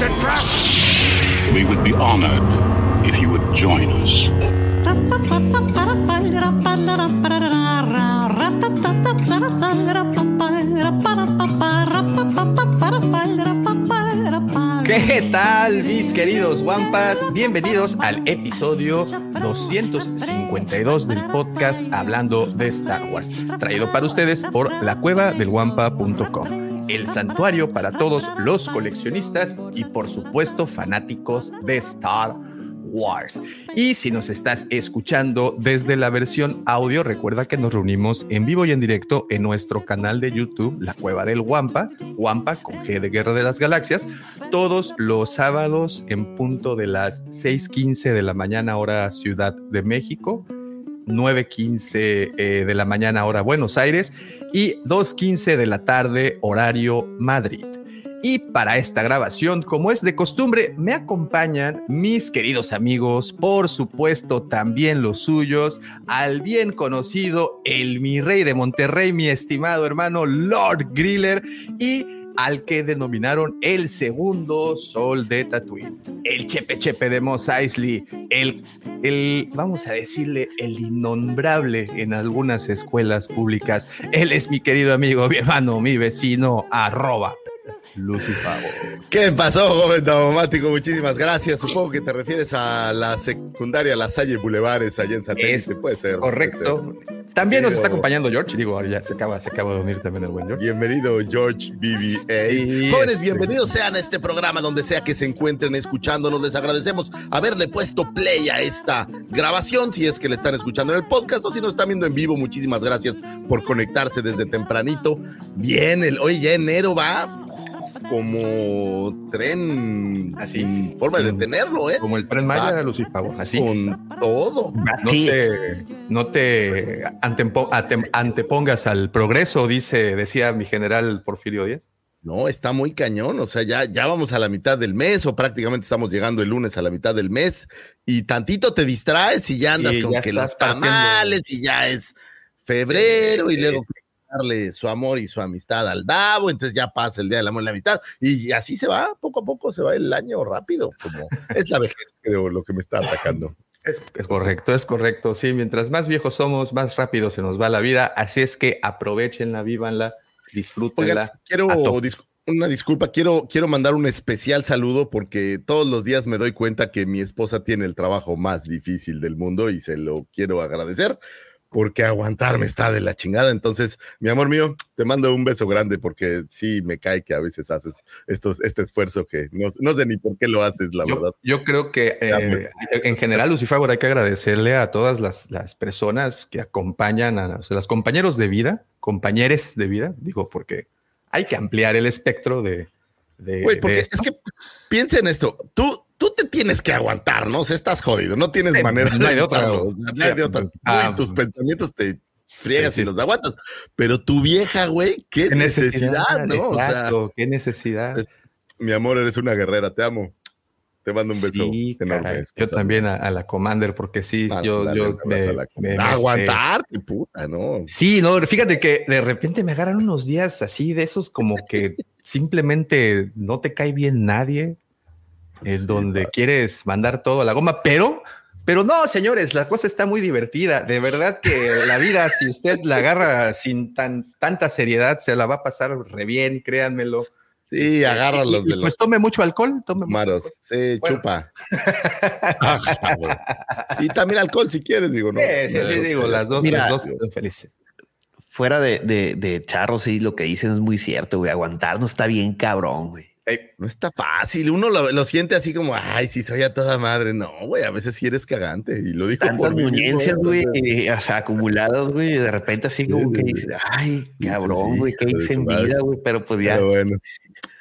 It's a trap! We would be honored if you would join us. ¿Qué tal, mis queridos Wampas? Bienvenidos al episodio 252 del podcast Hablando de Star Wars, traído para ustedes por lacuevadelwampa.com, el santuario para todos los coleccionistas y, por supuesto, fanáticos de Star Wars. Y si nos estás escuchando desde la versión audio, recuerda que nos reunimos en vivo y en directo en nuestro canal de YouTube, La Cueva del Wampa, Wampa con G de Guerra de las Galaxias, todos los sábados en punto de las 6:15 de la mañana, hora Ciudad de México. 9.15 eh, de la mañana hora Buenos Aires y 2.15 de la tarde horario Madrid. Y para esta grabación, como es de costumbre, me acompañan mis queridos amigos, por supuesto también los suyos, al bien conocido el mi rey de Monterrey, mi estimado hermano Lord Griller y al que denominaron el segundo sol de Tatooine, el Chepe Chepe de Mos Eisley, el, el, vamos a decirle, el innombrable en algunas escuelas públicas. Él es mi querido amigo, mi hermano, mi vecino, arroba Lucifer. ¿Qué pasó, joven daumático? Muchísimas gracias. Supongo que te refieres a la secundaria La Salle Bulevares allá en Satélite. Puede ser. Correcto. puede ser. También nos está acompañando George. Digo, ya se acaba, se acaba de unir también el buen George. Bienvenido, George BBA. Sí, Jóvenes, este- bienvenidos sean a este programa donde sea que se encuentren escuchándonos. Les agradecemos haberle puesto play a esta grabación, si es que le están escuchando en el podcast o si nos están viendo en vivo. Muchísimas gracias por conectarse desde tempranito. Bien, el, hoy ya enero va como tren Así, sin sí, forma de detenerlo, ¿eh? Como el tren Maya, Va. Lucifer. Así. Con todo. No te, no te antepo- atem- antepongas al progreso, dice, decía mi general Porfirio Díaz. No, está muy cañón. O sea, ya, ya vamos a la mitad del mes o prácticamente estamos llegando el lunes a la mitad del mes y tantito te distraes y ya andas con ya que los partiendo. tamales y ya es febrero Sí, y luego darle su amor y su amistad al Davo, entonces ya pasa el día del amor y la amistad y así se va, poco a poco se va el año rápido, como es la vejez, creo, lo que me está atacando. Es, es correcto, es correcto. Sí, mientras más viejos somos, más rápido se nos va la vida. Así es que aprovechenla, vívanla, disfrútenla. Oigan, quiero dis- una disculpa, quiero, quiero mandar un especial saludo porque todos los días me doy cuenta que mi esposa tiene el trabajo más difícil del mundo y se lo quiero agradecer porque aguantarme está de la chingada. Entonces, mi amor mío, te mando un beso grande porque sí me cae que a veces haces estos, este esfuerzo que no, no sé ni por qué lo haces, la Yo, verdad. yo creo que eh, en general, Lucifer, hay que agradecerle a todas las, las personas que acompañan a o sea, los compañeros de vida, compañeres de vida, digo, porque hay que ampliar el espectro de. de- Güey, de porque esto. es que piensa en esto, tú, tú te tienes que aguantar, ¿no? O sea, estás jodido, no tienes Sí, manera no hay de otra. evitarlo, o sea, no hay de otra. Ah, tus pensamientos te friegas Sí, y los aguantas, pero tu vieja, güey, qué, Qué necesidad, ¿no? O sea, Exacto, qué necesidad. es- mi amor, eres una guerrera, te amo. Te mando un beso Sí, caray. Yo también a, a la Commander, porque sí, yo, dale yo a me- me- aguantar, puta, ¿no? Sí, no, fíjate que de repente me agarran unos días así de esos como que simplemente no te cae bien nadie, en donde quieres mandar todo a la goma, pero, pero no, señores, la cosa está muy divertida. De verdad que la vida, si usted la agarra sin tan, tanta seriedad, se la va a pasar re bien, créanmelo. Sí, agarra Y- los y, de los Pues tome mucho alcohol, tome mucho maros. alcohol. Sí, Bueno. chupa. Güey. y también alcohol si quieres, digo, no. Sí, sí, no, sí, no, digo, no, las dos, Mira, las dos son felices. Fuera de, de, de charro, sí, lo que dicen es muy cierto, güey. Aguantar no está bien cabrón, güey. Ey, No está fácil, uno lo, lo siente así como, ay, sí soy a toda madre. No, güey, a veces sí eres cagante. Y lo dijo Tantas muñencias, güey, eh, o sea, acumuladas, güey, de repente así como Sí, que sí, dices, ay, sí, cabrón, sí, güey, qué hijo de su madre. encendida, güey, pero pues ya. Pero bueno.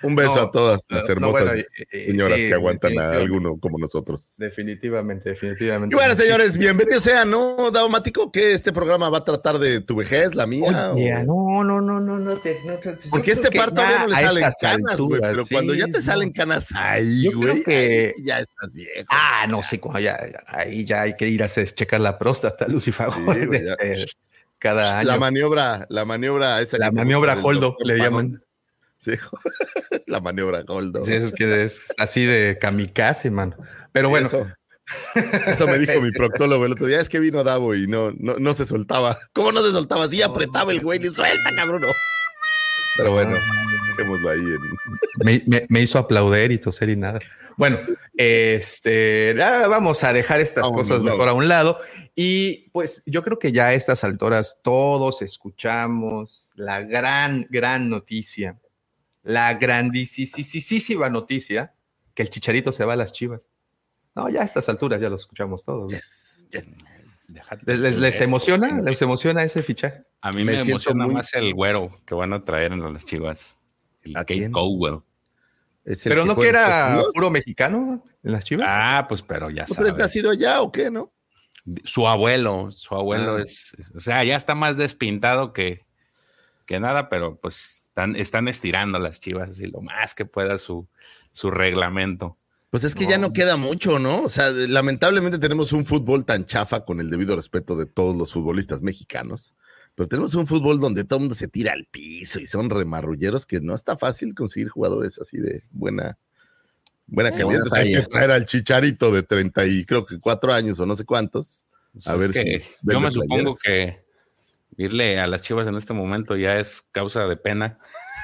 Un beso No, a todas las no, hermosas bueno, señoras sí, que aguantan a alguno como nosotros. Definitivamente, definitivamente. Y bueno, señores, bienvenidos sean, ¿no, Daumático? Que este programa va a tratar de tu vejez, la mía. Oye, o- no, no, no, no, no te. No, te- pues, Porque este parto no le salen canas, güey. Pero sí, cuando ya te no. salen canas ahí, güey, que- ya estás viejo. Ah, no sé, cuando ya, ahí ya hay que ir a checar la próstata, Lucifer. Sí, cada año. La La, maniobra, la maniobra esa. te maniobra Holdo, le llaman. Sí, la maniobra Holdo. Sí, es que es así de kamikaze, mano. Pero bueno, Eso, eso me dijo mi proctólogo el otro día. Es que vino Davo y no, no, no se soltaba. ¿Cómo no se soltaba? Así apretaba el güey y suelta, cabrón. Pero bueno, dejémoslo ahí. En... me, me- me hizo aplaudir y toser y nada. Bueno, este, vamos a dejar estas cosas mejor a un lado. Y pues yo creo que ya a estas alturas todos escuchamos la gran, gran noticia, la grandísima noticia que el chicharito se va a las chivas. No, ya a estas alturas ya lo escuchamos todos. ¿Les, emociona? ¿Les emociona ese fichaje? A mí Me emociona muy- más el güero que van a traer en las chivas. El ¿A Kate? Cowell. Es el Pero no que era puro mexicano en las chivas. Ah, pues pero ya ¿No crees que ha sabes. sido allá o qué, no? Su abuelo, su abuelo Ah. es, o sea, ya está más despintado que, que nada, pero pues están, están estirando las chivas así lo más que pueda su, su reglamento. Pues es que ya no queda mucho, ¿no? O sea, lamentablemente tenemos un fútbol tan chafa con el debido respeto de todos los futbolistas mexicanos, pero tenemos un fútbol donde todo el mundo se tira al piso y son remarrulleros que no está fácil conseguir jugadores así de buena, buena calidad. Entonces hay que traer al chicharito de 30 y creo que cuatro años o no sé cuántos. A Pues ver es que si yo me supongo playeras. que irle a las chivas en este momento ya es causa de pena.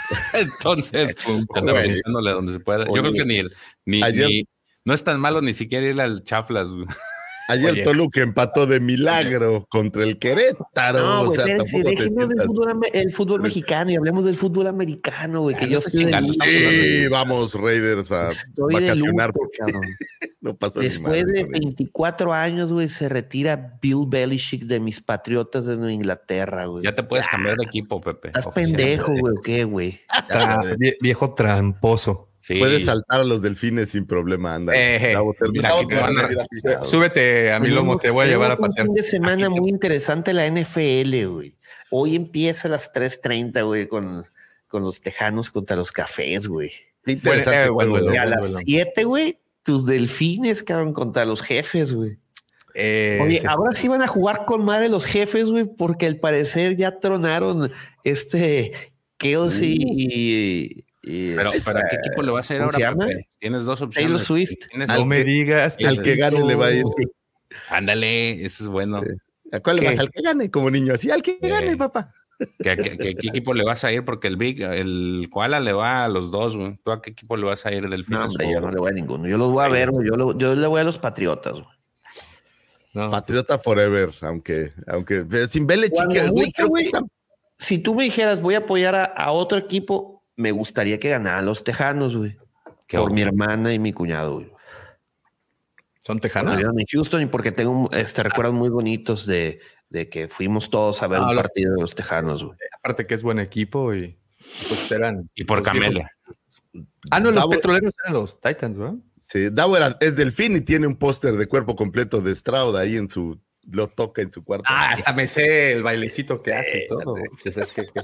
Entonces, anda güey. buscándole donde se pueda. Yo creo que ni, ni- no es tan malo ni siquiera ir al chaflas. Ayer Oye. Toluca empató de milagro contra el Querétaro. No, o güey, sea, espérense, tampoco te déjenos del fútbol, el fútbol mexicano y hablemos del fútbol americano, güey, que yo estoy de Sí, vamos, Raiders, a Estoy de vacacionar luto, porque cabrón. no pasó ni Después madre de con él. 24 años, güey, se retira Bill Belichick de mis Patriotas de Nueva Inglaterra, güey. Ya te puedes cambiar de equipo, Pepe. Estás pendejo, güey, ¿o qué, güey? Tra- viejo tramposo. Sí. Puedes saltar a los delfines sin problema, anda. Eh, mira, te a a-. Súbete a mi lomo, te voy a llevar a pasear. Un fin de semana muy interesante la NFL, güey. Hoy empieza a las 3:30, güey, con, con los tejanos contra los cafés, güey. Interesante eh, bueno, juego, bueno, Y a las 7, güey, tus delfines, cabrón, contra los jefes, güey. Eh, Oye, ahora sí van a jugar con madre los jefes, güey, porque al parecer ya tronaron este Kelsey y, y, Pero, esta- ¿para qué equipo le vas a ir ¿cómo se ahora? Tienes dos opciones. Taylor Swift. No me digas. Al que gane le va a ir. Ándale, ese es bueno. Sí. ¿A cuál le vas? Al que gane, como niño, así, al que Eh, gane, papá. ¿Qué, qué- qué- qué equipo le vas a ir? Porque el Big, el Koala le va a los dos, güey. ¿Tú a qué equipo le vas a ir del fin? No, hombre, yo no le voy a ninguno. Yo los voy a ver, güey. Yo, lo- yo le voy a los Patriotas, güey. No. Patriota forever, aunque, aunque pero sin mucho, güey, está- Si tú me dijeras, voy a apoyar a, a otro equipo, me gustaría que ganaran los Tejanos, güey. Qué Por mi hermana y mi cuñado, güey. Son tejanos. en Houston y porque tengo este, recuerdos muy bonitos de, de que fuimos todos a ver Ah, un los- partido de los Tejanos, güey. Aparte que es buen equipo y pues eran. Y por Camelia. Ah, no, los Davo- petroleros eran los Titans, ¿verdad? Sí, Davo era- es delfín y tiene un póster de cuerpo completo de Stroud ahí en su, lo toca en su cuarto. Ah, hasta me sé el bailecito que hace y todo. Pues es que, que-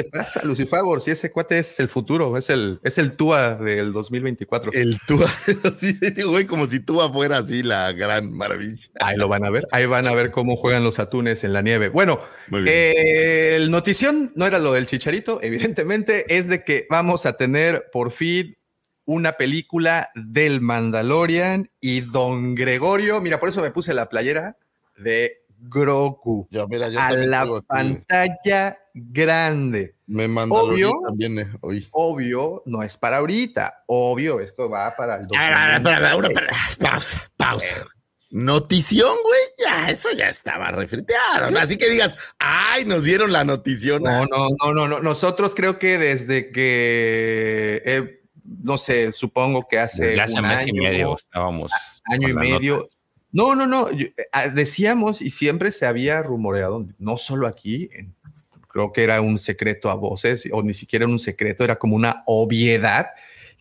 ¿Qué pasa, Lucifagor? Si ese cuate es el futuro, es el, es el Tua del 2024. El Tua, así, güey, como si Tua fuera así la gran maravilla. Ahí lo van a ver. Ahí van a ver cómo juegan los atunes en la nieve. Bueno, eh, el notición no era lo del chicharito, evidentemente, es de que vamos a tener por fin una película del Mandalorian y Don Gregorio. Mira, por eso me puse la playera de Grogu Yo, mira, yo a la pantalla grande. Me mandó Obvio. también eh, hoy. Obvio, no es para ahorita. Obvio, esto va para el 2020. espera, una- espera, pausa, pausa. Notición, güey, ya, eso ya estaba refriteado. Así que digas, ay, nos dieron la notición. No, no, no, no, no. Nosotros creo que desde que, eh, no sé, supongo que hace, Desde hace un mes y año, medio estábamos. año y medio. nota. No, no, no. eh, ah, decíamos y siempre se había rumoreado, no solo aquí, en creo que era un secreto a voces, o ni siquiera un secreto, era como una obviedad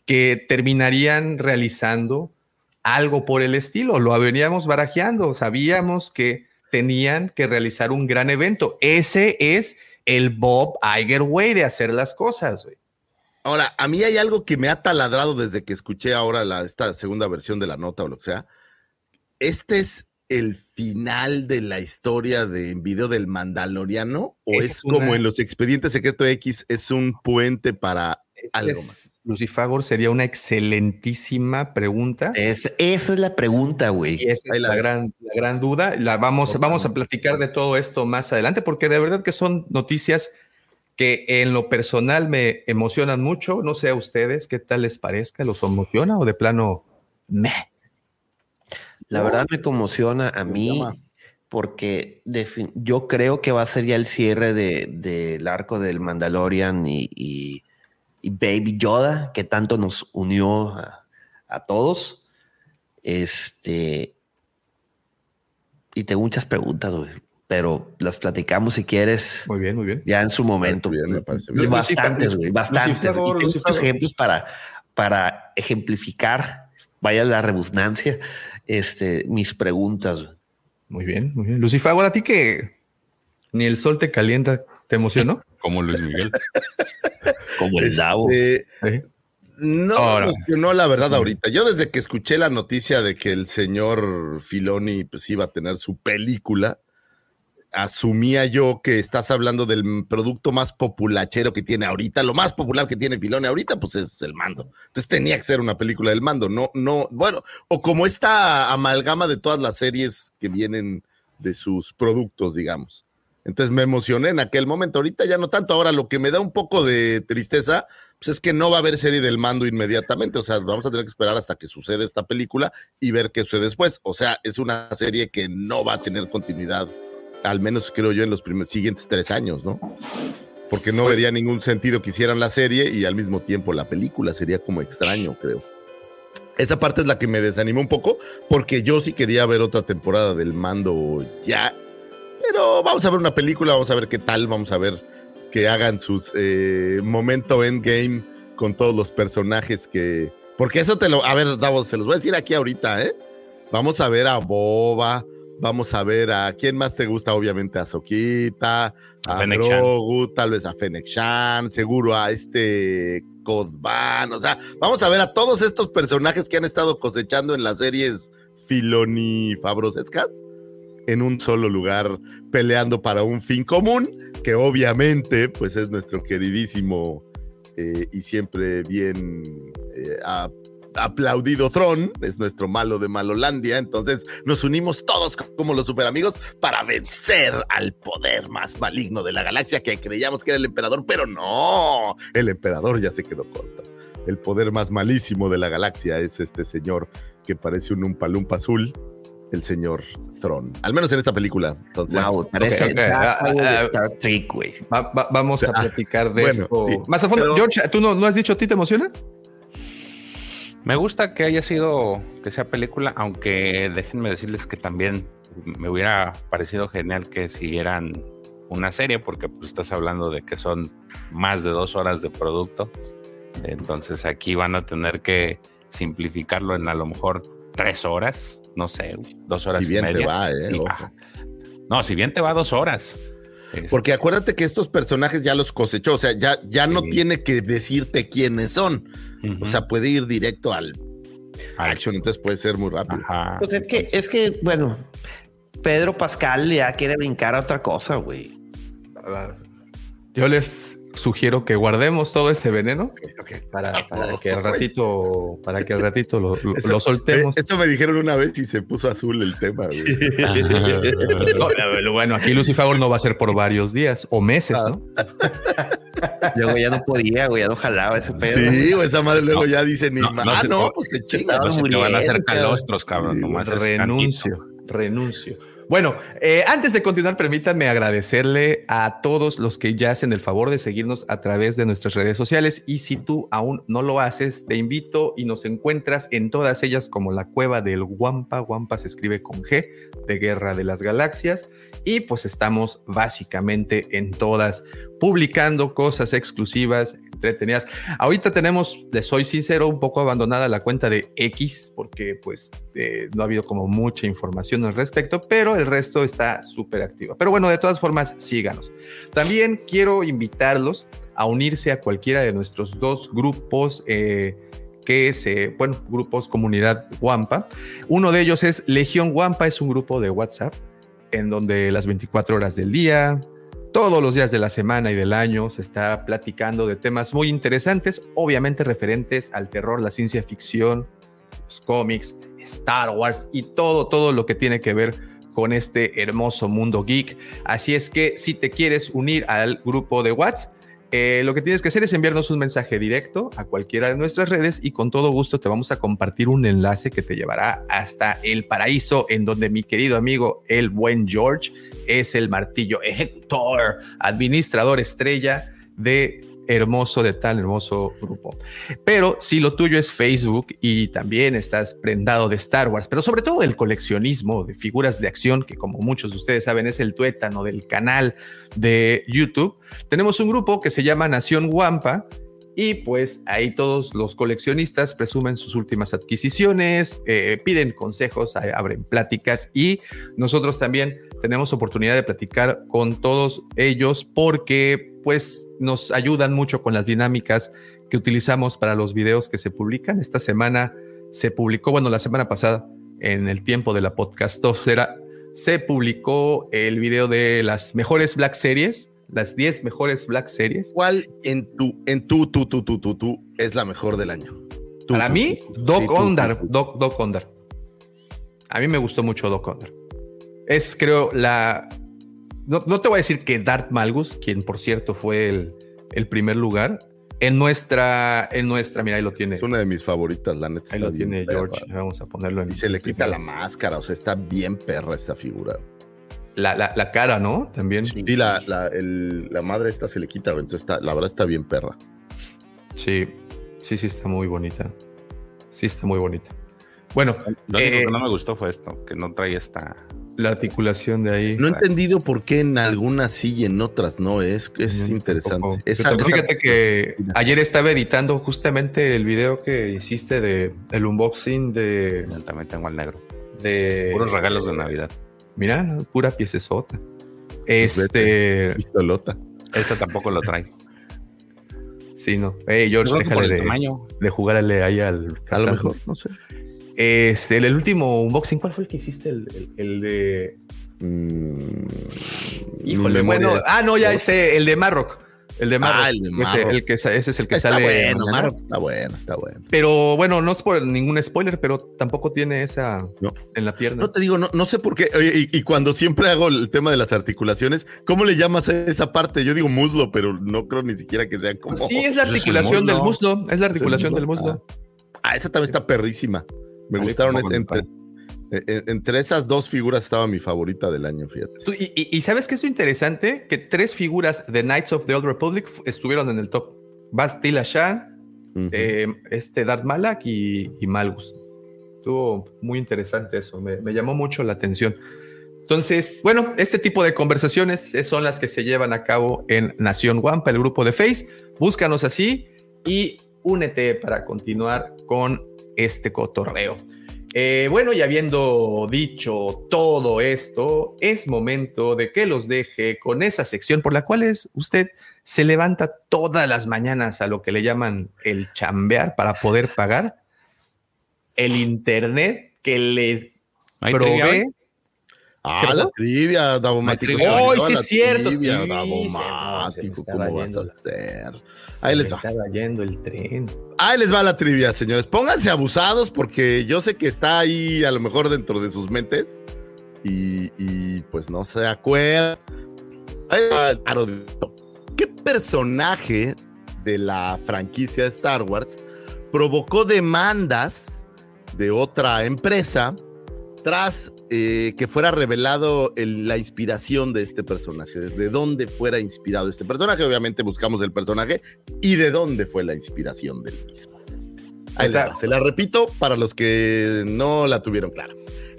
que terminarían realizando algo por el estilo. Lo veníamos barajeando, sabíamos que tenían que realizar un gran evento. Ese es el Bob Iger way de hacer las cosas. Ahora, a mí hay algo que me ha taladrado desde que escuché ahora la, esta segunda versión de la nota o lo que sea. Este es el final de la historia de en video del Mandaloriano o es, es una- como en los expedientes secreto X, es un puente para algo Es- más. Lucifagor sería una excelentísima pregunta. Es- esa es la pregunta, güey. Esa es la gran, la gran duda. La vamos, vamos a platicar de todo esto más adelante, porque de verdad que son noticias que en lo personal me emocionan mucho. No sé a ustedes qué tal les parezca, ¿los emociona o de plano meh? La verdad me conmociona a mí porque yo creo que va a ser ya el cierre de- del arco del Mandalorian y, y- y Baby Yoda, que tanto nos unió a, a todos. Este. Y tengo muchas preguntas, güey, pero las platicamos si quieres Muy bien, muy bien. ya en su momento. bien, me parece Y bien. Bastantes, güey, bastantes. Lucifer, Y tengo muchos ejemplos para, para ejemplificar, vaya la redundancia, este, mis preguntas. Muy bien, muy bien. Lucifagor, a ti que ni el sol te calienta, ¿te emocionó? Como Luis Miguel. Como el Davo. Este, Sí. No Ahora. me emocionó la verdad ahorita. Yo desde que escuché la noticia de que el señor Filoni pues iba a tener su película, asumía yo que estás hablando del producto más populachero que tiene ahorita. Lo más popular que tiene Filoni ahorita, pues es el mando. Entonces tenía que ser una película del mando. No, no, bueno, o como esta amalgama de todas las series que vienen de sus productos, digamos. Entonces me emocioné en aquel momento. Ahorita ya no tanto. Ahora lo que me da un poco de tristeza, pues es que no va a haber serie del mando inmediatamente. O sea, vamos a tener que esperar hasta que suceda esta película y ver qué sucede después. O sea, es una serie que no va a tener continuidad, al menos creo yo, en los primeros, siguientes tres años, ¿no? Porque no vería ningún sentido que hicieran la serie y al mismo tiempo la película. Sería como extraño, creo. Esa parte es la que me desanimó un poco, porque yo sí quería ver otra temporada del mando ya. Pero vamos a ver una película, vamos a ver qué tal, vamos a ver que hagan sus eh, momento endgame con todos los personajes que. Porque eso te lo. A ver, Davos, se los voy a decir aquí ahorita, ¿eh? Vamos a ver a Boba, vamos a ver a. ¿Quién más te gusta? Obviamente a Soquita, A a. Grogu, tal vez a Fennec Shan, seguro a este Codban. O sea, vamos a ver a todos estos personajes que han estado cosechando en las series Filoni Fabrosescas en un solo lugar peleando para un fin común, que obviamente pues es nuestro queridísimo eh, y siempre bien eh, a- aplaudido Tron, es nuestro malo de Malolandia, entonces nos unimos todos como los superamigos para vencer al poder más maligno de la galaxia que creíamos que era el emperador, pero no, el emperador ya se quedó corto. El poder más malísimo de la galaxia es este señor que parece un umpalumpa azul, el señor Thron. Al menos en esta película. Entonces, Wow, parece Ah, de ah, Star Trek, güey. Va- va- vamos a Ah, platicar de bueno, esto. sí. Más a fondo, Pero- George, ¿tú no, no has dicho a ti te emociona? Me gusta que haya sido, que sea película, aunque déjenme decirles que también me hubiera parecido genial que siguieran una serie, porque pues estás hablando de que son más de dos horas de producto. Entonces aquí van a tener que simplificarlo en a lo mejor tres horas, no sé, dos horas si y bien te media. va, ¿eh? Y-. No, si bien te va dos horas. Este, Porque acuérdate que estos personajes ya los cosechó, o sea, ya, ya no Sí. tiene que decirte quiénes son. O sea, puede ir directo al al- action, entonces puede ser muy rápido. ajá. Pues es que, es que, bueno, Pedro Pascal ya quiere brincar a otra cosa, güey. Yo les sugiero que guardemos todo ese veneno para, para que al ratito, para que al ratito lo, lo- Eso- lo soltemos. eh, Eso me dijeron una vez y se puso azul el tema, güey. No, bueno, aquí Lucifer no va a ser por varios días o meses, ¿no? Luego ya no podía, güey, ya no jalaba ese pedo. Sí, güey, esa madre luego ya dice ni no, más. no ah, no, pues qué chinga. No se te van a hacer calostros, cabrón. Sí, nomás renuncio, renuncio. Bueno, eh, antes de continuar, permítanme agradecerle a todos los que ya hacen el favor de seguirnos a través de nuestras redes sociales. Y si tú aún no lo haces, te invito y nos encuentras en todas ellas como la cueva del Guampa. Guampa se escribe con G, de Guerra de las Galaxias. Y pues estamos básicamente en todas, publicando cosas exclusivas, entretenidas. Ahorita tenemos, les soy sincero, un poco abandonada la cuenta de X porque pues eh, no ha habido como mucha información al respecto, pero el resto está súper activo. Pero bueno, de todas formas, síganos. También quiero invitarlos a unirse a cualquiera de nuestros dos grupos. Eh, que se, bueno, grupos comunidad Wampa. Uno de ellos es Legión Wampa, es un grupo de WhatsApp en donde las 24 horas del día, todos los días de la semana y del año se está platicando de temas muy interesantes, obviamente referentes al terror, la ciencia ficción, los cómics, Star Wars y todo, todo lo que tiene que ver con este hermoso mundo geek. Así es que si te quieres unir al grupo de WhatsApp, eh, lo que tienes que hacer es enviarnos un mensaje directo a cualquiera de nuestras redes y con todo gusto te vamos a compartir un enlace que te llevará hasta el paraíso en donde mi querido amigo el buen George es el martillo ejecutor, administrador estrella de hermoso, de tan hermoso grupo. Pero si lo tuyo es Facebook y también estás prendado de Star Wars, pero sobre todo del coleccionismo de figuras de acción, que como muchos de ustedes saben es el tuétano del canal de YouTube, tenemos un grupo que se llama Nación Wampa. Y pues ahí todos los coleccionistas presumen sus últimas adquisiciones, eh, piden consejos, abren pláticas y nosotros también tenemos oportunidad de platicar con todos ellos porque pues nos ayudan mucho con las dinámicas que utilizamos para los videos que se publican. Esta semana se publicó, bueno, la semana pasada, en el tiempo de la podcastosfera, se publicó el video de las mejores Black Series, las 10 mejores Black Series. ¿Cuál en tu, en tu, tu, tu, tu, tu, tu, es la mejor del año? Para mí, Doc Ondar, Doc, Doc Ondar. A mí me gustó mucho Doc Ondar. Es, creo, la no, te voy a decir que Dart Malgus, quien por cierto fue el, primer lugar, en nuestra, en nuestra, mira, ahí lo tiene. Es una de mis favoritas, la neta. Ahí lo tiene George. Vamos a ponerlo en. Y se le quita la máscara, o sea, está bien perra esta figura. La, cara, ¿no? También. Sí, la, la, madre esta se le quita, entonces está, la verdad está bien perra. Sí, sí, sí, está muy bonita. Sí, está muy bonita. Bueno, lo único que eh, no me gustó fue esto, que no trae esta la articulación de ahí. No he entendido por qué en algunas sí y en otras no. Es, es interesante. fíjate que ayer estaba editando justamente el video que hiciste de el unboxing de. también tengo al negro. De puros regalos de Navidad. Mira, pura piecesota. Pues este. Pistolota. Esta tampoco lo trae. Sí, no. Hey, George, déjale de, de jugarle ahí al. A lo mejor, no sé. Este, el, último unboxing, ¿cuál fue el que hiciste? El, de. Mm, Híjole, bueno. Ah, no, ya ese, el de Marrock. El de Marrock. Ah, el de Marrock. Ese, que, ese es el que está sale. Bueno, Marrock está bueno, está bueno. Pero bueno, no es por ningún spoiler, pero tampoco tiene esa en la pierna. No te digo, no, no sé por qué. y, y, cuando siempre hago el tema de las articulaciones, ¿cómo le llamas a esa parte? Yo digo muslo, pero no creo ni siquiera que sea como. sí, es la articulación del muslo. Es la articulación del muslo. ah, esa también está perrísima. Me gustaron entre, e, e, entre, esas dos figuras estaba mi favorita del año, fíjate. Y, sabes qué es interesante? Que tres figuras de Knights of the Old Republic estuvieron en el top. Bastila Shan, eh, este Darth Malak y, Malgus. Estuvo muy interesante eso, me, me, llamó mucho la atención. Entonces, bueno, este tipo de conversaciones son las que se llevan a cabo en Nación Wampa, el grupo de Face. Búscanos así y únete para continuar con este cotorreo. Eh, bueno, y habiendo dicho todo esto, es momento de que los deje con esa sección por la cual es usted se levanta todas las mañanas a lo que le llaman el chambear para poder pagar el internet que le provee Ah, la trivia, Davomático. ¡Oh, sí es cierto! Trivia, ¿cómo vas a hacer? Ahí les va. Estaba yendo el tren. Ahí les va la trivia, señores. Pónganse abusados porque yo sé que está ahí a lo mejor dentro de sus mentes y, y pues no se acuerdan. ¿Qué personaje de la franquicia de Star Wars provocó demandas de otra empresa tras eh, que fuera revelado el- la inspiración de este personaje, de, de dónde fuera inspirado este personaje. Obviamente buscamos el personaje y de dónde fue la inspiración del mismo. Ahí va, se la repito para los que no la tuvieron clara.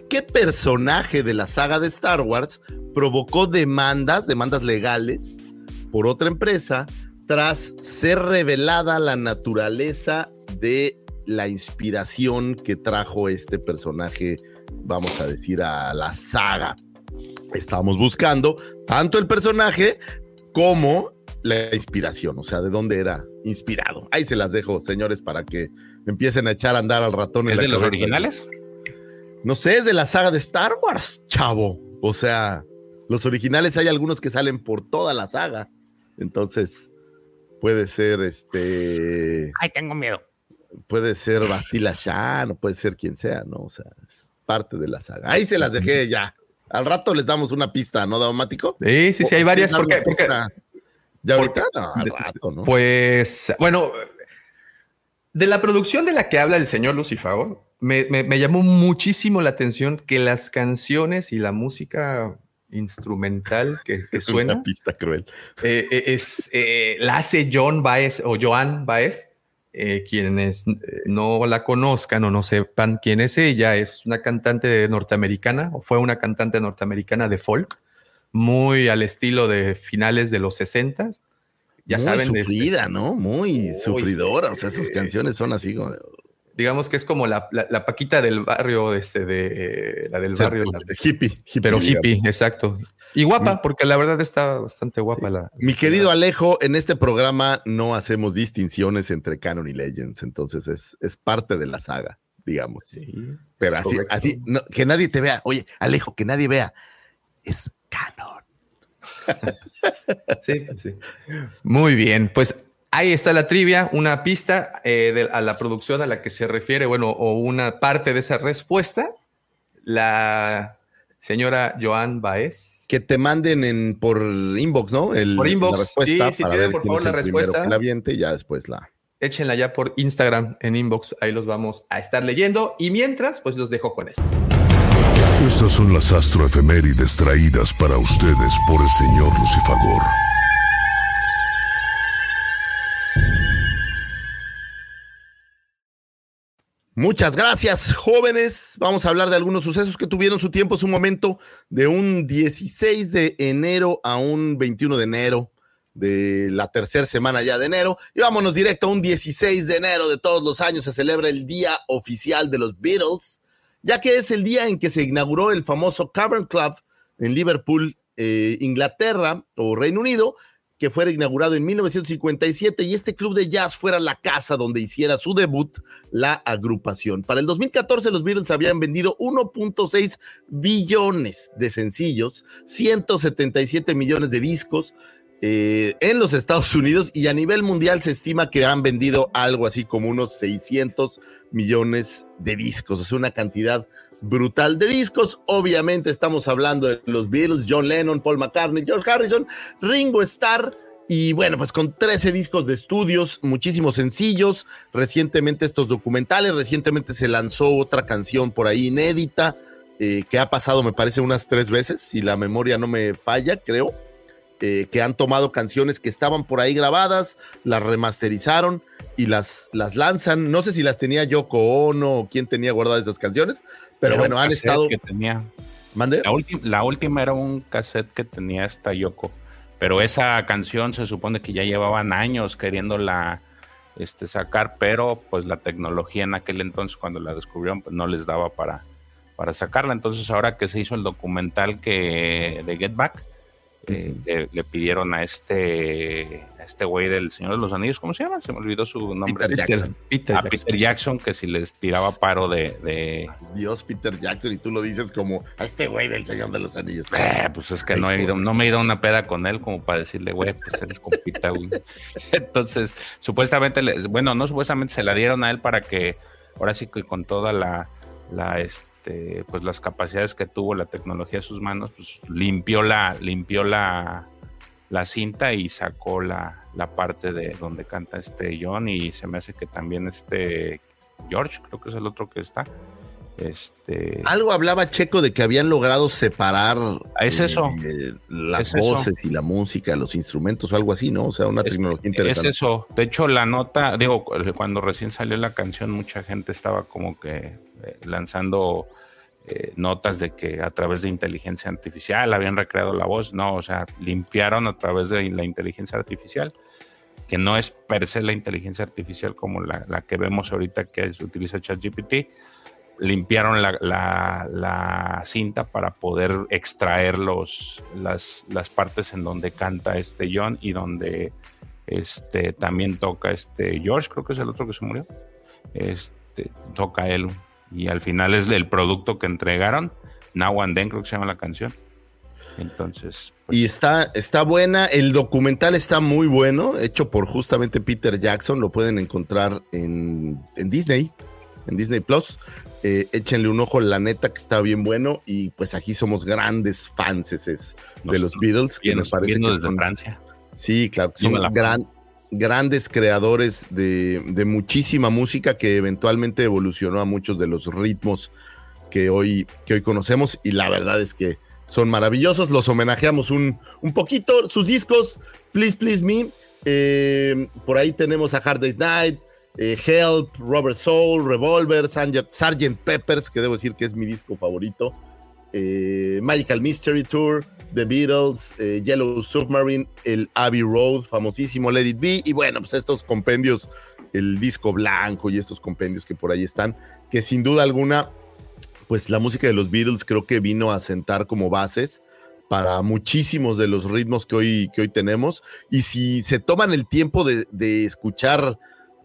¿Qué personaje de la saga de Star Wars provocó demandas, demandas legales, por otra empresa tras ser revelada la naturaleza de la inspiración que trajo este personaje, vamos a decir, a la saga? Estamos buscando tanto el personaje como la inspiración, o sea, de dónde era inspirado. Ahí se las dejo, señores, para que empiecen a echar a andar al ratón. en ¿Es la de los originales? No sé, es de la saga de Star Wars, chavo. O sea, los originales hay algunos que salen por toda la saga. Entonces, puede ser este. Ay, tengo miedo. Puede ser Bastila Shan, o puede ser quien sea, ¿no? O sea, es parte de la saga. Ahí se las dejé ya. Al rato les damos una pista, ¿no, Daumático? Sí, sí, sí, hay varias. ¿Quieres Porque, porque-? ¿Ya ahorita? porque- No, al rato, ¿no? Pues, bueno, de la producción de la que habla el señor Lucifago, me, me- me llamó muchísimo la atención que las canciones y la música instrumental que, que es suena una pista cruel. eh, eh, es, eh, la hace John Baez o Joan Baez. Eh, quienes eh, no la conozcan o no sepan quién es ella, es una cantante norteamericana o fue una cantante norteamericana de folk, muy al estilo de finales de los 60 ya Muy saben, de- sufrida, ¿no? Muy Uy, sufridora. O sea, esas canciones son así como. digamos que es como la, la- la paquita del barrio, este, de la del barrio, la- hippie, hippie. pero digamos. hippie, exacto. Y guapa, porque la verdad está bastante guapa la. Mi querido Alejo, en este programa no hacemos distinciones entre canon y legends, entonces es, es parte de la saga, digamos. Sí, Pero así, correcto. así no, que nadie te vea. Oye, Alejo, que nadie vea. Es canon. Sí, pues sí. Muy bien, pues ahí está la trivia, una pista eh, de- a la producción a la que se refiere, bueno, o una parte de esa respuesta. La señora Joan Baez. Que te manden en, por inbox, ¿no? El, Por inbox, La respuesta sí, si para tienen, ver por quién favor, es la el primero respuesta. que la aviente y ya después la. Échenla ya por Instagram en inbox, ahí los vamos a estar leyendo. Y mientras, pues los dejo con esto. Estas son las astroefemérides traídas para ustedes por el señor Lucifagor. Muchas gracias, jóvenes. Vamos a hablar de algunos sucesos que tuvieron su tiempo, su momento, de un 16 de enero a un 21 de enero, de la tercera semana ya de enero. Y vámonos directo a un 16 de enero de todos los años. Se celebra el Día Oficial de los Beatles, ya que es el día en que se inauguró el famoso Cavern Club en Liverpool, eh, Inglaterra o Reino Unido, que fuera inaugurado en 1957 y este club de jazz fuera la casa donde hiciera su debut la agrupación. Para el 2014 los Beatles habían vendido 1.6 billones de sencillos, 177 millones de discos eh, en los Estados Unidos y a nivel mundial se estima que han vendido algo así como unos 600 millones de discos, o sea, una cantidad brutal de discos. Obviamente estamos hablando de los Beatles, John Lennon, Paul McCartney, George Harrison, Ringo Starr. Y bueno, pues con 13 discos de estudios, muchísimos sencillos, recientemente estos documentales, recientemente se lanzó otra canción por ahí inédita, eh, que ha pasado me parece unas tres veces, si la memoria no me falla, creo, eh, que han tomado canciones que estaban por ahí grabadas, las remasterizaron y las, las lanzan. No sé si las tenía Yoko Ono o quién tenía guardadas esas canciones, pero Era bueno, un han estado... Que tenía. ¿Mande? La, última- la última era un cassette que tenía esta Yoko, pero esa canción se supone que ya llevaban años queriéndola este, sacar, pero pues la tecnología en aquel entonces cuando la descubrieron pues, no les daba para, para sacarla. Entonces ahora que se hizo el documental que de Get Back, eh, le, le pidieron a este a este güey del Señor de los Anillos, ¿cómo se llama? Se me olvidó su nombre. Peter Jackson. Peter a Jackson. Peter Jackson que si les tiraba paro de, de Dios, Peter Jackson, y tú lo dices como a este güey del Señor de los Anillos. Eh, pues es que no he ido, no me he ido a una peda con él como para decirle, güey, pues eres compita, güey. Entonces, supuestamente, le- bueno, no supuestamente se la dieron a él para que, ahora sí que con toda la, la, este, pues las capacidades que tuvo la tecnología a sus manos, pues limpió la, limpió la, la cinta y sacó la, la parte de donde canta este John y se me hace que también este George, creo que es el otro que está. Este, Algo hablaba Checo de que habían logrado separar Es eso. eh, las Es eso. voces y la música, los instrumentos algo así, ¿no? O sea, una Es- tecnología Es interesante. eso. De hecho, la nota, digo, cuando recién salió la canción, mucha gente estaba como que eh, lanzando eh, notas de que a través de inteligencia artificial habían recreado la voz. No, o sea, limpiaron a través de la inteligencia artificial, que no es per se la inteligencia artificial como la, que vemos ahorita que es, utiliza ChatGPT. Limpiaron la, la- la cinta para poder extraer los, las, las partes en donde canta este John y donde este, también toca este George, creo que es el otro que se murió. Este, toca él. Y al final es el producto que entregaron. Now and Then, creo que se llama la canción. Entonces, pues, Y está, está buena, el documental está muy bueno, hecho por justamente Peter Jackson, lo pueden encontrar en, en Disney, en Disney Plus. Eh, échenle un ojo, la neta que está bien bueno y pues aquí somos grandes fans de Nos- los Beatles, que me viendo- parece que desde son- Francia. Sí, claro, que son me gran- grandes creadores de, muchísima música que eventualmente evolucionó a muchos de los ritmos que hoy, que hoy conocemos y la verdad es que son maravillosos. Los homenajeamos un, un poquito. Sus discos, Please Please Me. eh, por ahí tenemos a Hard Day's Night, eh, Help, Robert Soul, Revolver, Sgt. Peppers, que debo decir que es mi disco favorito. eh, Magical Mystery Tour, The Beatles, eh, Yellow Submarine, el Abbey Road, famosísimo Let It Be, y bueno, pues estos compendios, el disco blanco y estos compendios que por ahí están, que sin duda alguna, pues la música de los Beatles creo que vino a sentar como bases para muchísimos de los ritmos que hoy, que hoy tenemos, y si se toman el tiempo de, de escuchar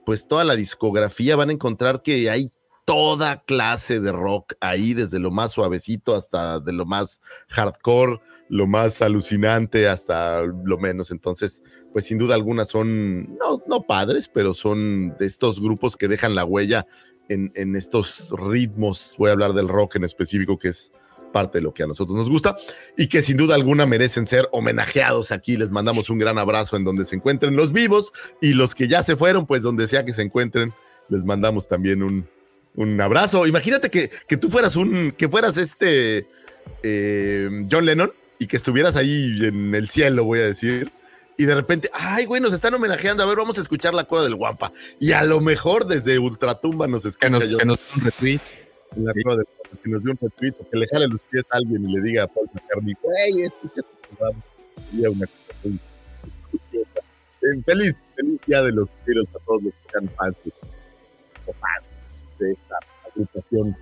pues toda la discografía, van a encontrar que hay toda clase de rock ahí, desde lo más suavecito hasta de lo más hardcore, lo más alucinante hasta lo menos. Entonces, pues sin duda alguna son, no, no padres, pero son de estos grupos que dejan la huella en, en estos ritmos. Voy a hablar del rock en específico, que es parte de lo que a nosotros nos gusta y que sin duda alguna merecen ser homenajeados aquí. Les mandamos un gran abrazo en donde se encuentren los vivos y los que ya se fueron, pues donde sea que se encuentren, les mandamos también un, un abrazo. Imagínate que, que tú fueras un, que fueras este eh, John Lennon y que estuvieras ahí en el cielo, voy a decir. Y de repente, ay, güey, nos están homenajeando. A ver, vamos a escuchar la cueva del Guampa. Y a lo mejor desde Ultratumba nos escucha Que nos, yo. que nos dé un retweet. la cueva del Guampa, que nos dé un retweet, que le jale los pies a alguien y le diga a Paul McCartney, güey, esto es cierto, vamos". Sería una Feliz, feliz día de los Beatles a todos los que o fans de esta agrupación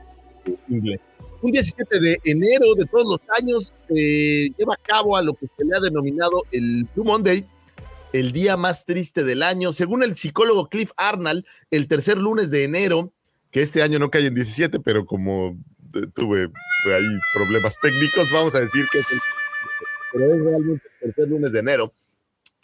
eh, inglesa. Un 17 de enero de todos los años se lleva a cabo a lo que se le ha denominado el Blue Monday, el día más triste del año. Según el psicólogo Cliff Arnold, el tercer lunes de enero, que este año no cae en 17, pero como eh, tuve ahí problemas técnicos, vamos a decir que es el, pero es realmente el tercer lunes de enero.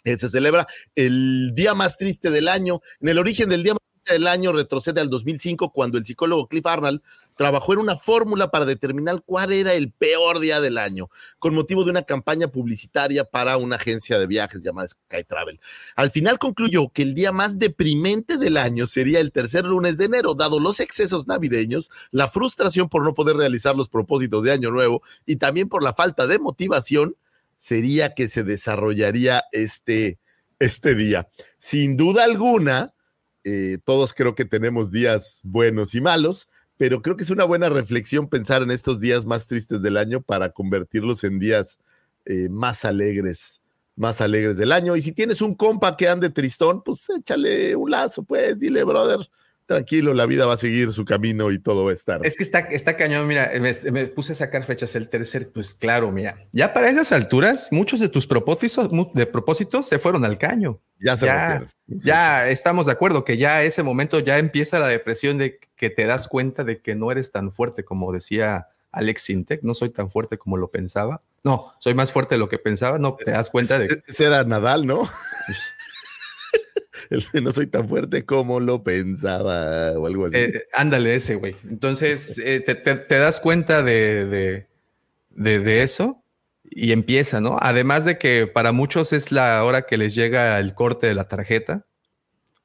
eh, se celebra el día más triste del año. En el origen del día más del año retrocede al 2005 cuando el psicólogo Cliff Arnold trabajó en una fórmula para determinar cuál era el peor día del año, con motivo de una campaña publicitaria para una agencia de viajes llamada Sky Travel. Al final concluyó que el día más deprimente del año sería el tercer lunes de enero, dado los excesos navideños, la frustración por no poder realizar los propósitos de Año Nuevo y también por la falta de motivación, sería que se desarrollaría este, este día. Sin duda alguna, eh, todos creo que tenemos días buenos y malos, pero creo que es una buena reflexión pensar en estos días más tristes del año para convertirlos en días eh, más alegres, más alegres del año. Y si tienes un compa que ande tristón, pues échale un lazo, pues dile, brother, tranquilo, la vida va a seguir su camino y todo va a estar. Es que está, está cañón, mira, me, me puse a sacar fechas. El tercer, pues claro, mira, ya para esas alturas, muchos de tus propósitos, de propósitos se fueron al caño. ya se ya, ya estamos de acuerdo que ya ese momento ya empieza la depresión de que te das cuenta de que no eres tan fuerte como decía Alex Sintek, no soy tan fuerte como lo pensaba. No, soy más fuerte de lo que pensaba, no te das cuenta de Ese- Ese era Nadal, ¿no? El de no soy tan fuerte como lo pensaba o algo así. Eh, ándale ese, güey. Entonces, eh, te, te- te das cuenta de, de, de- de eso y empieza, ¿no? Además de que para muchos es la hora que les llega el corte de la tarjeta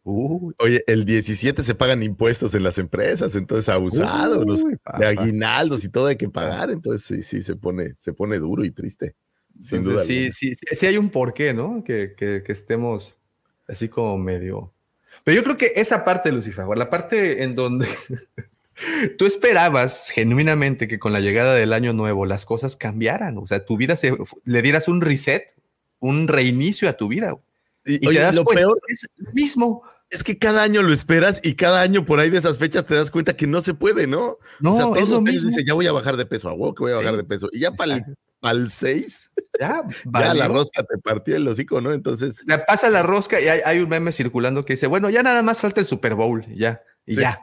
Oye, el 17 se pagan impuestos en las empresas, entonces abusados, los de aguinaldos y todo hay que pagar, entonces sí, sí, se pone, se pone duro y triste. Sin duda. Sí, sí, sí, sí, hay un porqué, ¿no? Que, que, que, estemos así como medio. Pero yo creo que esa parte, Lucifer, la parte en donde tú esperabas genuinamente que con la llegada del año nuevo las cosas cambiaran, o sea, tu vida se le dieras un reset, un reinicio a tu vida. Y, lo peor es lo mismo. Es que cada año lo esperas y cada año por ahí de esas fechas te das cuenta que no se puede, ¿no? No, o es lo mismo. Dice, ya voy a bajar de peso, a que voy a bajar de peso. Y ya para el 6, ya, ya la rosca te partió el hocico, ¿no? Entonces. Ya pasa la rosca y hay, un meme circulando que dice, bueno, ya nada más falta el Super Bowl, ya, y ya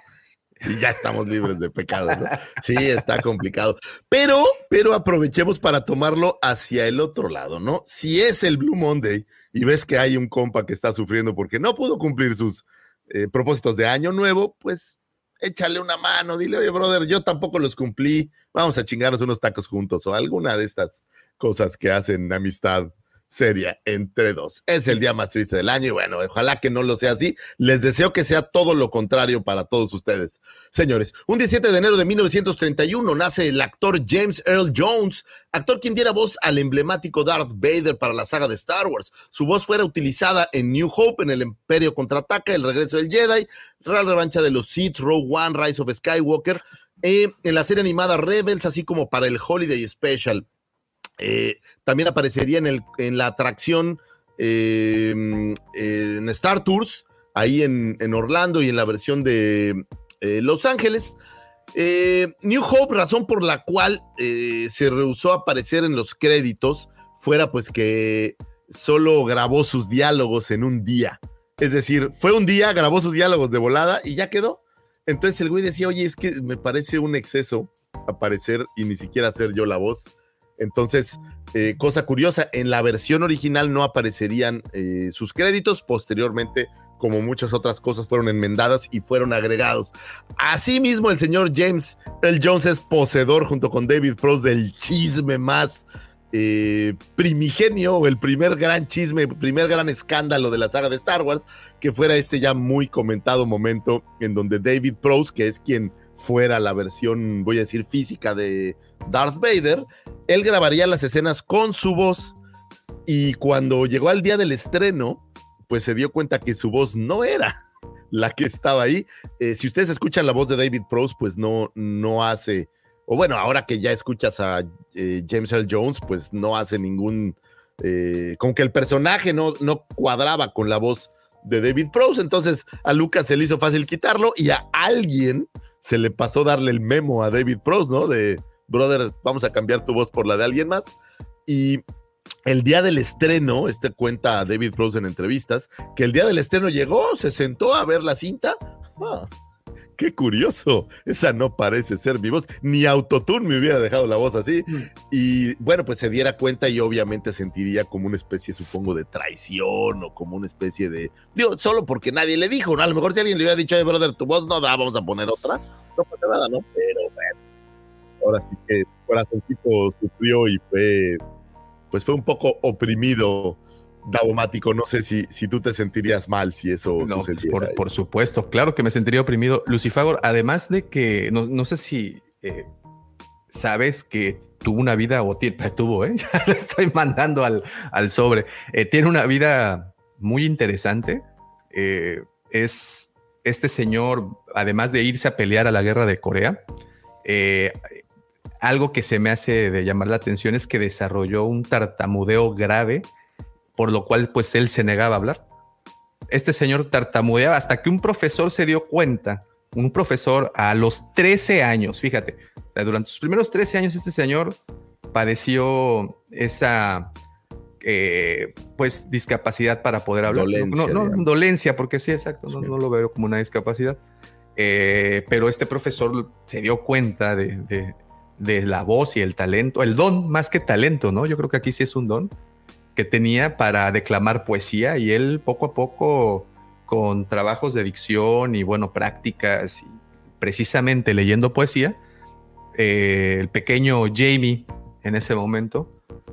y ya estamos libres de pecado, ¿no? Sí, está complicado. Pero, pero aprovechemos para tomarlo hacia el otro lado, ¿no? Si es el Blue Monday y ves que hay un compa que está sufriendo porque no pudo cumplir sus eh, propósitos de año nuevo, pues échale una mano, dile, oye, brother, yo tampoco los cumplí, vamos a chingarnos unos tacos juntos o alguna de estas cosas que hacen amistad seria entre dos. Es el día más triste del año y bueno, ojalá que no lo sea así. Les deseo que sea todo lo contrario para todos ustedes. Señores, un 17 de enero de 1931 nace el actor James Earl Jones, actor quien diera voz al emblemático Darth Vader para la saga de Star Wars. Su voz fuera utilizada en New Hope, en el Imperio Contraataca, El Regreso del Jedi, Real Revancha de los Sith, Rogue One, Rise of Skywalker, eh, en la serie animada Rebels, así como para el Holiday Special. Eh, también aparecería en, la atracción eh, en Star Tours, ahí en, Orlando y en la versión de eh, Los Ángeles. New Hope, razón por la cual se rehusó a aparecer en los créditos, fuera pues que solo grabó sus diálogos en un día. Es decir, fue un día, grabó sus diálogos de volada y ya quedó. Entonces el güey decía, oye, es que me parece un exceso aparecer y ni siquiera hacer yo la voz. Entonces, eh, cosa curiosa, en la versión original no aparecerían eh, sus créditos, posteriormente, como muchas otras cosas, fueron enmendadas y fueron agregados. Asimismo, el señor James L. Jones es poseedor, junto con David Prost, del chisme más eh, primigenio, el primer gran chisme, primer gran escándalo de la saga de Star Wars, que fuera este ya muy comentado momento en donde David Prost, que es quien fuera la versión, voy a decir, física de Darth Vader, él grabaría las escenas con su voz y cuando llegó al día del estreno, pues se dio cuenta que su voz no era la que estaba ahí. Eh, si ustedes escuchan la voz de David Prose, pues no, no hace, o bueno, ahora que ya escuchas a eh, James Earl Jones, pues no hace ningún, eh, como que el personaje no, no cuadraba con la voz de David Prose, entonces a Lucas se le hizo fácil quitarlo y a alguien se le pasó darle el memo a David Prose, ¿no? De, brother, vamos a cambiar tu voz por la de alguien más. Y el día del estreno, este cuenta David Prose en entrevistas, que el día del estreno llegó, se sentó a ver la cinta. Ah, qué curioso, esa no parece ser mi voz, ni Autotune me hubiera dejado la voz así. Mm. Y bueno, pues se diera cuenta y obviamente sentiría como una especie, supongo, de traición o como una especie de. Digo, solo porque nadie le dijo, ¿no? A lo mejor si alguien le hubiera dicho, hey, brother, tu voz no da, vamos a poner otra, no pasa nada, ¿no? Pero bueno, ahora sí que el corazoncito sufrió y fue, pues fue un poco oprimido Davomático, no sé si, si tú te sentirías mal si eso no, Por, supuesto, claro que me sentiría oprimido. Lucifagor, además de que, no, sé si eh, sabes que tuvo una vida, o tuvo, ¿eh? ya lo estoy mandando al, al sobre, eh, tiene una vida muy interesante. Eh, es este señor, además de irse a pelear a la guerra de Corea, algo que se me hace de llamar la atención es que desarrolló un tartamudeo grave por lo cual pues él se negaba a hablar. Este señor tartamudeaba hasta que un profesor se dio cuenta, un profesor a los 13 años, fíjate, durante sus primeros 13 años este señor padeció esa eh, pues discapacidad para poder hablar. Dolencia, no, no, dolencia, porque sí, exacto, No, lo veo como una discapacidad. Eh, pero este profesor se dio cuenta de, de, la voz y el talento, el don más que talento, ¿no? Yo creo que aquí sí es un don que tenía para declamar poesía y él poco a poco con trabajos de dicción y bueno, prácticas y precisamente leyendo poesía, eh, el pequeño Jamie en ese momento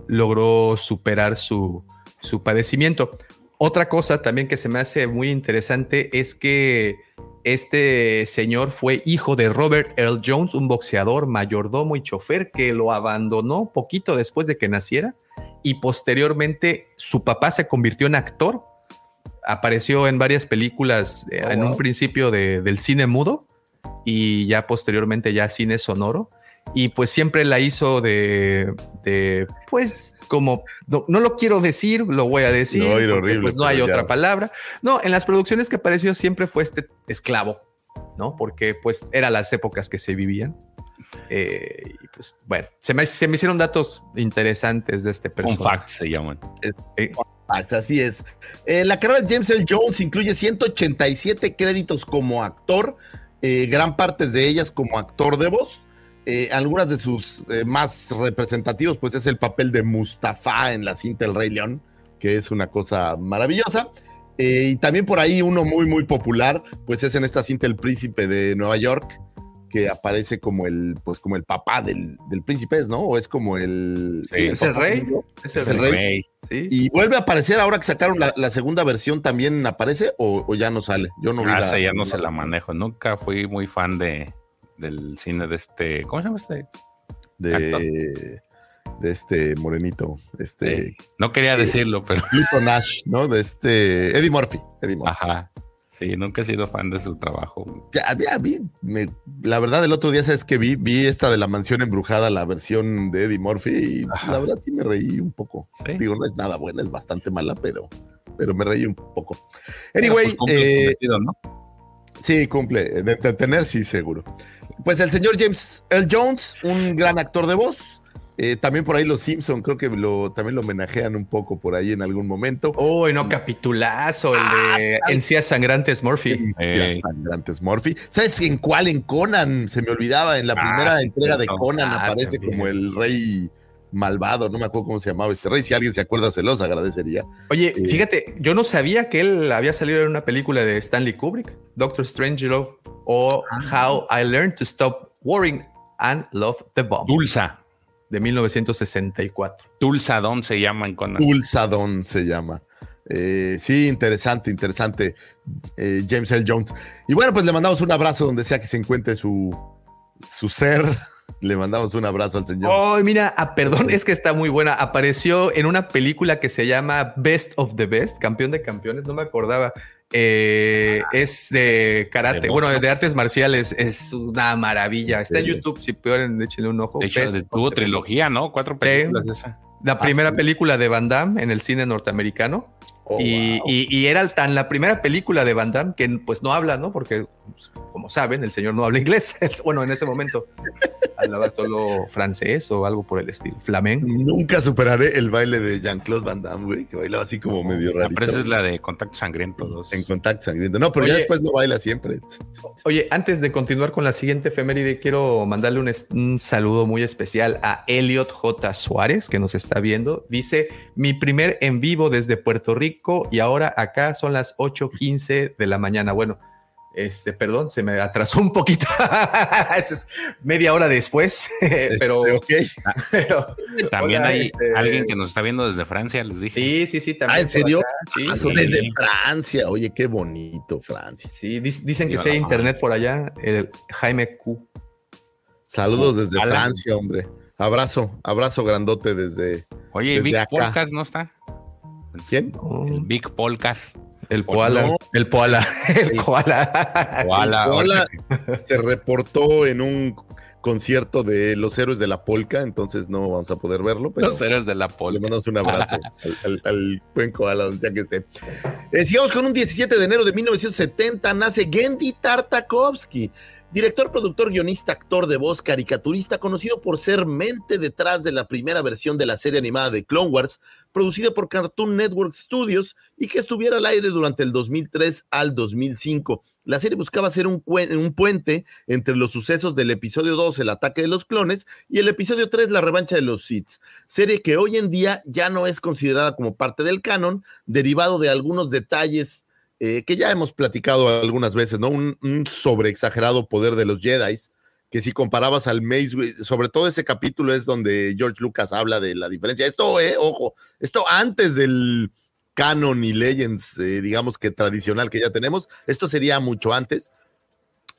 logró superar su, su padecimiento. Otra cosa también que se me hace muy interesante es que este señor fue hijo de Robert Earl Jones, un boxeador, mayordomo y chofer que lo abandonó poquito después de que naciera y posteriormente su papá se convirtió en actor. Apareció en varias películas eh, Oh, en un principio de- del cine mudo y ya posteriormente ya cine sonoro. Y pues siempre la hizo de, de pues como, no, no lo quiero decir, lo voy a decir. No, porque, horrible, pues no hay ya. otra palabra. No, en las producciones que apareció siempre fue este esclavo, ¿no? Porque pues eran las épocas que se vivían. Eh, y pues bueno, se me, se me hicieron datos interesantes de este personaje. fact se llaman. Facts, Así es. Eh, la carrera de James L. Jones incluye 187 créditos como actor, eh, gran parte de ellas como actor de voz. Eh, algunas de sus eh, más representativos, pues es el papel de Mustafa en la cinta El Rey León, que es una cosa maravillosa. Eh, y también por ahí uno muy, muy popular, pues es en esta cinta El Príncipe de Nueva York, que aparece como el, pues como el papá del, del príncipe, ¿es, ¿no? O es como el... Sí, es el rey. Es el Es el rey, rey. sí. Y vuelve a aparecer ahora que sacaron la, la segunda versión, ¿también aparece o, o ya no sale? Yo no vi Ah, la- ya no se la manejo. Nunca fui muy fan de del cine de este. ¿Cómo se llama este? de, de este morenito, este Eh, no quería decirlo, pero. Pluto Nash, ¿no? De este Eddie Murphy. Eddie Murphy. Ajá. Sí, nunca he sido fan de su trabajo. Ya, ya vi, me- la verdad, el otro día, ¿sabes que vi? Vi esta de la mansión embrujada, la versión de Eddie Murphy, y Ajá. la verdad sí me reí un poco. Sí. Digo, no es nada buena, es bastante mala, pero, pero me reí un poco. Anyway, pues, cumple su eh. Sí, cumple. De entretener, sí, seguro. Pues el señor James L. Jones, un gran actor de voz. Eh, también por ahí los Simpson, creo que lo, también lo homenajean un poco por ahí en algún momento. Uy, no, capitulazo, el Ah, de. Encías Sangrantes Murphy. Días Ey. sangrantes, Murphy. ¿Sabes en cuál? En Conan, se me olvidaba, en la Ah, primera sí, entrega de. Conan Ah, aparece también. como el rey malvado, no me acuerdo cómo se llamaba este rey. Si alguien se acuerda, se los agradecería. Oye, Sí. fíjate, yo no sabía que él había salido en una película de Stanley Kubrick, Doctor Strangelove o How I Learned to Stop Worrying and Love the Bomb Tulsa. de 1964. Tulsa Don se llama en Conan. Pulsadón se llama. Eh, sí, interesante, interesante. eh, James L. Jones. Y bueno, pues le mandamos un abrazo donde sea que se encuentre su, su ser. Le mandamos un abrazo al señor. Oh, mira, ah, perdón, es que está muy buena. Apareció en una película que se llama Best of the Best, campeón de campeones, no me acordaba. Eh, es de karate, De bueno, de artes marciales, es una maravilla. Está en. YouTube, si pueden, échenle un ojo. De hecho, Best de- tuvo Best. trilogía, ¿no? Cuatro películas esa. La primera sí. película de Van Damme en el cine norteamericano. Oh, y, wow. y- y era tan la primera película de Van Damme que pues no habla, ¿no? Porque, pues, como saben, el señor no habla inglés. bueno, en ese momento hablaba solo francés o algo por el estilo, flamenco. Nunca superaré el baile de Jean-Claude Van Damme, güey, que bailaba así como medio La raro. presa es la de Contacto Sangriento 2. En contacto sangriento. No, pero ya después lo baila siempre. Oye, antes de continuar con la siguiente efeméride, quiero mandarle un saludo muy especial a Elliot J. Suárez, que nos está viendo. Dice, mi primer en vivo desde Puerto Rico y ahora acá son las 8.15 de la mañana. Bueno, este, perdón, se me atrasó un poquito. Es media hora después, pero, Este, ok. pero- También Hola, hay este- alguien que nos está viendo desde Francia, les dije. Sí, sí, sí, también. Ah, ¿en serio? sí, Ah, sí. desde Francia. Oye, qué bonito, Francia. Sí, dicen que si hay internet por allá, el Jaime Q. Saludos desde Alan. Francia, hombre. Abrazo, abrazo grandote desde. Oye, Desde Big acá. Polkas no está. ¿Quién? El Big Polkas. El koala, no. el koala, el koala. Koala, Koala ahorita se reportó en un concierto de los héroes de la polka, entonces no vamos a poder verlo, pero Los héroes de la le polka. mandamos un abrazo al, al, al buen koala, donde sea que esté. Eh, sigamos con un 17 de enero de 1970, nace Gendy Tartakovsky, director, productor, guionista, actor de voz, caricaturista, conocido por ser mente detrás de la primera versión de la serie animada de Clone Wars, producida por Cartoon Network Studios y que estuviera al aire durante el 2003 al 2005. La serie buscaba ser un, puente entre los sucesos del episodio 2, el ataque de los clones, y el episodio 3, la revancha de los Sith. Serie que hoy en día ya no es considerada como parte del canon, derivado de algunos detalles eh, que ya hemos platicado algunas veces, ¿no? Un, un sobreexagerado poder de los Jedi, que si comparabas al Maze, sobre todo ese capítulo es donde George Lucas habla de la diferencia. Esto, eh, ojo, esto antes del canon y Legends, eh, digamos que tradicional que ya tenemos. Esto sería mucho antes,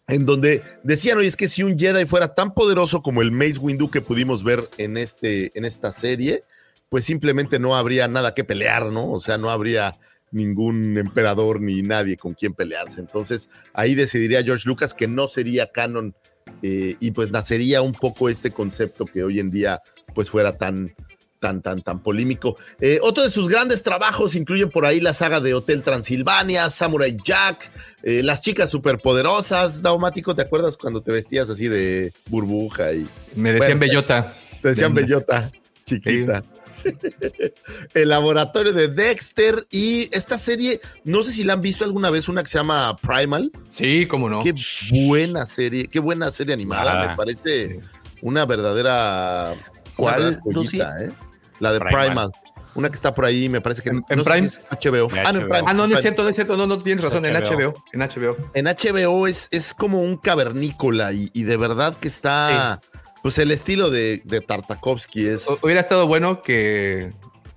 en donde decían, oye, es que si un Jedi fuera tan poderoso como el Mace Windu que pudimos ver en, este, en esta serie, pues simplemente no habría nada que pelear, ¿no? O sea, no habría ningún emperador ni nadie con quien pelearse. Entonces, ahí decidiría George Lucas que no sería canon eh, y pues nacería un poco este concepto que hoy en día pues fuera tan, tan, tan, tan polémico. Eh, otro de sus grandes trabajos incluyen por ahí la saga de Hotel Transilvania, Samurai Jack, eh, Las chicas superpoderosas. Daumático, ¿te acuerdas cuando te vestías así de burbuja? y Me decían Bueno, bellota. Te decían De- bellota, chiquita. El laboratorio de Dexter y esta serie, no sé si la han visto alguna vez, una que se llama Primal. Sí, cómo no. Qué buena serie, qué buena serie animada. Ah. Me parece una verdadera. ¿Cuál, una ¿eh? La de Primal. Primal. Una que está por ahí, me parece que ¿En- no en si HBO. Ah, no, en. Prime. Ah, no, no es cierto, no es cierto. No, no tienes razón. En HBO. En HBO. En HBO es, es como un cavernícola y, y de verdad que está. Pues el estilo de, de Tartakovsky es. O- Hubiera estado bueno que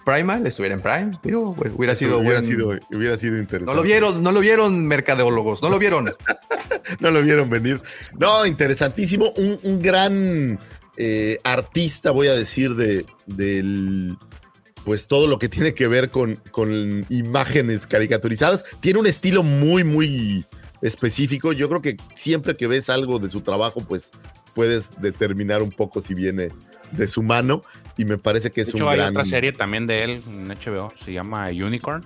Primal estuviera en Prime. Digo, hubiera sido hubiera, buen- sido, hubiera sido interesante. No lo vieron, no lo vieron, mercadólogos. No lo vieron. No lo vieron venir. No, interesantísimo. Un, un gran eh, artista, voy a decir, de, del. Pues todo lo que tiene que ver con, con imágenes caricaturizadas. Tiene un estilo muy, muy específico. Yo creo que siempre que ves algo de su trabajo, pues puedes determinar un poco si viene de su mano. Y me parece que De es hecho, un hay gran. otra serie también de él en HBO, se llama Unicorn.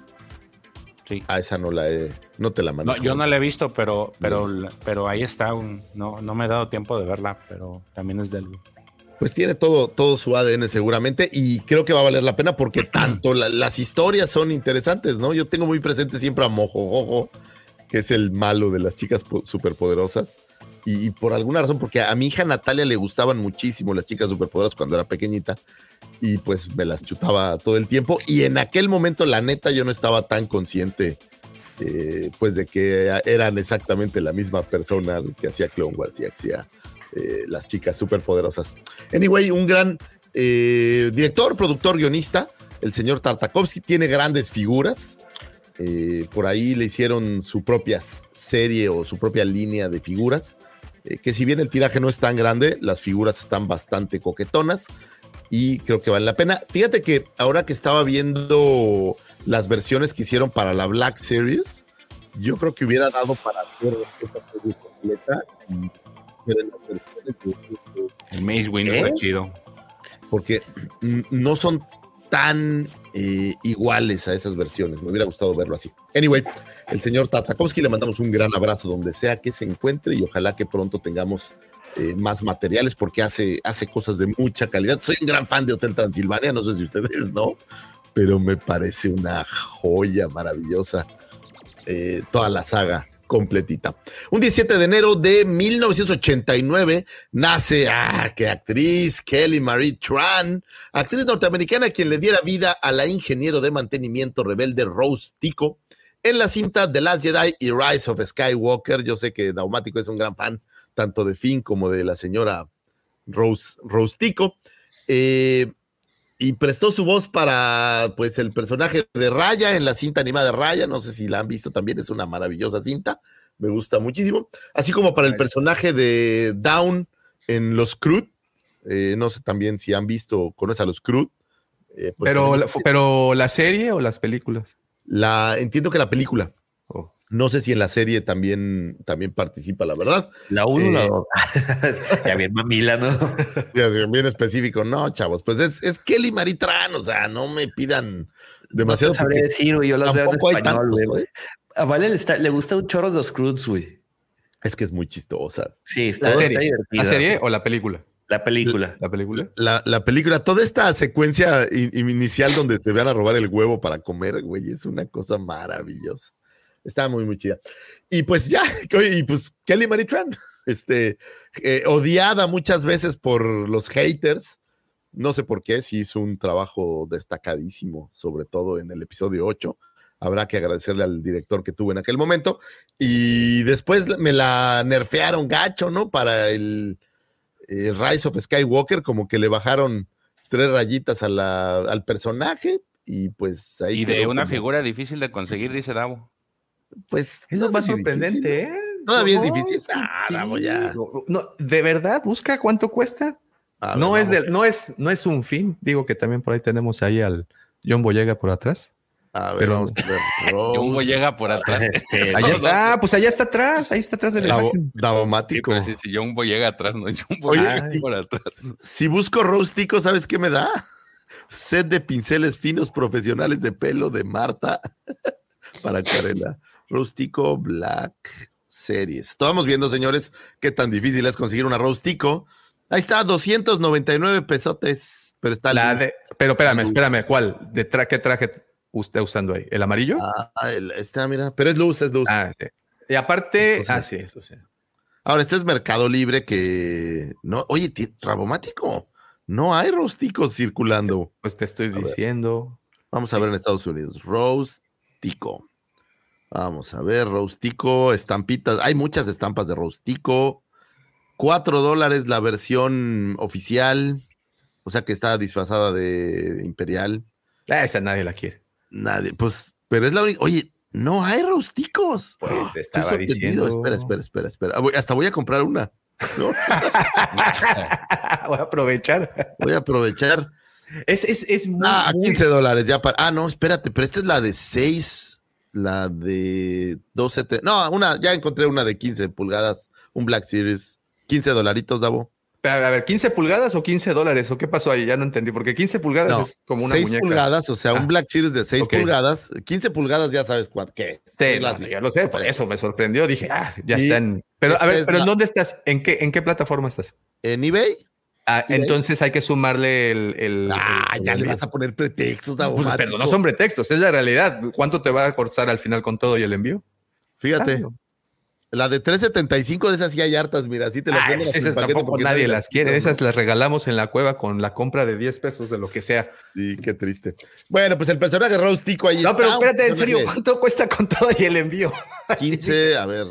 Sí. Ah, esa no la he. No te la mando. No, yo no la he visto, pero, pero, Yes. pero ahí está. un- no, no me he dado tiempo de verla, pero también es del. Pues tiene todo, todo su ADN seguramente y creo que va a valer la pena porque tanto la- las historias son interesantes, ¿no? Yo tengo muy presente siempre a Mojojojo, que es el malo de las chicas po- superpoderosas. Y, por alguna razón, porque a mi hija Natalia le gustaban muchísimo las chicas superpoderosas cuando era pequeñita y pues me las chutaba todo el tiempo. Y en aquel momento, la neta, yo no estaba tan consciente eh, pues de que eran exactamente la misma persona que hacía Clone Wars y hacía eh, las chicas superpoderosas. Anyway, un gran eh, director, productor, guionista, el señor Tartakovsky, tiene grandes figuras. Por ahí le hicieron su propia serie o su propia línea de figuras, eh, que si bien el tiraje no es tan grande, las figuras están bastante coquetonas y creo que vale la pena. Fíjate que ahora que estaba viendo las versiones que hicieron para la Black Series, yo creo que hubiera dado para hacer esta serie completa El Maze Windu ¿Eh? está chido. porque mm, no son tan eh, iguales a esas versiones. Me hubiera gustado verlo así. Anyway, el señor Tartakovsky le mandamos un gran abrazo donde sea que se encuentre y ojalá que pronto tengamos eh, más materiales porque hace, hace cosas de mucha calidad. Soy un gran fan de Hotel Transilvania, no sé si ustedes no, pero me parece una joya maravillosa eh, toda la saga completita. Un 17 de enero de 1989 nace, ah, qué actriz, Kelly Marie Tran, actriz norteamericana quien le diera vida a la ingeniero de mantenimiento rebelde Rose Tico en la cinta The Last Jedi y Rise of Skywalker. Yo sé que Daumático es un gran fan tanto de Finn como de la señora Rose, Rose Tico. Eh, y prestó su voz para pues el personaje de Raya en la cinta animada de Raya, no sé si la han visto también, es una maravillosa cinta, me gusta muchísimo, así como para el personaje de Down en Los Crud, eh, no sé también si han visto, conoces a Los Crud. eh, pues, Pero, la- pero la serie o las películas. la, entiendo que la película. No sé si en la serie también, también participa, la verdad. La uno, la Eh, dos. ya bien mamila, ¿no? Bien específico, no, chavos, pues es, es Kelly Maritran, o sea, no me pidan demasiado. No sabré porque decir, güey. Yo las veo en español, güey. A Vale le, está- le gusta un chorro de los Croods, güey. Es que es muy chistosa. Sí, está, La está serie. divertida. ¿La serie o la película? La película. La película. La, la película, toda esta secuencia in- inicial donde se van a robar el huevo para comer, güey, es una cosa maravillosa. Está muy, muy chida. Y pues ya, y pues Kelly Maritran, este, eh, odiada muchas veces por los haters. No sé por qué, sí hizo un trabajo destacadísimo, sobre todo en el episodio 8. Habrá que agradecerle al director que tuvo en aquel momento. Y después me la nerfearon gacho, ¿no? Para el, el Rise of Skywalker, como que le bajaron tres rayitas a la- al personaje y pues ahí Y de una como- figura difícil de conseguir, dice Davo. Pues Es lo no más sorprendente, difícil, ¿eh? Todavía es difícil. sí, Ah, sí. Davo, ya. No, de verdad, busca cuánto cuesta. Ver, no, es vamos. del- no, es, no es un fin. Digo que también por ahí tenemos ahí al John Boyega por atrás. A ver, pero- vamos a ver. Jumbo Rose, llega por atrás. Este, Allá ah, pues allá está atrás, ahí está atrás de la Davo- imagen. Sí, Davomático. sí, sí, Jumbo llega atrás, no Jumbo Oye, llega sí. por atrás. Si busco rústico, ¿sabes qué me da? Set de pinceles finos profesionales de pelo de Marta para acuarela. Rústico Black Series. Estábamos viendo, señores, qué tan difícil es conseguir una rústico. Ahí está, 299 pesotes, pero está La de- pero espérame, espérame, ¿cuál? ¿De tra- ¿Qué traje usted usando ahí? ¿El amarillo? Ah, está, mira, pero es luz, es luz. Ah, sí. Y aparte, Entonces- ah, sí, eso sí. Ahora, esto es Mercado Libre que no, oye, ti- Rabomático, no hay rústicos circulando. Pues te estoy diciendo. Vamos a ver en Estados Unidos. Rostico. Vamos a ver, Rostico, estampitas. Hay muchas estampas de Rostico. Cuatro dólares la versión oficial. O sea que está disfrazada de Imperial. Ah, esa nadie la quiere. Nadie, pues, pero es la única. Oye, no hay Rosticos. Pues te Estoy estaba diciendo. Espera, espera, espera, espera. Ah, voy- hasta voy a comprar una. ¿no? Voy a aprovechar. Voy a aprovechar. Es, es, es muy, Ah, a muy- 15 dólares ya para. Ah, no, espérate, pero esta es la de 6, la de 12. te- No, una, ya encontré una de 15 pulgadas, un Black Series. 15 dolaritos, Davo. A ver, ¿15 pulgadas o 15 dólares? ¿O qué pasó ahí? Ya no entendí, porque 15 pulgadas No, es como una 6 muñeca. pulgadas, o sea, Ah. un Black Series de 6 Ok. pulgadas. 15 pulgadas ya sabes cuánto. ¿Qué? Sí, las no, ya lo sé, por eso me sorprendió. Dije, ah, ya Y están. Pero a ver, pero la- ¿en dónde estás? ¿En qué, ¿En qué plataforma estás? En eBay. Ah, entonces hay que sumarle el. el- Ah, el- ya le vas a poner pretextos, Davo. Pues, pero no son pretextos, es la realidad. ¿Cuánto te va a costar al final con todo y el envío? Fíjate, Claro. la de 375 de esas sí hay hartas, mira, así te las Ah, venden esas tampoco nadie las quiere. Esas las regalamos en la cueva con la compra de 10 pesos de lo que sea. Sí, qué triste. Bueno, pues el personaje Rostico ahí No, está. pero espérate, en serio, ¿cuánto cuesta con todo y el envío? 15, a ver.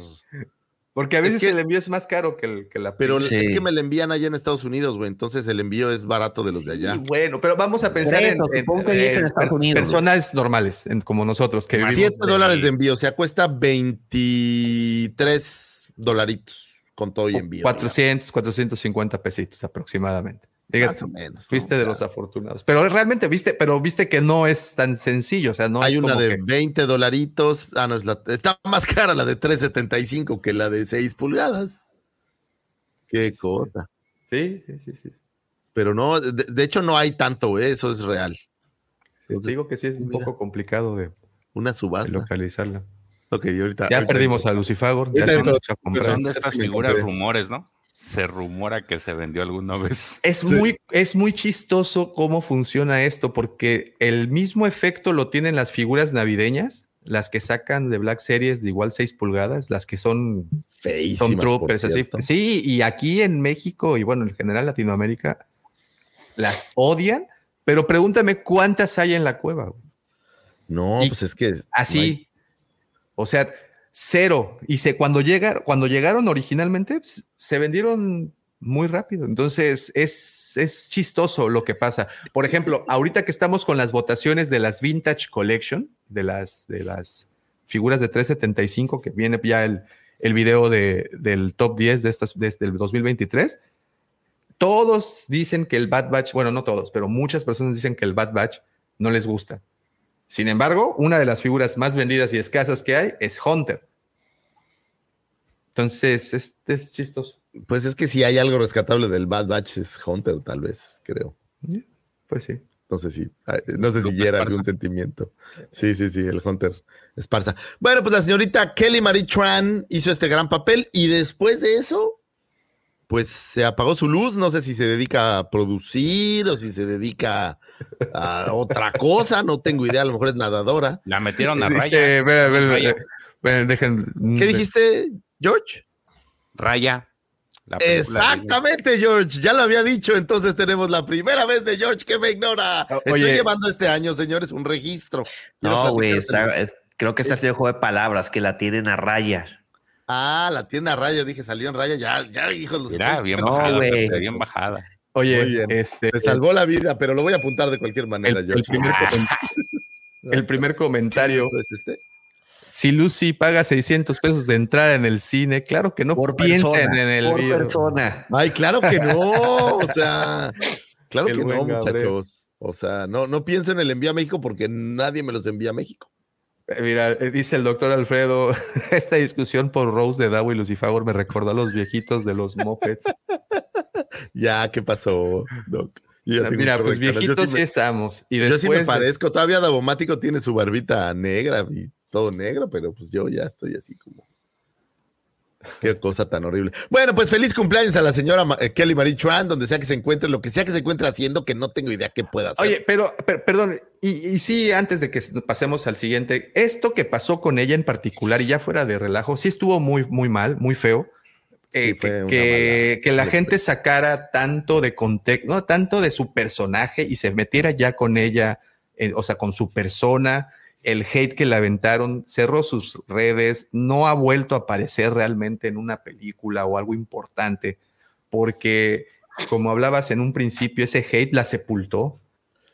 Porque a veces que- el envío es más caro que, el, que la Pero Sí. es que me la envían allá en Estados Unidos, güey. Entonces el envío es barato de los de allá. Bueno, pero vamos a pensar en, eso, en- en en Estados per- Unidos, personas normales, en- como nosotros, que vivimos 7 de- dólares de envío, o sea, cuesta 23 dolaritos con todo y envío. 400, 450 pesitos aproximadamente. Fíjate, Más o menos. fuiste ¿no? O de sea, los afortunados. Pero realmente viste, pero viste que no es tan sencillo, o sea, no hay es una como de que- 20 dolaritos. Ah, no, es la, está más cara la de 3.75 que la de 6 pulgadas. Qué cosa. Sí, sí, sí, sí. Pero no, de, de hecho no hay tanto, ¿eh? eso es real. Te digo que sí es un mira. poco complicado de, Una de subasta. localizarla. Ok, ahorita. Ya ahorita- perdimos a Lucifagor. Comprar. son de Es estas figuras rumores, ¿no? Se rumora que se vendió alguna vez. Es, Sí. muy, es muy chistoso cómo funciona esto, porque el mismo efecto lo tienen las figuras navideñas, las que sacan de Black Series de igual 6 pulgadas, las que son Feísimas, son troopers, así. Sí, y aquí en México y bueno, en general Latinoamérica, las odian, pero pregúntame cuántas hay en la cueva. güey? No, Y pues es que. Así. no hay- O sea, cero. Y se, cuando, llega, cuando llegaron originalmente, pues, se vendieron muy rápido. Entonces, es, es chistoso lo que pasa. Por ejemplo, ahorita que estamos con las votaciones de las Vintage Collection, de las, de las figuras de 375, que viene ya el, el video de- del top 10 de estas desde el 2023. Todos dicen que el Bad Batch, bueno, no todos, pero muchas personas dicen que el Bad Batch no les gusta. Sin embargo, una de las figuras más vendidas y escasas que hay es Hunter. Entonces, este es chistoso. Pues es que si hay algo rescatable del Bad Batch es Hunter, tal vez, creo. Pues sí. No sé si, no sé si hiera algún sentimiento. Sí, sí, sí, el Hunter Esparza. Bueno, pues la señorita Kelly Marie Tran hizo este gran papel y después de eso, pues se apagó su luz. No sé si se dedica a producir o si se dedica a otra cosa, no tengo idea, a lo mejor es nadadora. La metieron a Dice, raya. Raya. espera, dejen- ¿Qué dijiste, George? Raya. La película de- Exactamente, George. Ya lo había dicho. Entonces tenemos la primera vez de George que me ignora. O- Estoy oye. llevando este año, señores, un registro. Quiero No, güey, es- creo que está haciendo juego de palabras, que la tienen a raya. Ah, la tiene a raya. Dije, salió en raya. Ya, ya, hijos. los Mira, bien bajada. bien bajada. Oye, bien. este, Me salvó la vida, pero lo voy a apuntar de cualquier el, manera, el George. primer, Ah. el primer comentario. ¿Es este? Si Lucy paga 600 pesos de entrada en el cine, claro que no Por piensen persona, en el por video. persona. Ay, claro que no. O sea, claro El que no, Gabriel. muchachos. O sea, no, no piensen en el envío a México porque nadie me los envía a México. Eh, Mira, eh, dice el doctor Alfredo, esta discusión por Rose de Dawo y Lucifagor me recordó a los viejitos de los mopeds. Ya, ¿qué pasó, Doc? Yo ya tengo Mira, pues viejitos sí me- estamos. Y Yo sí me parezco. Todavía Davomático tiene su barbita negra y todo negro, pero pues yo ya estoy así como. Qué cosa tan horrible. Bueno, pues feliz cumpleaños a la señora eh, Kelly Marie Chuan, donde sea que se encuentre, lo que sea que se encuentre haciendo, que no tengo idea qué pueda hacer. Oye, pero, per- perdón, y, y sí, antes de que pasemos al siguiente, esto que pasó con ella en particular y ya fuera de relajo, sí estuvo muy, muy mal, muy feo. eh, Sí, que, la gente sacara tanto de contexto, no, tanto de su personaje y se metiera ya con ella, eh, o sea, con su persona, el hate que le aventaron, cerró sus redes, no ha vuelto a aparecer realmente en una película o algo importante, porque como hablabas en un principio, ese hate la sepultó.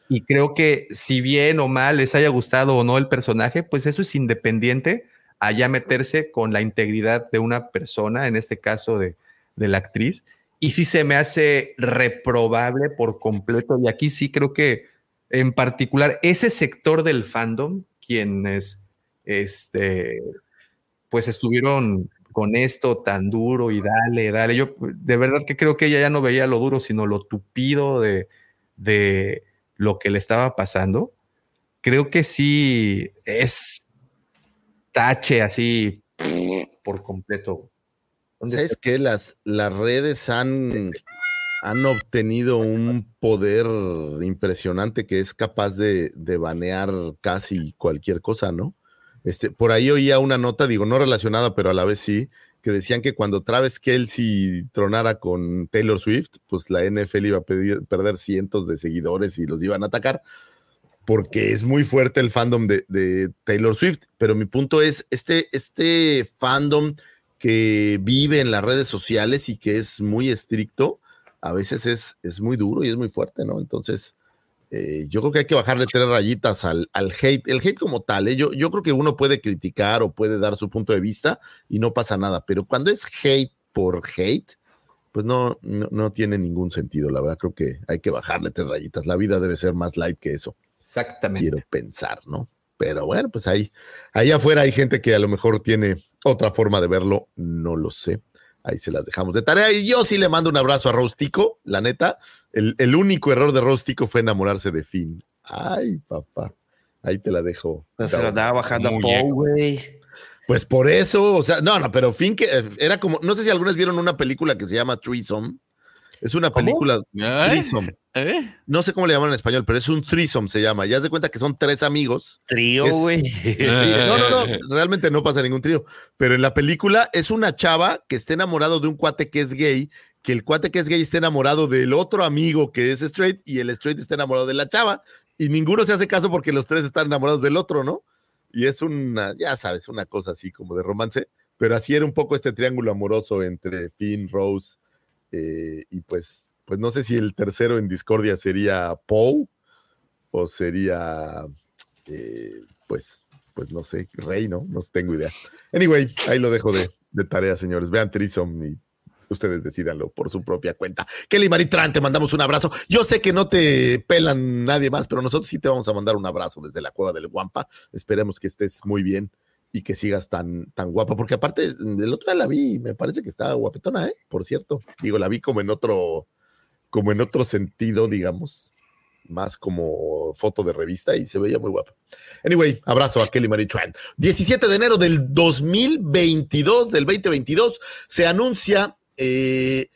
Y creo que si bien o mal les haya gustado o no el personaje, pues eso es independiente a ya meterse con la integridad de una persona, en este caso de, de la actriz. Y sí se me hace reprobable por completo. Y aquí sí creo que en particular ese sector del fandom, quienes este, pues estuvieron con esto tan duro y dale, dale. Yo de verdad que creo que ella ya no veía lo duro, sino lo tupido de, de lo que le estaba pasando. Creo que sí es tache así por completo. ¿Dónde ¿Sabes qué? Las, las redes han, han obtenido un poder impresionante que es capaz de, de banear casi cualquier cosa, ¿no? Este, por ahí oía una nota, digo, no relacionada, pero a la vez sí, que decían que cuando Travis Kelsey tronara con Taylor Swift, pues la NFL iba a perder cientos de seguidores y los iban a atacar, porque es muy fuerte el fandom de, de Taylor Swift. Pero mi punto es, este, este fandom que vive en las redes sociales y que es muy estricto, a veces es, es muy duro y es muy fuerte, ¿no? Entonces, eh, yo creo que hay que bajarle tres rayitas al, al hate. El hate como tal, ¿eh? yo, yo creo que uno puede criticar o puede dar su punto de vista y no pasa nada, pero cuando es hate por hate, pues no, no, no tiene ningún sentido, la verdad creo que hay que bajarle tres rayitas. La vida debe ser más light que eso Exactamente. quiero pensar, ¿no? Pero bueno, pues ahí, ahí afuera hay gente que a lo mejor tiene otra forma de verlo, no lo sé. Ahí se las dejamos de tarea. Y yo sí le mando un abrazo a Rostico, la neta. El, el único error de Rostico fue enamorarse de Finn. Ay, papá. Ahí te la dejo. Pero se Gabo. andaba bajando a. Poe, güey. Pues por eso, o sea, no, no, pero Finn que eh, era como, no sé si algunas vieron una película que se llama Threesome. Es una película ¿Eh? Threesome. ¿Eh? No sé cómo le llaman en español, pero es un threesome se llama. Ya haz de cuenta que son tres amigos Trío, güey. No, no, no, realmente no pasa ningún trío. Pero en la película es una chava que está enamorado de un cuate que es gay, que el cuate que es gay está enamorado del otro amigo que es straight y el straight está enamorado de la chava. Y ninguno se hace caso porque los tres están enamorados del otro, ¿no? Y es una, ya sabes, una cosa así como de romance. Pero así era un poco este triángulo amoroso entre Finn, Rose eh, y pues, pues no sé si el tercero en discordia sería Poe o sería, eh, pues, pues no sé, Rey, ¿no? No tengo idea. Anyway, ahí lo dejo de, de tarea, señores. Vean Trisom y ustedes decidanlo por su propia cuenta. Kelly Maritran, te mandamos un abrazo. Yo sé que no te pelan nadie más, pero nosotros sí te vamos a mandar un abrazo desde la cueva del Guampa. Esperemos que estés muy bien y que sigas tan, tan guapa, porque aparte, el otro día la vi me parece que está guapetona, ¿eh? Por cierto. Digo, la vi como en otro, como en otro sentido, digamos, más como foto de revista y se veía muy guapa. Anyway, abrazo a Kelly Marie Tran. 17 de enero del 2022, del 2022, se anuncia, eh,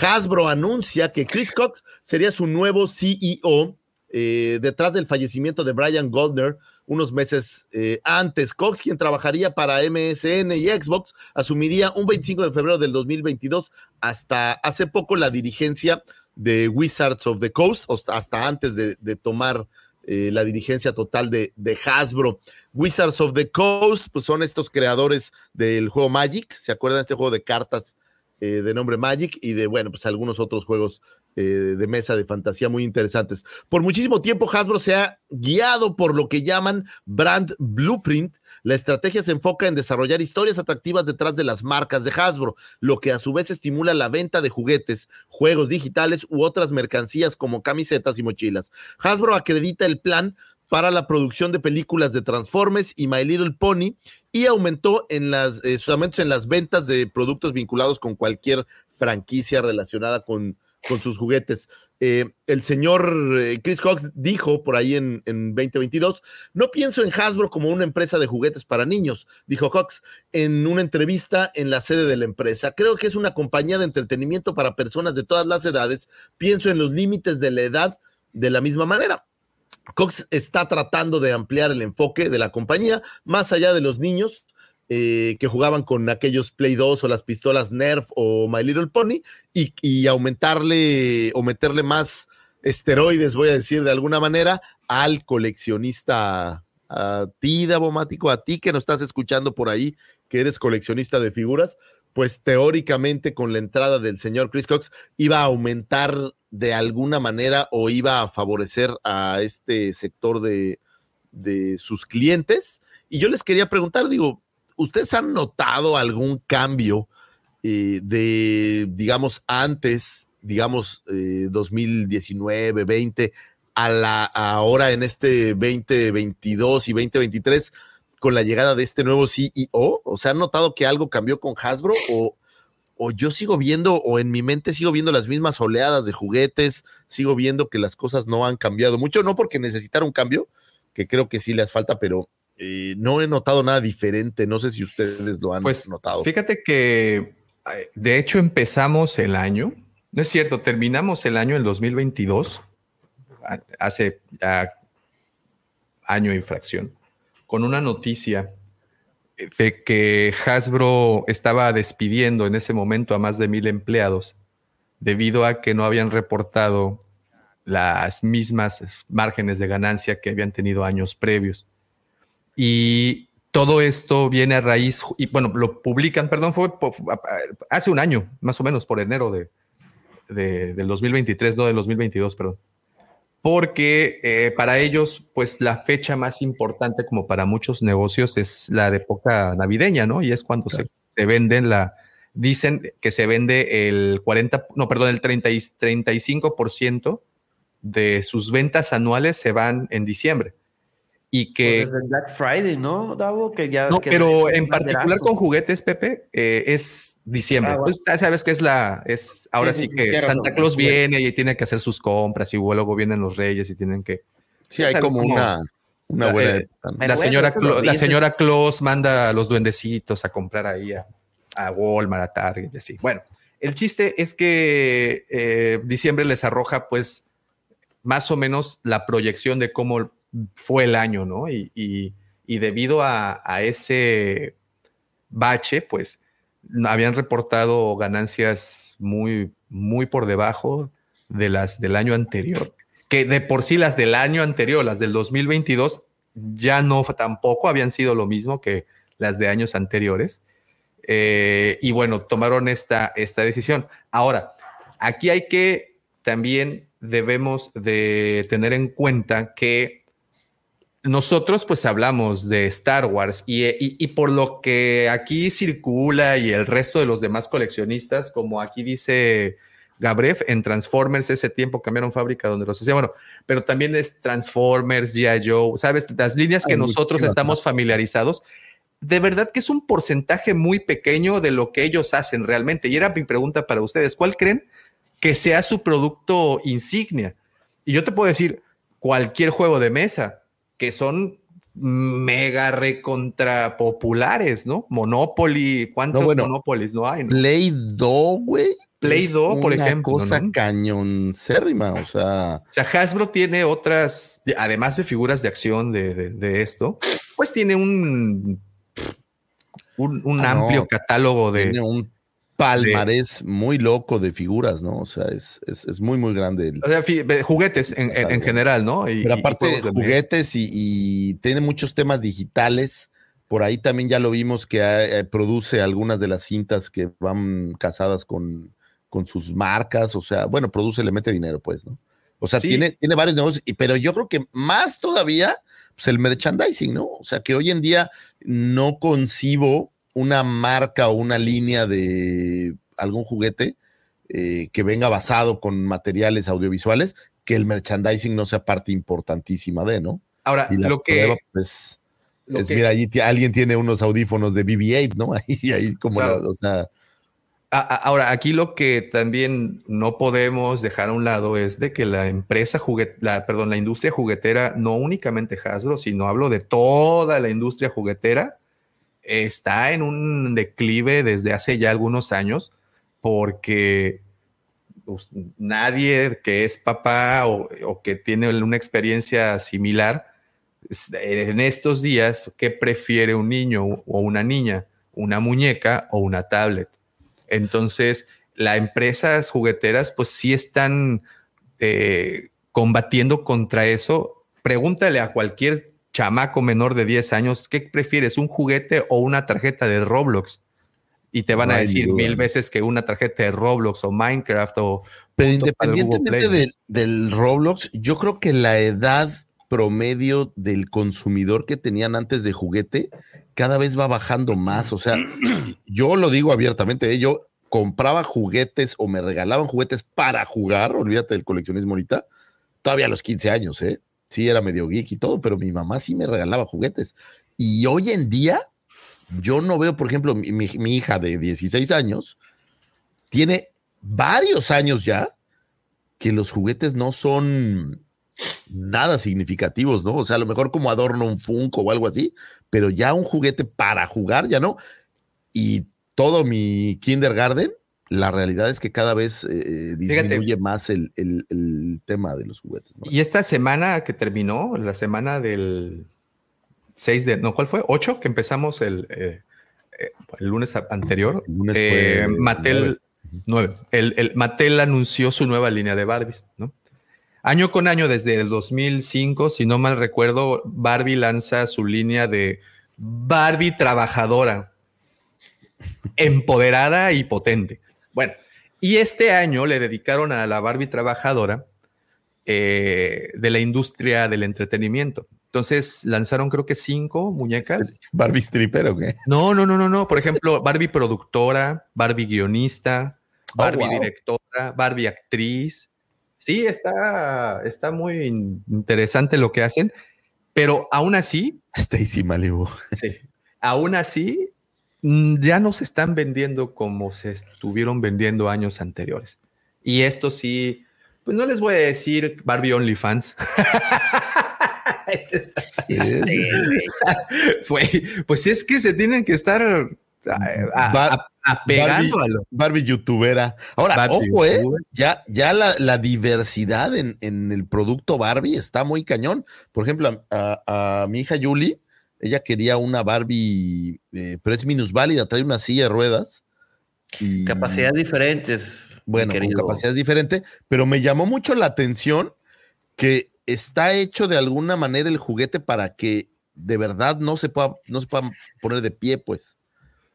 Hasbro anuncia que Chris Cox sería su nuevo CEO eh, detrás del fallecimiento de Brian Goldner unos meses eh, antes. Cox, quien trabajaría para MSN y Xbox, asumiría un 25 de febrero del 2022 hasta hace poco la dirigencia de Wizards of the Coast, hasta, antes de, tomar la dirigencia total de, de, Hasbro. Wizards of the Coast, pues son estos creadores del juego Magic, ¿se acuerdan de este juego de cartas eh, de nombre Magic y de, bueno, pues algunos otros juegos eh, de mesa de fantasía muy interesantes. Por muchísimo tiempo Hasbro se ha guiado por lo que llaman brand blueprint. La estrategia se enfoca en desarrollar historias atractivas detrás de las marcas de Hasbro, lo que a su vez estimula la venta de juguetes, juegos digitales u otras mercancías como camisetas y mochilas. Hasbro acredita el plan para la producción de películas de Transformers y My Little Pony y aumentó en las, eh, en las ventas de productos vinculados con cualquier franquicia relacionada con, con sus juguetes. Eh, el señor eh, Chris Cox dijo por ahí en, en 2022, no pienso en Hasbro como una empresa de juguetes para niños, dijo Cox en una entrevista en la sede de la empresa. Creo que es una compañía de entretenimiento para personas de todas las edades. Pienso en los límites de la edad de la misma manera. Cox está tratando de ampliar el enfoque de la compañía más allá de los niños eh, que jugaban con aquellos Play 2 o las pistolas Nerf o My Little Pony y, aumentarle o meterle más esteroides, voy a decir de alguna manera, al coleccionista, a ti, Davomático, a ti que nos estás escuchando por ahí, que eres coleccionista de figuras, pues teóricamente con la entrada del señor Chris Cox iba a aumentar de alguna manera o iba a favorecer a este sector de, de sus clientes. Y yo les quería preguntar, digo, ¿ustedes han notado algún cambio eh, de, digamos, antes, digamos, eh, 2019, 20, a la ahora en este 2022 y 2023 con la llegada de este nuevo CEO? ¿O sea, han notado que algo cambió con Hasbro? ¿O, o yo sigo viendo, o en mi mente sigo viendo las mismas oleadas de juguetes, sigo viendo que las cosas no han cambiado mucho, no porque necesitar un cambio, que creo que sí les falta, pero eh, no he notado nada diferente. No sé si ustedes lo han Pues notado. fíjate que de hecho empezamos el año, no es cierto, terminamos el año el 2022, a- hace ya año y fracción, con una noticia de que Hasbro estaba despidiendo en ese momento a más de mil empleados debido a que no habían reportado las mismas márgenes de ganancia que habían tenido años previos. Y todo esto viene a raíz, y bueno, lo publican, perdón, fue hace un año, más o menos, por enero de, de- del 2023, no del 2022, perdón. Porque eh, para ellos, pues la fecha más importante, como para muchos negocios, es la de época navideña, ¿no? Y es cuando se, se venden la, dicen que se vende el 40, no, perdón, el 30 y 35% de sus ventas anuales se van en diciembre. Y que... Pues Black Friday, ¿no, Davo? Que ya, No, que pero en particular con juguetes, Pepe, eh, es diciembre. Ah, bueno. Pues, ya sabes que es la, es ahora Sí, sí, sí, que Santa. Claus viene y tiene que hacer sus compras y luego vienen los reyes y tienen que. sí, hay como una, una la- buena eh, la, señora la señora Claus manda a los duendecitos a comprar ahí a, a Walmart, a Target y así. Bueno, el chiste es que eh, diciembre les arroja, pues, más o menos la proyección de cómo fue el año, ¿no? Y, y- debido a, a ese bache, pues, habían reportado ganancias muy, muy por debajo de las del año anterior. Que de por sí las del año anterior, las del 2022, ya no tampoco habían sido lo mismo que las de años anteriores. Eh, y bueno, tomaron esta, esta decisión. Ahora, aquí hay que también debemos de tener en cuenta que nosotros pues hablamos de Star Wars y, y- y por lo que aquí circula y el resto de los demás coleccionistas, como aquí dice Gabrev, en Transformers ese tiempo cambiaron fábrica donde los hacía, bueno, pero también es Transformers, G.I. Joe, ¿sabes? Las líneas que nosotros estamos familiarizados, de verdad que es un porcentaje muy pequeño de lo que ellos hacen realmente. Y era mi pregunta para ustedes, ¿cuál creen que sea su producto insignia? Y yo te puedo decir, cualquier juego de mesa, que son mega recontra populares, ¿no? Monopoly, ¿cuántos No, bueno, Monopolies no hay? no? Play Doh, güey. Play Doh, por una ejemplo, cosa ¿no? cañoncérrima, o sea, O sea, Hasbro tiene otras, de- además de figuras de acción de, de- de esto, pues tiene un, un, un Ah, no, amplio catálogo de, tiene un palmarés muy loco de figuras, ¿no? O sea, es, es, es muy, muy grande. el- o sea, juguetes en, en- en general, ¿no? Y- Pero y aparte juguetes y, y tiene muchos temas digitales Por ahí también ya lo vimos que eh, produce algunas de las cintas que van casadas con, con sus marcas, o sea, bueno, produce, le mete dinero, pues, ¿no? O sea, tiene, tiene varios negocios, pero yo creo que más todavía, pues el merchandising, ¿no? O sea, que hoy en día no concibo una marca o una línea de algún juguete eh, que venga basado con materiales audiovisuales, que el merchandising no sea parte importantísima de, ¿no? Ahora, lo que... pues, es, mira, allí alguien tiene unos audífonos de BB-8, ¿no? Ahí, ahí como, o sea... Ahora, aquí lo que también no podemos dejar a un lado es de que la empresa juguetera, perdón, la industria juguetera, no únicamente Hasbro, sino hablo de toda la industria juguetera, está en un declive desde hace ya algunos años porque pues, nadie que es papá o, que tiene una experiencia similar en estos días, ¿qué prefiere un niño o una niña? ¿Una muñeca o una tablet? Entonces, las empresas jugueteras pues sí están eh, combatiendo contra eso. Pregúntale a cualquier chamaco menor de 10 años, ¿qué prefieres, un juguete o una tarjeta de Roblox? Y te van a decir mil veces que una tarjeta de Roblox o Minecraft o... Pero independientemente del, Roblox, yo creo que la edad promedio del consumidor que tenían antes de juguete cada vez va bajando más. O sea, yo lo digo abiertamente, ¿eh? yo compraba juguetes o me regalaban juguetes para jugar, olvídate del coleccionismo ahorita, todavía a los 15 años, ¿eh? Sí era medio geek y todo, pero mi mamá sí me regalaba juguetes. Y hoy en día, yo no veo, por ejemplo, mi, hija de 16 años tiene varios años ya que los juguetes no son nada significativos, ¿no? O sea, a lo mejor como adorno un Funko o algo así, pero ya un juguete para jugar, ya no. Y todo mi kindergarten la realidad es que cada vez eh, disminuye más el, tema de los juguetes. Y esta semana que terminó, la semana del 6 de, no, ¿cuál fue? 8, que empezamos el, eh, eh, el lunes anterior. El lunes fue Mattel, 9. El, Mattel anunció su nueva línea de Barbies, ¿no? Año con año, desde el 2005, si no mal recuerdo, Barbie lanza su línea de Barbie trabajadora, empoderada y potente. Bueno, y este año le dedicaron a la Barbie trabajadora eh, de la industria del entretenimiento. Entonces lanzaron creo que cinco muñecas. ¿Barbie stripper o qué? No, no, no, no, no. Por ejemplo, Barbie productora, Barbie guionista, oh, Barbie directora, Barbie actriz. Sí, está, está muy interesante lo que hacen, pero aún así. Stacy Malibu. Sí. Aún así, ya no se están vendiendo como se estuvieron vendiendo años anteriores. Y esto sí, pues no les voy a decir Barbie OnlyFans. este está pues es que se tienen que estar apegando Barbie, a lo. Barbie youtubera. Ahora, ojo, eh, ya, ya la, diversidad en, el producto Barbie está muy cañón. Por ejemplo, a, a mi hija Julie ella quería una Barbie, eh, pero es minusválida, trae una silla de ruedas. Y, capacidades diferentes. Bueno, con capacidades diferentes, pero me llamó mucho la atención que está hecho de alguna manera el juguete para que de verdad no se pueda, no se pueda poner de pie, pues.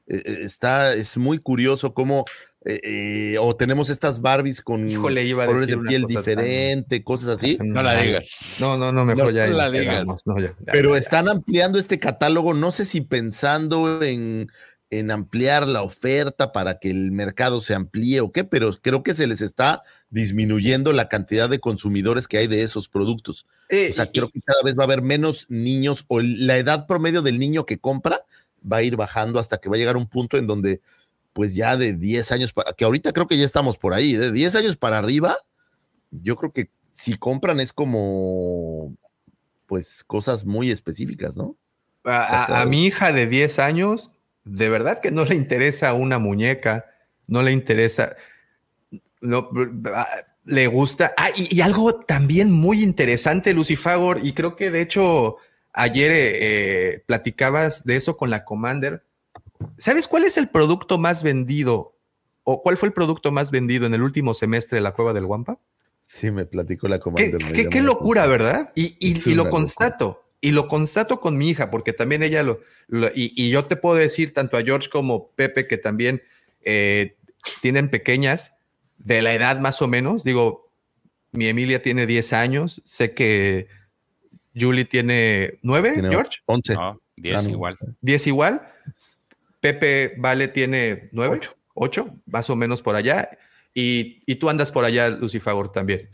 Eh, eh, está, es muy curioso cómo eh, eh, o tenemos estas Barbies con colores de piel diferente, cosas así. No la digas. No, no, no, mejor ya. No la digas. Pero están ampliando este catálogo, no sé si pensando en, en, ampliar la oferta para que el mercado se amplíe o qué, pero creo que se les está disminuyendo la cantidad de consumidores que hay de esos productos. Eh, o sea, creo que cada vez va a haber menos niños o la edad promedio del niño que compra va a ir bajando hasta que va a llegar un punto en donde pues ya de 10 años, para, que ahorita creo que ya estamos por ahí, de 10 años para arriba, yo creo que si compran es como, pues cosas muy específicas, ¿no? A, mi hija de 10 años, de verdad que no le interesa una muñeca, no le interesa, no, le gusta. Ah, y, algo también muy interesante, Lucifagor, y creo que de hecho ayer eh, eh, platicabas de eso con la Commander ¿Sabes cuál es el producto más vendido o cuál fue el producto más vendido en el último semestre de la Cueva del Guampa? Sí, me platicó la comanda. Qué, qué, locura, ¿verdad? Y, lo constato. y lo constato con mi hija, porque también ella lo, lo- y, y yo te puedo decir tanto a George como Pepe que también eh, tienen pequeñas de la edad más o menos. Digo, mi Emilia tiene 10 años, sé que Julie tiene 9, Tiene George, 11. No, 10 Ah, no. igual. 10 igual. Pepe Vale tiene 9, 8, más o menos por allá. Y, y tú andas por allá, Lucifagor, también.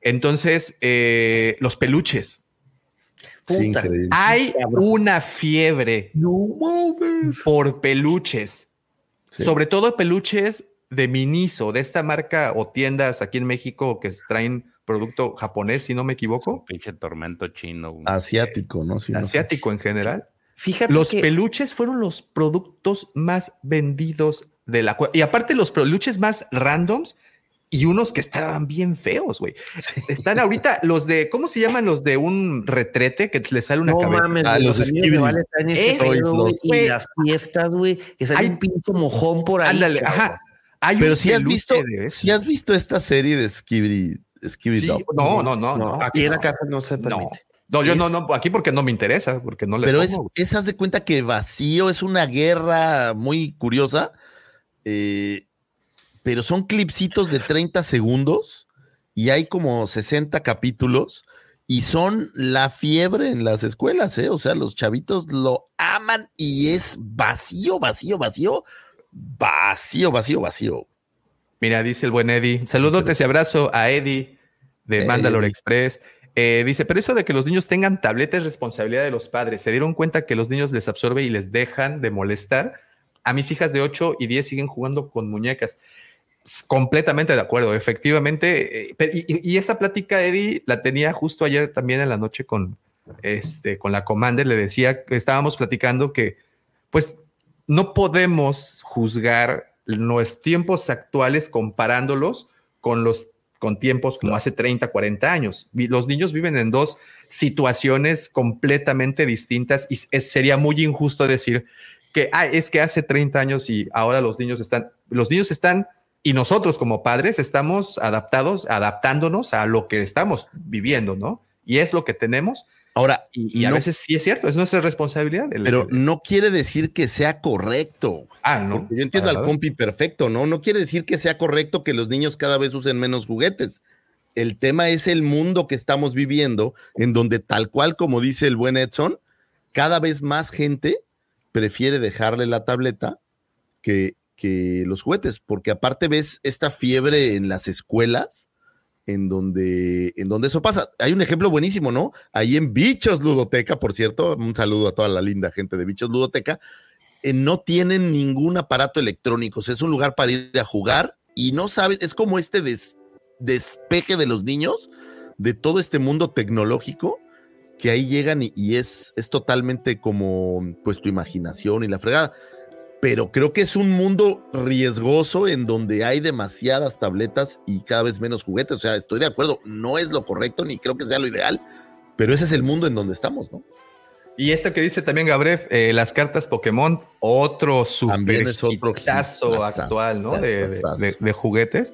Entonces, eh, los peluches. Puta. Hay cabrón. una fiebre por peluches, Sí. sobre todo peluches de Miniso, de esta marca o tiendas aquí en México que traen producto japonés, si no me equivoco, Pinche tormento chino. Asiático, ¿no? Sé. asiático en general. Fíjate Los que peluches fueron los productos más vendidos de la Y aparte los peluches más randoms y unos que estaban bien feos, güey. Están ahorita los de, ¿cómo se llaman los de un retrete que le sale una no cabeza? mames, Ah, los los. Vale y las fiestas, güey, que sale Hay- un pinche mojón por ahí. Ándale, cabrón. ajá. Hay Pero un si has visto, si has visto esta serie de Sí, Dog? no, no, no, No, no. aquí en la casa no se no. permite. No, yo no, Es- no, aquí porque no me interesa, porque no le Pero es, haz de cuenta que vacío, es una guerra muy curiosa. eh, pero son clipsitos de 30 segundos y hay como 60 capítulos y son la fiebre en las escuelas, ¿eh? O sea, los chavitos lo aman y es vacío, vacío, vacío, vacío, vacío, vacío. Mira, dice el buen Eddie. Saludos y abrazo a Eddie de Eh, Mandalore. Express. Eh, dice, pero eso de que los niños tengan tableta es responsabilidad de los padres. Se dieron cuenta que los niños les absorbe y les dejan de molestar. A mis hijas de 8 y 10 siguen jugando con muñecas. Completamente de acuerdo, efectivamente. eh, y esa plática, Eddie, la tenía justo ayer también en la noche con, este, con la Commander. Le decía que estábamos platicando que, pues, no podemos juzgar los tiempos actuales comparándolos con los con tiempos como hace 30, 40 años. Los niños viven en dos situaciones completamente distintas y es- sería muy injusto decir que "Ah, es que hace 30 años y ahora los niños están, los niños están y nosotros como padres estamos adaptados, adaptándonos a lo que estamos viviendo, ¿no? Y es lo que tenemos Ahora, y, y a no- veces sí es cierto, es nuestra responsabilidad. El- pero el- no quiere decir que sea correcto. ah, no. Porque yo entiendo al compi perfecto, ¿no? No quiere decir que sea correcto que los niños cada vez usen menos juguetes. El tema es el mundo que estamos viviendo, en donde tal cual como dice el buen Edson, cada vez más gente prefiere dejarle la tableta que, que los juguetes, porque aparte ves esta fiebre en las escuelas, en donde, en donde eso pasa. Hay un ejemplo buenísimo, ¿no? Ahí en Bichos Ludoteca, por cierto, un saludo a toda la linda gente de Bichos Ludoteca, eh, no tienen ningún aparato electrónico, es un lugar para ir a jugar y no sabes, es como este des- despeje de los niños de todo este mundo tecnológico que ahí llegan y, y es, es totalmente como pues tu imaginación y la fregada. Pero creo que es un mundo riesgoso en donde hay demasiadas tabletas y cada vez menos juguetes. O sea, estoy de acuerdo, no es lo correcto ni creo que sea lo ideal, pero ese es el mundo en donde estamos, ¿no? Y esto que dice también Gabriel, eh, las cartas Pokémon, otro super es otro actual, ¿no? De, de- hitazo. de- de juguetes.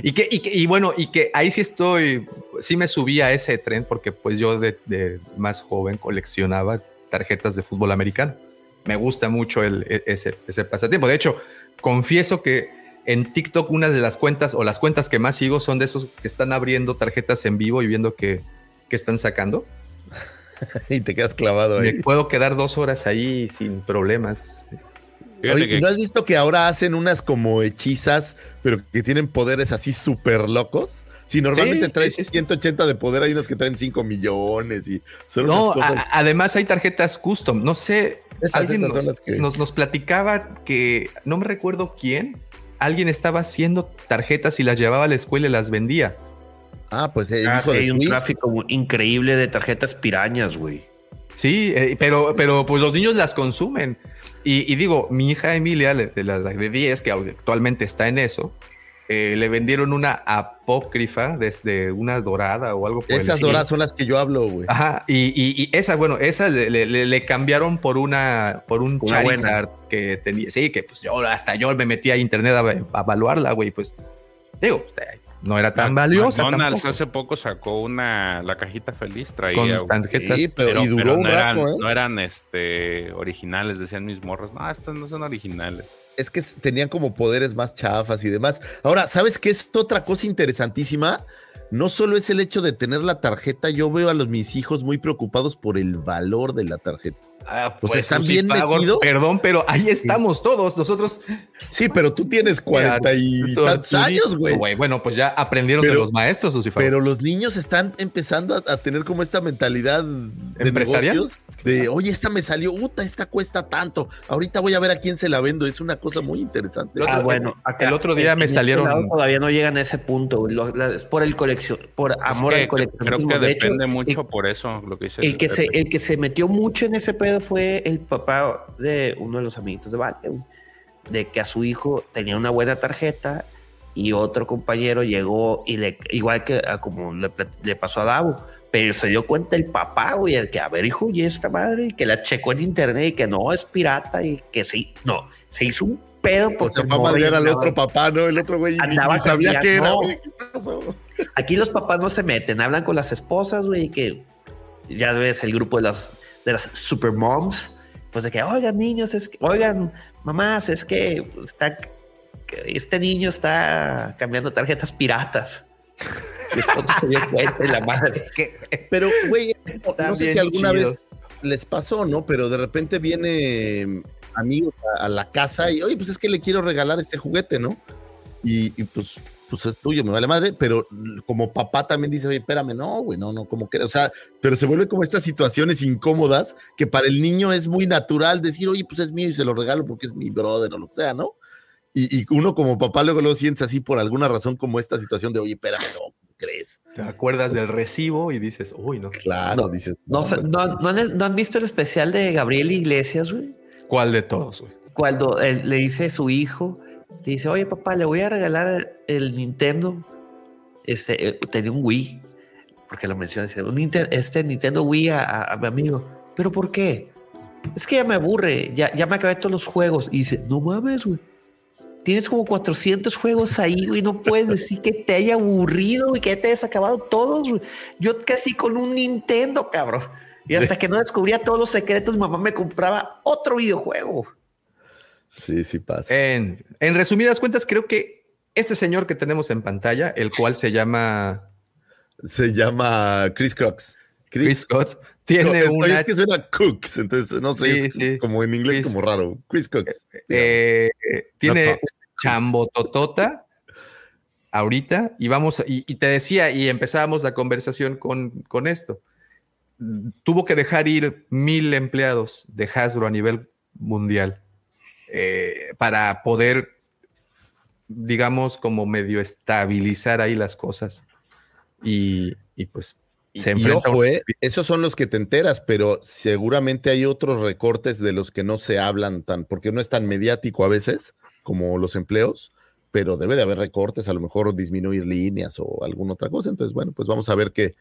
Y que, y que- y bueno, y que ahí sí estoy, sí me subí a ese tren porque pues yo de más joven coleccionaba tarjetas de fútbol americano. Me gusta mucho el, e- ese, ese pasatiempo. De hecho, confieso que en TikTok una de las cuentas o las cuentas que más sigo son de esos que están abriendo tarjetas en vivo y viendo qué qué están sacando. y te quedas clavado Me ahí. puedo quedar dos horas ahí sin problemas. Oye, que- ¿y ¿no has visto que ahora hacen unas como hechizas, pero que tienen poderes así súper locos? Si normalmente Sí, traes sí, sí, sí. 180 de poder, hay unos que traen 5 millones y son No, unas cosas. a- además hay tarjetas custom. No sé, Esas- alguien esas son nos, las que- nos, nos platicaba que no me recuerdo quién. Alguien estaba haciendo tarjetas y las llevaba a la escuela y las vendía. Ah, pues el Ah, hijo sí, de hay un tráfico increíble de tarjetas pirañas, güey. Sí, eh, pero, pero pues los niños las consumen. Y, y digo, mi hija Emilia, de la de 10, que actualmente está en eso, eh, le vendieron una apócrifa desde una dorada o algo por el Esas estilo. doras son las que yo hablo, güey. Ajá, y, y- y esa, bueno, esa le, le- le- le cambiaron por una, por un Una buena. Charizard que tenía. Sí, que pues yo hasta yo me metí a internet a, a evaluarla, güey. Pues digo, no era tan valiosa. McDonald's tampoco. hace poco sacó una, la cajita feliz, traía. Con tarjetas. Sí, pero, y duró un no eran, rato, ¿eh? no eran este, originales, decían mis morros. No, estas no son originales. Es que tenían como poderes más chafas y demás. Ahora, ¿sabes qué es otra cosa interesantísima? No solo es el hecho de tener la tarjeta, yo veo a los mis hijos muy preocupados por el valor de la tarjeta. Ah, O sea, están bien metidos. Perdón, pero ahí estamos todos. Nosotros. Sí, pero tú tienes 40 y tantos años, güey. Bueno, pues ya aprendieron de Pero- los maestros, Lucifagor. Pero los niños están empezando a, a tener como esta mentalidad de ¿Empresarial? negocios. De, oye, esta me salió, puta, esta cuesta tanto. Ahorita voy a ver a quién se la vendo. Es una cosa muy interesante. El otro- Ah, bueno, acá, el otro día en me este salieron- lado Todavía no llegan a ese punto. Lo- la- es por el colección, por Es amor que al creo coleccionismo. que De hecho, depende el- mucho por eso, lo que dice El que, se, el que se metió mucho en ese pedo fue el papá de uno de los amiguitos de Vale, güey. de que a su hijo tenía una buena tarjeta y otro compañero llegó y le, igual que como le, le pasó a Davo, pero se dio cuenta el papá, güey, que a ver, hijo, y esta madre, y que la checó en internet y que no es pirata y que sí, no, se hizo un pedo O porque sea, el fue a morro madrear al andaba- otro papá, ¿no? El otro güey Andaba ni sabía qué era, no. güey. ¿Qué pasó? Aquí los papás no se meten, hablan con las esposas, güey, que ya ves el grupo de las, de las super moms, pues de que, oigan niños, es que, oigan mamás, es que está, que este niño está cambiando tarjetas piratas. Y después se dio cuenta y la madre. es que Pero, güey, no, sé si alguna vez les pasó, ¿no? Pero de repente viene mm, amigos a, a la casa y, oye, pues es que le quiero regalar este juguete, ¿no? Y, y, pues, pues es tuyo, me vale madre, pero como papá también dice, oye, espérame, no, güey, no, no, como que, o sea, pero se vuelve como estas situaciones incómodas que para el niño es muy natural decir, oye, pues es mío y se lo regalo porque es mi brother o lo que sea, ¿no? Y, y uno como papá luego lo sientes así por alguna razón como esta situación de, oye, espérame, no, ¿cómo crees? te acuerdas del recibo y dices, uy, no. Claro, No, dices. No, no, no han, no han visto el especial de Gabriel Iglesias, güey? ¿Cuál de todos, güey? Cuando él le dice a su hijo, le dice, oye papá, le voy a regalar el Nintendo. Este, eh, tenía un Wii, porque lo menciona, dice, un este Nintendo Wii a, a- a mi amigo. ¿Pero por qué? Es que ya me aburre, ya, ya me acabé todos los juegos. Y dice, no mames, güey. Tienes como 400 juegos ahí, güey. No puedes decir que te haya aburrido y que te hayas acabado todos, güey. Yo casi con un Nintendo, cabrón. Y hasta que no descubría todos los secretos, mi mamá me compraba otro videojuego. Sí, sí pasa. En, en resumidas cuentas, creo que este señor que tenemos en pantalla, el cual se llama Se llama Chris Crocs. Chris Scott, tiene es, una... es que suena Cooks, entonces no sé, Sí, es sí. como en inglés Chris- como raro. Chris Cooks. eh, tiene No, un chambototota ahorita y vamos, y, y te decía, y empezábamos la conversación con, con esto. Tuvo que dejar ir mil empleados de Hasbro a nivel mundial eh, para poder, digamos, como medio estabilizar ahí las cosas. Y, y pues y ojo, un- eh, esos son los que te enteras, pero seguramente hay otros recortes de los que no se hablan tan, porque no es tan mediático a veces como los empleos, pero debe de haber recortes, a lo mejor disminuir líneas o alguna otra cosa. Entonces, bueno, pues vamos a ver qué,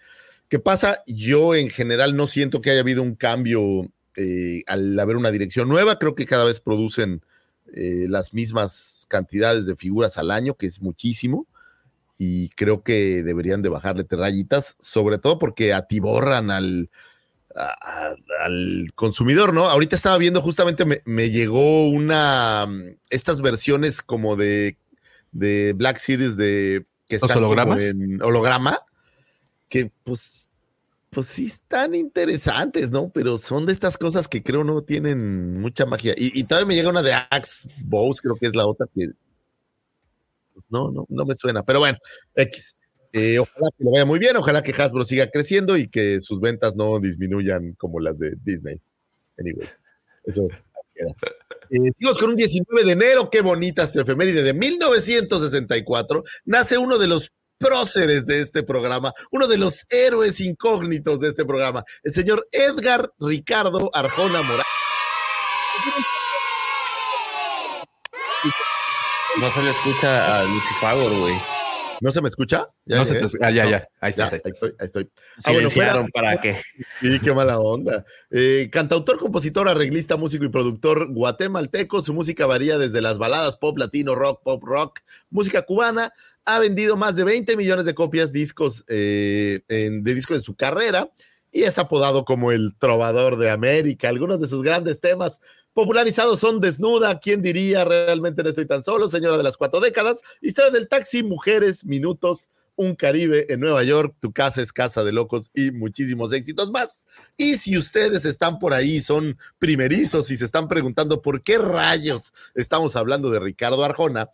qué pasa. Yo en general no siento que haya habido un cambio eh, al haber una dirección nueva. Creo que cada vez producen eh, las mismas cantidades de figuras al año, que es muchísimo y creo que deberían de bajarle rayitas, sobre todo porque atiborran al, a- al consumidor, ¿no? Ahorita estaba viendo, justamente me, me llegó una, mm, estas versiones como de, de Black Series de que ¿Los están como hologramas? en holograma, que pues, pues sí están interesantes, ¿no? Pero son de estas cosas que creo no tienen mucha magia. Y, y todavía me llega una de Axe Bows, creo que es la otra que pues, no, no, no me suena. Pero bueno, X. Eh, ojalá que le vaya muy bien, ojalá que Hasbro siga creciendo y que sus ventas no disminuyan como las de Disney. Anyway, eso queda. Eh, seguimos con un 19 de enero, qué bonita efeméride de 1964. Nace uno de los próceres de este programa, uno de los héroes incógnitos de este programa, el señor Edgar Ricardo Arjona Morales. No se le escucha a Lucifagor, güey. ¿No se me escucha? No se te- ah, ya, No. ya. Ahí está. Ya, ahí está. ahí estoy, ahí estoy. Ah, bueno, fuera- para que. Sí, qué mala onda. Eh, cantautor, compositor, arreglista, músico y productor guatemalteco. Su música varía desde las baladas pop, latino, rock, pop, rock, música cubana. Ha vendido más de 20 millones de copias discos, eh, en- de discos en su carrera y es apodado como el trovador de América. Algunos de sus grandes temas popularizados son Desnuda, ¿quién diría? Realmente no estoy tan solo, Señora de las Cuatro Décadas, Historia del Taxi, Mujeres, Minutos, Un Caribe en Nueva York, Tu Casa es Casa de Locos y muchísimos éxitos más. Y si ustedes están por ahí, son primerizos y se están preguntando por qué rayos estamos hablando de Ricardo Arjona,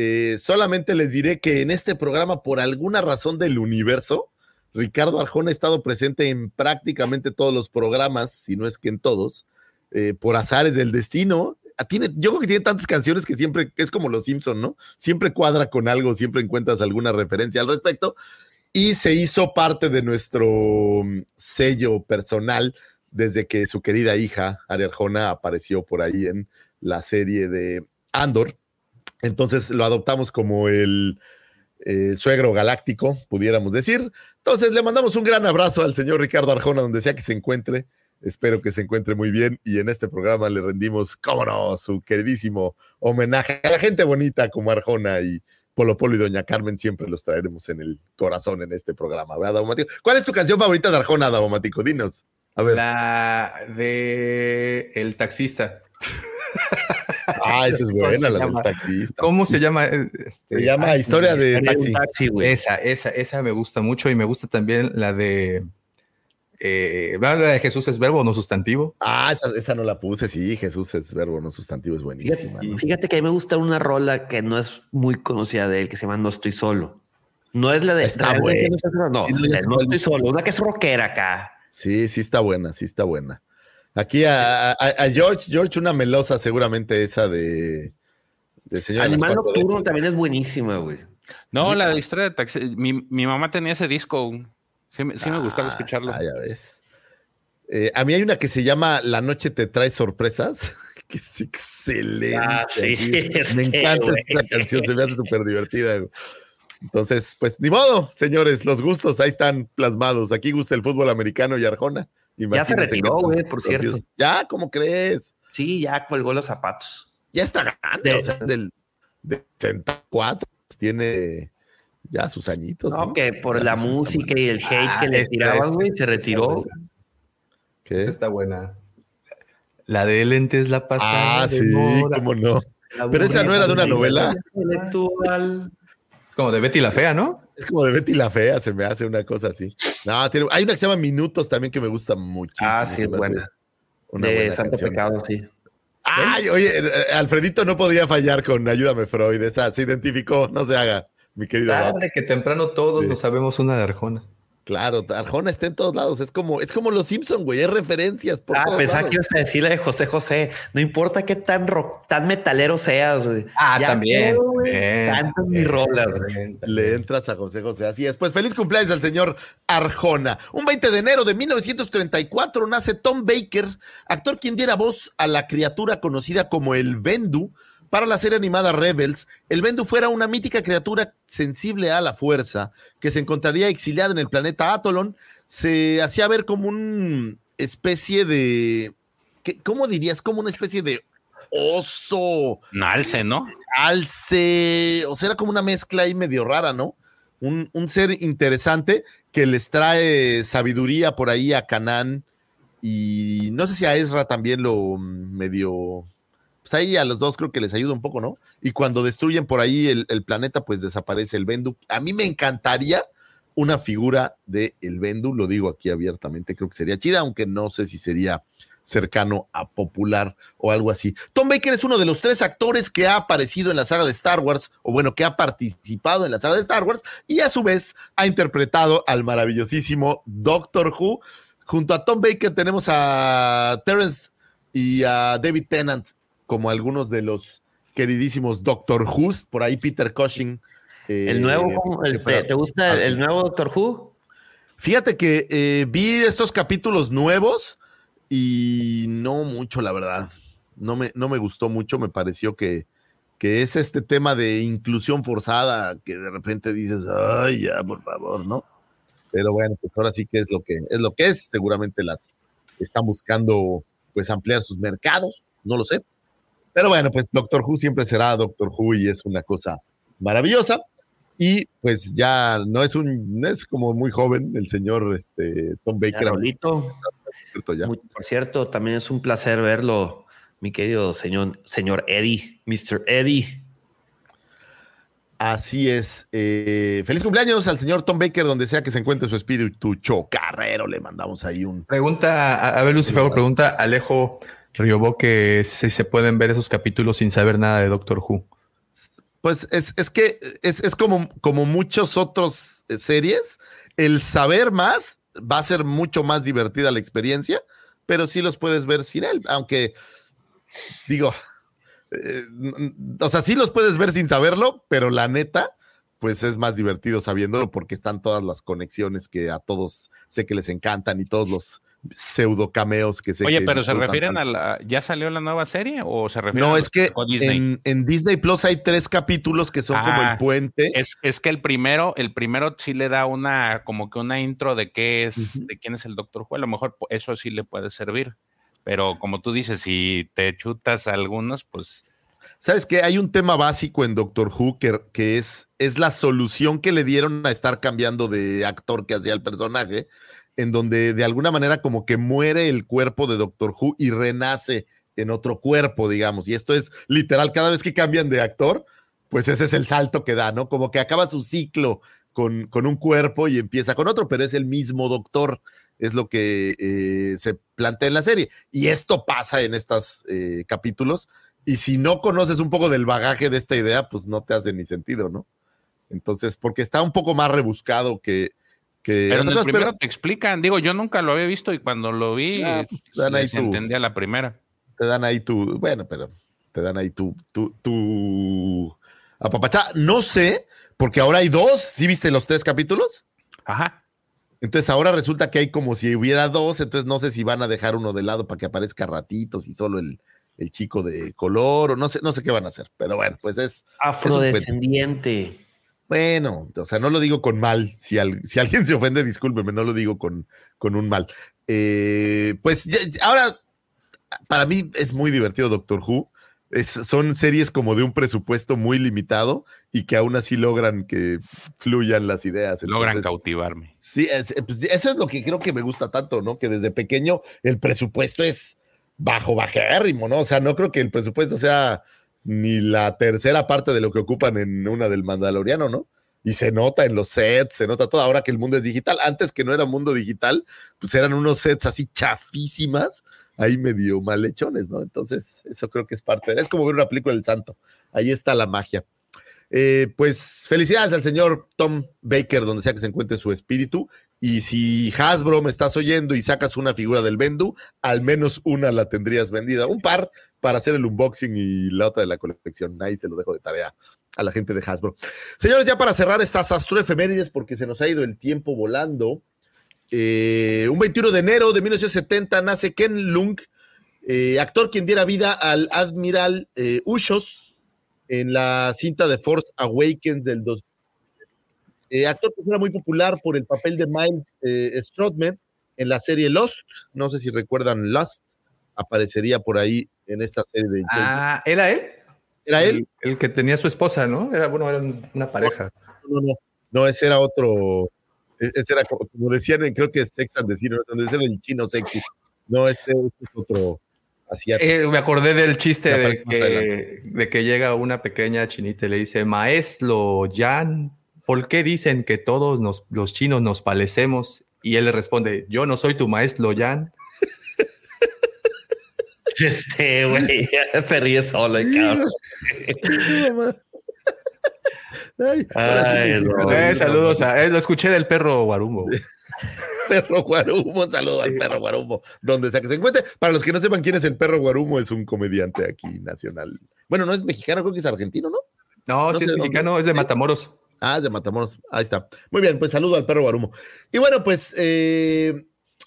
eh, solamente les diré que en este programa, por alguna razón del universo, Ricardo Arjona ha estado presente en prácticamente todos los programas, si no es que en todos, eh, por azares del destino. Ah, Tiene, yo creo que tiene tantas canciones que siempre es como los Simpson, ¿no? Siempre cuadra con algo, siempre encuentras alguna referencia al respecto. Y se hizo parte de nuestro mm, sello personal desde que su querida hija, Ari Arjona, apareció por ahí en la serie de Andor. Entonces lo adoptamos como el eh, suegro galáctico, pudiéramos decir. Entonces le mandamos un gran abrazo al señor Ricardo Arjona, donde sea que se encuentre. Espero que se encuentre muy bien y en este programa le rendimos, cómo no, su queridísimo homenaje a la gente bonita como Arjona y Polo Polo y Doña Carmen. Siempre los traeremos en el corazón en este programa, ¿verdad, Daumático? ¿Cuál es tu canción favorita de Arjona, Daumático? Dinos. A ver. La de El Taxista. Ah, esa es ¿Cómo se buena, la del llama? taxista. ¿Cómo se llama? Este, Se llama ah, Historia de Taxi. taxi. Esa, esa, esa me gusta mucho y me gusta también la de. Eh, la de Jesús es verbo, no sustantivo. Ah, esa, esa no la puse, sí, Jesús es verbo, no sustantivo, es buenísima. ¿no? Fíjate que a mí me gusta una rola que no es muy conocida de él, que se llama No estoy solo. No es la de Está no, no, Sí, no, estoy solo, una que es rockera acá. Sí, sí está buena, sí está buena. Aquí a, a- a George, George, una melosa, seguramente esa de, de señor. Animal Nocturno también es buenísima, güey. No, la de historia de taxi. Mi, mi mamá tenía ese disco. Sí, me- sí me gustaba Ah, escucharlo. ah, ya ves. Eh, a mí hay una que se llama La noche te trae sorpresas, que es excelente. Ah, sí, así. Me este, encanta güey. esa canción, se me hace súper divertida. güey. Entonces, pues ni modo, señores, los gustos ahí están plasmados. Aquí gusta el fútbol americano y Arjona. Ya se retiró, güey, por cierto. Ya, ¿cómo crees? Sí, ya colgó los zapatos. Ya está grande, o sea, es del de 64, pues, tiene ya sus añitos. No, ¿no? que por Ya la música y el hate Ah, que le esta, tiraban, güey, se retiró. ¿Qué? Esa está buena. La de lentes la pasada. Ah, de sí, moda, cómo no. la Pero esa no era de una novela. Intelectual. Es como de Betty la Fea, ¿no? Es como de Betty la Fea, se me hace una cosa así. No, tiene- hay una que se llama Minutos también que me gusta muchísimo. Ah, sí, es buena. Una de buena Santo canción. Pecado, sí. Ay, oye, eh, Alfredito no podía fallar con Ayúdame Freud, esa se identificó, no se haga, mi querido. Tarde que temprano todos Sí. nos sabemos una de Arjona. Claro, Arjona está en todos lados, es como, es como los Simpson, güey, es referencias por Ah, todos pensaba lados. que ibas a decir la de José José. No importa qué tan rock, tan metalero seas, güey. Ah, Ya también. Cantas mi rola, güey. Le entras a José José, así es. Pues feliz cumpleaños al señor Arjona. Un 20 de enero de 1934 nace Tom Baker, actor quien diera voz a la criatura conocida como el Bendu para la serie animada Rebels. El Bendu fuera una mítica criatura sensible a la fuerza que se encontraría exiliada en el planeta Atolon. Se hacía ver como una especie de. ¿qué- ¿Cómo dirías? Como una especie de oso Nalce, ¿no? alce, o sea, era como una mezcla ahí medio rara, ¿no? Un, un ser interesante que les trae sabiduría por ahí a Canaán y no sé si a Ezra también lo medio, pues ahí a los dos creo que les ayuda un poco, ¿no? Y cuando destruyen por ahí el, planeta, pues desaparece el Bendu. A mí me encantaría una figura de el Bendu, lo digo aquí abiertamente, creo que sería chida, aunque no sé si sería cercano a popular o algo así. Tom Baker es uno de los tres actores que ha aparecido en la saga de Star Wars, o bueno, que ha participado en la saga de Star Wars, y a su vez ha interpretado al maravillosísimo Doctor Who. Junto a Tom Baker tenemos a Terence y a David Tennant como algunos de los queridísimos Doctor Who's, por ahí Peter Cushing. eh, El nuevo, que ¿te, gusta el, el nuevo Doctor Who? Fíjate que eh, vi estos capítulos nuevos y no mucho, la verdad. No me, no me gustó mucho, me pareció que, que es este tema de inclusión forzada, que de repente dices, ay, ya, por favor, ¿no? Pero bueno, pues ahora sí que es lo que es lo que es. Seguramente las están buscando pues ampliar sus mercados, no lo sé. Pero bueno, pues Doctor Who siempre será Doctor Who y es una cosa maravillosa. Y pues ya no es un, no es como muy joven el señor este, Tom Baker. Rolito. Por cierto, también es un placer verlo, mi querido señor, señor Eddie, Mr. Eddie. Así es. Eh, feliz cumpleaños al señor Tom Baker, donde sea que se encuentre su espíritu chocarrero. Le mandamos ahí un. Pregunta, a ver, Lucifer, pregunta Alejo Riobó que si se pueden ver esos capítulos sin saber nada de Doctor Who. Pues es, es que es, es como, como muchos otros eh, series. El saber más va a ser mucho más divertida la experiencia, pero sí los puedes ver sin él, aunque digo, eh, o sea, sí los puedes ver sin saberlo, pero la neta, pues es más divertido sabiéndolo porque están todas las conexiones que a todos sé que les encantan y todos los pseudo cameos que se Oye, pero se refieren a la. ¿Ya salió la nueva serie o se refieren No, es que En, Disney Plus hay tres capítulos que son como el ah, puente. Es, es, que el primero, el primero sí le da una, como que una intro de qué es, de quién es el Doctor Who. A lo mejor eso sí le puede servir. Pero como tú dices, si te chutas algunos, pues. ¿Sabes qué? Hay un tema básico en Doctor Who que, que es, es la solución que le dieron a estar cambiando de actor que hacía el personaje, en donde de alguna manera como que muere el cuerpo de Doctor Who y renace en otro cuerpo, digamos. Y esto es literal, cada vez que cambian de actor, pues ese es el salto que da, ¿no? Como que acaba su ciclo con, con un cuerpo y empieza con otro, pero es el mismo doctor es lo que eh, se plantea en la serie. Y esto pasa en estos eh, capítulos. Y si no conoces un poco del bagaje de esta idea, pues no te hace ni sentido, ¿no? Entonces, porque está un poco más rebuscado que. Que pero en el primero te explican, digo, yo nunca lo había visto y cuando lo vi, ah, pues, se entendía la primera. Te dan ahí tu, bueno, pero te dan ahí tu, tu, tu apapachá. No sé, porque ahora hay dos, ¿sí viste los tres capítulos? Ajá. Entonces ahora resulta que hay como si hubiera dos, entonces no sé si van a dejar uno de lado para que aparezca ratitos y solo el, chico de color, o no sé, no sé qué van a hacer, pero bueno, pues es. Afrodescendiente. Bueno, o sea, no lo digo con mal. Si, si alguien se ofende, discúlpeme, no lo digo con, con un mal. Eh, pues ahora, para mí es muy divertido Doctor Who son series como de un presupuesto muy limitado y que aún así logran que fluyan las ideas. logran cautivarme. Sí, pues, eso es lo que creo que me gusta tanto, ¿no? Que desde pequeño el presupuesto es bajo, bajérrimo, ¿no? O sea, no creo que el presupuesto sea ni la tercera parte de lo que ocupan en una del Mandaloriano, ¿no? Y se nota en los sets, se nota todo ahora que el mundo es digital. Antes que no era mundo digital, pues eran unos sets así chafísimas ahí medio malhechones, ¿no? Entonces, eso creo que es parte. Es como ver una película del santo. Ahí está la magia. Eh, pues felicidades al señor Tom Baker, donde sea que se encuentre su espíritu. Y si Hasbro me estás oyendo y sacas una figura del Bendu, al menos una la tendrías vendida. Un par para hacer el unboxing y la otra de la colección. Ahí se lo dejo de tarea a la gente de Hasbro. Señores, ya para cerrar estas astroefemérides, porque se nos ha ido el tiempo volando. Eh, un 21 de enero de 1970 nace Ken Lung, eh, actor quien diera vida al admiral eh, Ushos en la cinta de Force Awakens del 2. actor que era muy popular por el papel de Miles Strotman en la serie Lost. No sé si recuerdan Lost. Aparecería por ahí en esta serie de. Ah, ¿era él? Era él. El, que tenía su esposa, ¿no? Era, bueno, era una pareja. No, no, no, ese era otro e-, ese era como, decían, creo que es Sex and donde es el chino sexy. No, este, este es otro. Eh, me acordé del chiste de que, de que, llega una pequeña chinita y le dice, maestro Jan, ¿por qué dicen que todos nos, los chinos nos palecemos? Y él le responde, yo no soy tu maestro Jan. Este, güey, ya se ríe solo, cabrón. Eh, saludos a, eh, lo escuché del perro Guarumo. perro Guarumo, un saludo al perro Guarumo, donde sea que se encuentre. Para los que no sepan quién es el perro Guarumo, es un comediante aquí nacional. Bueno, no es mexicano, creo que es argentino, ¿no? No, sí es mexicano, es de Matamoros. Ah, es de Matamoros. Ahí está. Muy bien, pues saludo al perro Guarumo. Y bueno, pues eh,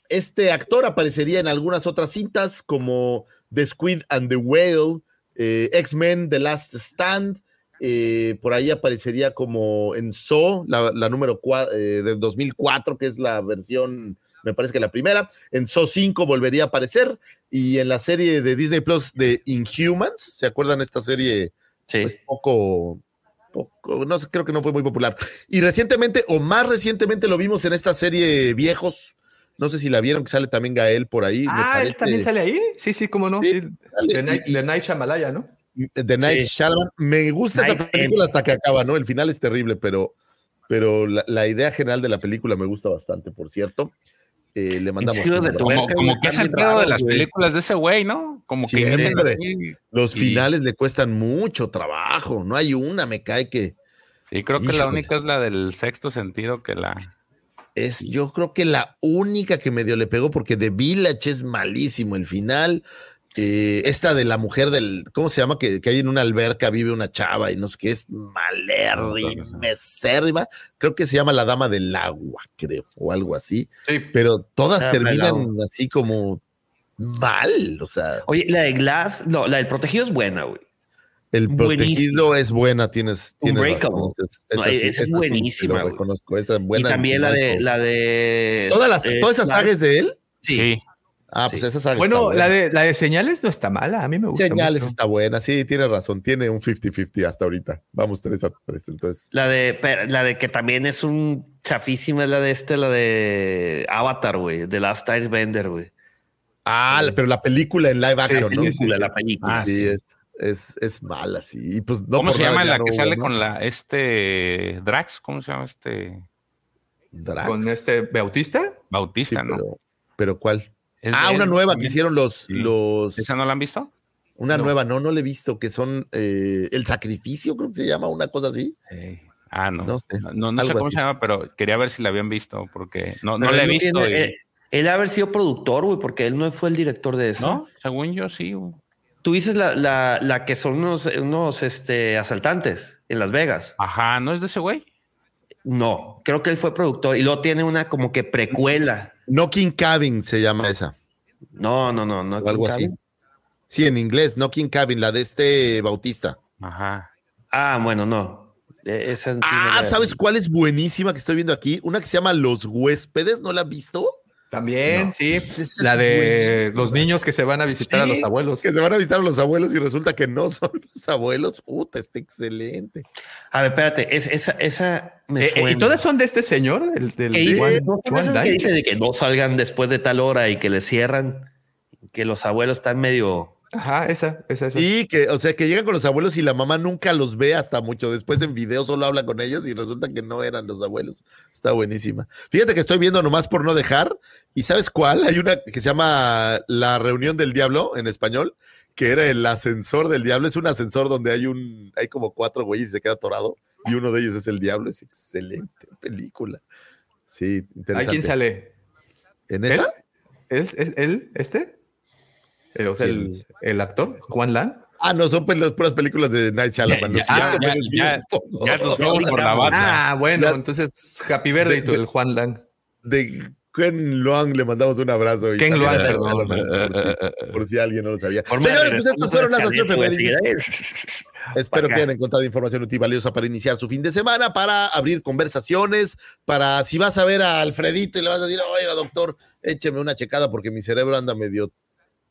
este actor aparecería en algunas otras cintas como The Squid and the Whale, eh, X-Men The Last Stand, eh, por ahí aparecería como en So, la, la número 4 del 2004, que es la versión, me parece que la primera. En So 5 volvería a aparecer. Y en la serie de Disney Plus de Inhumans, ¿se acuerdan esta serie? Sí. Pues poco, poco, no sé, creo que no fue muy popular. Y recientemente, o más recientemente, lo vimos en esta serie Viejos. No sé si la vieron, que sale también Gael por ahí. Ah, él también sale ahí. Sí, sí, cómo no. Sí, Sí, de, Night, Y- Night ¿no? The Night Sí. Shyamalan. Me gusta esa película M. hasta que acaba, ¿no? El final es terrible, pero, pero la, la idea general de la película me gusta bastante, por cierto. Eh, le mandamos de tu Como, que es el pedo de las güey. películas de ese güey, ¿no? Como que Siempre. Los Y- finales le cuestan mucho trabajo. No hay una, me cae que Sí, creo que la única es la del sexto sentido que la. Es, yo creo que la única que medio le pegó, porque The Village es malísimo el final. Eh, esta de la mujer del, ¿cómo se llama? Que, que hay en una alberca, vive una chava y no sé qué, es malérrima. Creo que se llama La Dama del Agua, creo, o algo así. Sí. Pero todas Ah, terminan así como mal. O sea, Oye, la de Glass, no, la del protegido es buena, güey. El buenísimo. protegido es buena, tienes, tienes razón. Esa- No, esa sí- esa es sí te buenísima, lo esa es Y buena. también la de, la de. Todas, las, eh, todas esas Clark. sagas de él. Sí. Ah, pues Sí. esa saga Bueno, buena. la de, la de señales no está mala. A mí me gusta. Señales mucho. está buena, sí, tiene razón, tiene un 50-50 hasta ahorita. Vamos 3 a 3, entonces. La de, pero la de que también es un chafísima, es la de este, la de Avatar, güey, de Last Airbender, güey. Ah, la- pero la película en live La action, ¿no? película, la película. Ah, sí, sí. Es, es, es mala, sí. Y pues no ¿Cómo por se llama la no que hubo sale con la este Drax? ¿Cómo se llama este Drax. Con este Bautista. Sí, Bautista, no? pero, pero ¿cuál? Es Ah, una él nueva que hicieron los, los ¿Esa no la han visto? una No. nueva, no, no la he visto, que son eh, el sacrificio, creo que se llama, una cosa así. Ah, no. No No, sé, no, no sé cómo así. se llama, pero quería ver si la habían visto, porque no, no la he visto. tiene- y- él, él ha haber sido productor, güey, porque él no fue el director de eso. no, según yo sí. güey. Tú dices la, la, la que son unos, unos este, asaltantes en Las Vegas. Ajá, ¿no es de ese güey? No, creo que él fue productor y luego tiene una como que precuela. Knocking Cabin se llama esa, No, no, no, no. o algo así. Sí, en inglés, Knocking Cabin, la de este Bautista. Ajá. Ah, bueno, no. E- Esa Ah, ¿sabes cuál es buenísima que estoy viendo aquí? Una que se llama Los Huéspedes, ¿no la has visto? También, No. sí. Esa La de los niños que se van a visitar a los abuelos. Que se van a visitar a los abuelos y resulta que no son los abuelos. Puta, está excelente. A ver, espérate, es, esa, esa me Eh, eh, suena. ¿Y todas son de este señor? El del Que dice- Juan- ¿no son Juan esas que Dai? dice de que no salgan después de tal hora y que les cierran, que los abuelos están medio. Ajá, esa, esa, esa. Y que, o sea, que llegan con los abuelos y la mamá nunca los ve hasta mucho después en video, solo habla con ellos y resulta que no eran los abuelos. Está buenísima. Fíjate que estoy viendo nomás por no dejar. ¿Y sabes cuál? Hay una que se llama La Reunión del Diablo en español, que era el ascensor del diablo. Es un ascensor donde hay un, hay como cuatro güeyes y se queda atorado. Y uno de ellos es el diablo. Es excelente película. Sí, ¿A interesante. quién sale? ¿En ¿Él? esa? ¿Es, es él, este? El, o sea, ¿Quién el, el actor, Juan Lan. Ah, no, son pues las puras películas de Night Shyamalan. Ya, ya, ya, ya, nos fuimos por la banda. Ah, bueno, Ya- entonces Happy Birthday de- tú, de- el Juan Lan. de Ken Loang le mandamos un abrazo. y Ken a- perdón. Por si, por si alguien no lo sabía. De Señores, pues estas fueron las efemérides. Espero que hayan encontrado información útil y valiosa para iniciar su fin de semana, para abrir conversaciones, para si vas a ver a Alfredito y le vas a decir, oiga, doctor, écheme una checada porque mi cerebro anda medio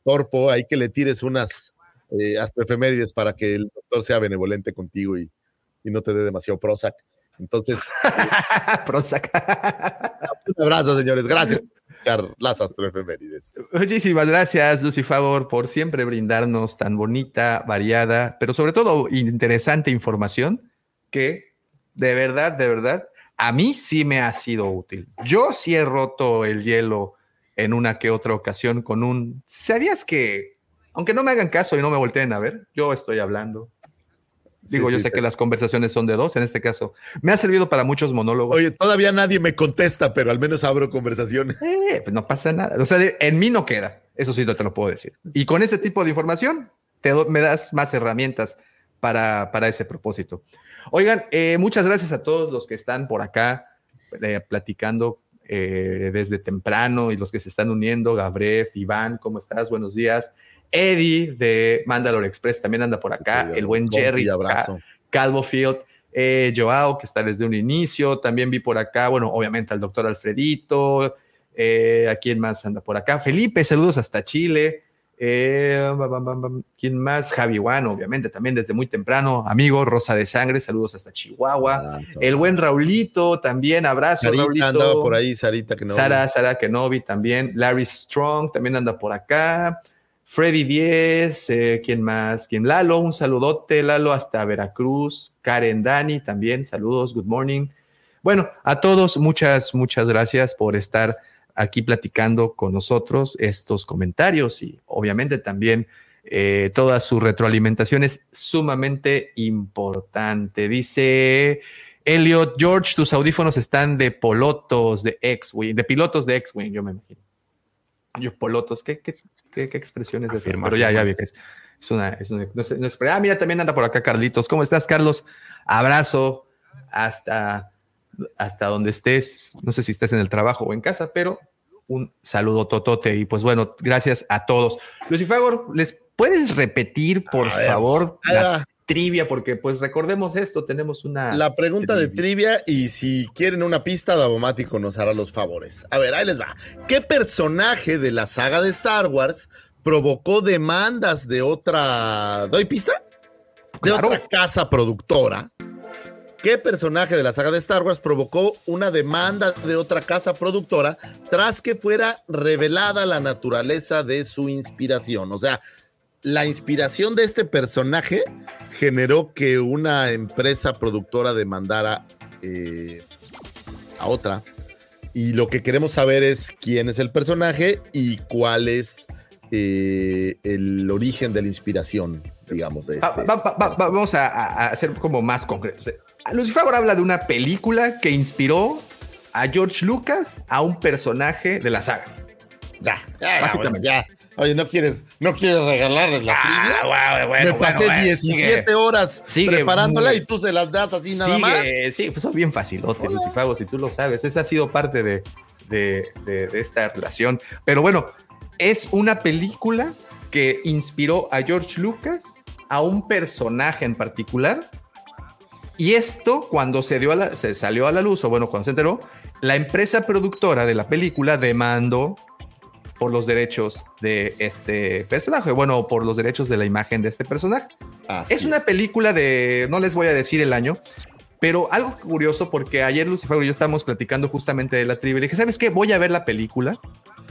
torpo, hay que le tires unas eh, astroefemérides para que el doctor sea benevolente contigo y, y no te dé demasiado Prozac. Entonces, Prozac. un abrazo, señores. Gracias las astroefemérides. Muchísimas gracias, Lucy Favor, por siempre brindarnos tan bonita, variada, pero sobre todo interesante información que de verdad, de verdad, a mí sí me ha sido útil. Yo sí he roto el hielo en una que otra ocasión con un... ¿Sabías que, aunque no me hagan caso y no me volteen a ver, yo estoy hablando? Digo, Sí, yo sí, sé sí. que las conversaciones son de dos, en este caso. Me ha servido para muchos monólogos. Oye, todavía nadie me contesta, pero al menos abro conversaciones. Eh, pues no pasa nada. O sea, en mí no queda. Eso sí no te lo puedo decir. Y con ese tipo de información, te me das más herramientas para, para ese propósito. Oigan, eh, muchas gracias a todos los que están por acá eh, platicando eh, desde temprano y los que se están uniendo. Gabriel, Iván, ¿cómo estás? Buenos días. Eddie de Mandalore Express también anda por acá. Sí, el buen Jerry abrazo. Ca- Calvo Field. Eh, Joao, que está desde un inicio. También vi por acá, bueno, obviamente al doctor Alfredito. Eh, ¿A quién más anda por acá? Felipe, saludos hasta Chile. Eh. ¿Quién más? Javi Juan, obviamente, también desde muy temprano. Amigo, Rosa de Sangre, saludos hasta Chihuahua. Ah, El buen Raulito, también abrazo. Sarita Raulito. andaba por ahí, Sarita, que no. Sara, Sara Kenobi también. Larry Strong también anda por acá. Freddy 10, eh, ¿quién más? ¿Quién? Lalo, un saludote, Lalo, hasta Veracruz. Karen Dani también, saludos, good morning. Bueno, a todos, muchas, muchas gracias por estar aquí platicando con nosotros estos comentarios y obviamente también eh, toda su retroalimentación es sumamente importante. Dice Elliot, George, tus audífonos están de polotos de X-Wing, de pilotos de X-Wing, yo me imagino. Yo, polotos, ¿qué, qué, qué, qué expresiones de Pero ya, ya vi que es, es una, es una- no ah, mira, también anda por acá Carlitos. ¿Cómo estás, Carlos? Abrazo hasta, hasta donde estés. No sé si estás en el trabajo o en casa, pero un saludo totote. Y pues bueno, gracias a todos. Lucifagor, ¿les puedes repetir, por ver, favor, la trivia? Porque pues recordemos esto, tenemos una... La pregunta de trivia y si quieren una pista, Davomático nos hará los favores. A ver, ahí les va. ¿Qué personaje de la saga de Star Wars provocó demandas de otra... ¿Doy pista? De Claro. otra casa productora. ¿Qué personaje de la saga de Star Wars provocó una demanda de otra casa productora tras que fuera revelada la naturaleza de su inspiración? O sea, la inspiración de este personaje generó que una empresa productora demandara eh, a otra. Y lo que queremos saber es quién es el personaje y cuál es eh, el origen de la inspiración, digamos, de este. va- va- va- va- vamos a, a- ser como más concretos. Lucifagor habla de una película que inspiró a George Lucas a un personaje de la saga. Ya, ya, Básicamente. ya. Oye, ¿no quieres, no quieres regalarles la? Ah, bueno, Me pasé bueno, 17 sigue. horas sigue preparándola y tú se las das así nada más. Sí, pues es bien facilote, Lucifago, si tú lo sabes. Esa ha sido parte de, de- de- de esta relación. Pero bueno, es una película que inspiró a George Lucas a un personaje en particular. Y esto, cuando se, dio a la- se salió a la luz, o bueno, cuando se enteró, la empresa productora de la película demandó por los derechos de este personaje, bueno, por los derechos de la imagen de este personaje. Así Es una película de, no les voy a decir el año, pero algo curioso porque ayer Lucifer y yo estábamos platicando justamente de la trivia y dije, ¿sabes qué? Voy a ver la película,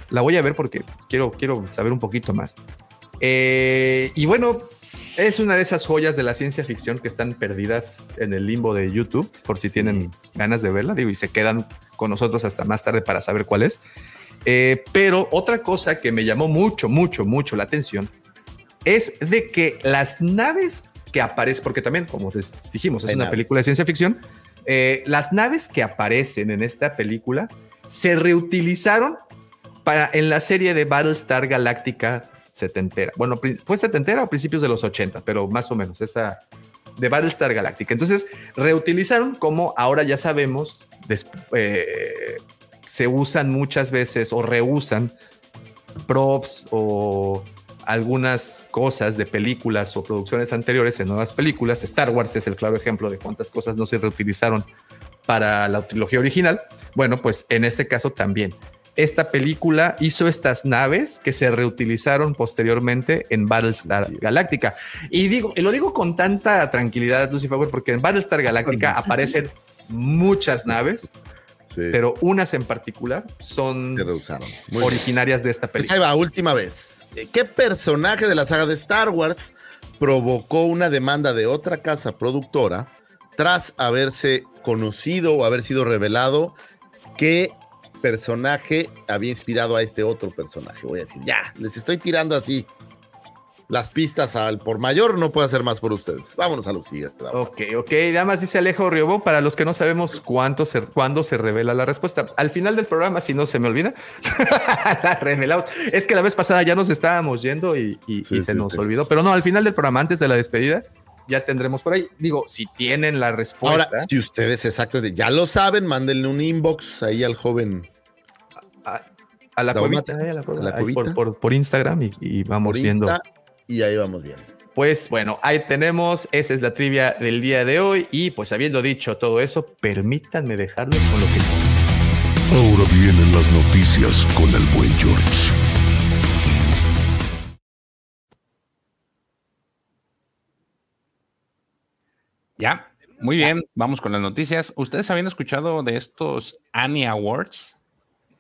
la voy a ver porque quiero, quiero saber un poquito más. Eh, y bueno, es una de esas joyas de la ciencia ficción que están perdidas en el limbo de YouTube, por si tienen ganas de verla, digo, y se quedan con nosotros hasta más tarde para saber cuál es. Eh, pero otra cosa que me llamó mucho, mucho, mucho la atención es de que las naves que aparecen, porque también, como les dijimos, es Hay una naves. película de ciencia ficción, eh, las naves que aparecen en esta película se reutilizaron para, en la serie de Battlestar Galactica setentera. Bueno, fue setentera o principios de los 80, pero más o menos esa de Battlestar Galactica. Entonces, reutilizaron como ahora ya sabemos, eh, se usan muchas veces o reusan props o algunas cosas de películas o producciones anteriores en nuevas películas. Star Wars es el claro ejemplo de cuántas cosas no se reutilizaron para la trilogía original. Bueno, pues en este caso también. Esta película hizo estas naves que se reutilizaron posteriormente en Battlestar Así es. Galactica. Y digo, y lo digo con tanta tranquilidad, Lucifer, porque en Battlestar Galactica aparecen muchas naves, Sí, pero unas en particular son bien. originarias de esta Pues película. ahí va, última vez. ¿Qué personaje de la saga de Star Wars provocó una demanda de otra casa productora tras haberse conocido o haber sido revelado qué personaje había inspirado a este otro personaje? Voy a decir, ya, les estoy tirando así las pistas al por mayor, no puedo hacer más por ustedes. Vámonos a vamos. Ok, ok. Nada más dice Alejo Riobó, para los que no sabemos cuánto se, cuándo se revela la respuesta. Al final del programa, si no se me olvida, la revelamos. Es que la vez pasada ya nos estábamos yendo y, y- Sí, y se sí, nos sí. olvidó. Pero no, al final del programa, antes de la despedida, ya tendremos por ahí. Digo, si tienen la respuesta. Ahora, si ustedes exacto, ya lo saben, mándenle un inbox ahí al joven. a- A la, La cuevita, eh, a la a la ahí por, cuevita. por- por Instagram y, y vamos Por viendo. Insta, y ahí vamos bien. Pues bueno, ahí tenemos, esa es la trivia del día de hoy y pues habiendo dicho todo eso, permítanme dejarlo con lo que Ahora vienen las noticias con el buen George. Ya, muy bien, vamos con las noticias. ¿Ustedes habían escuchado de estos Annie Awards?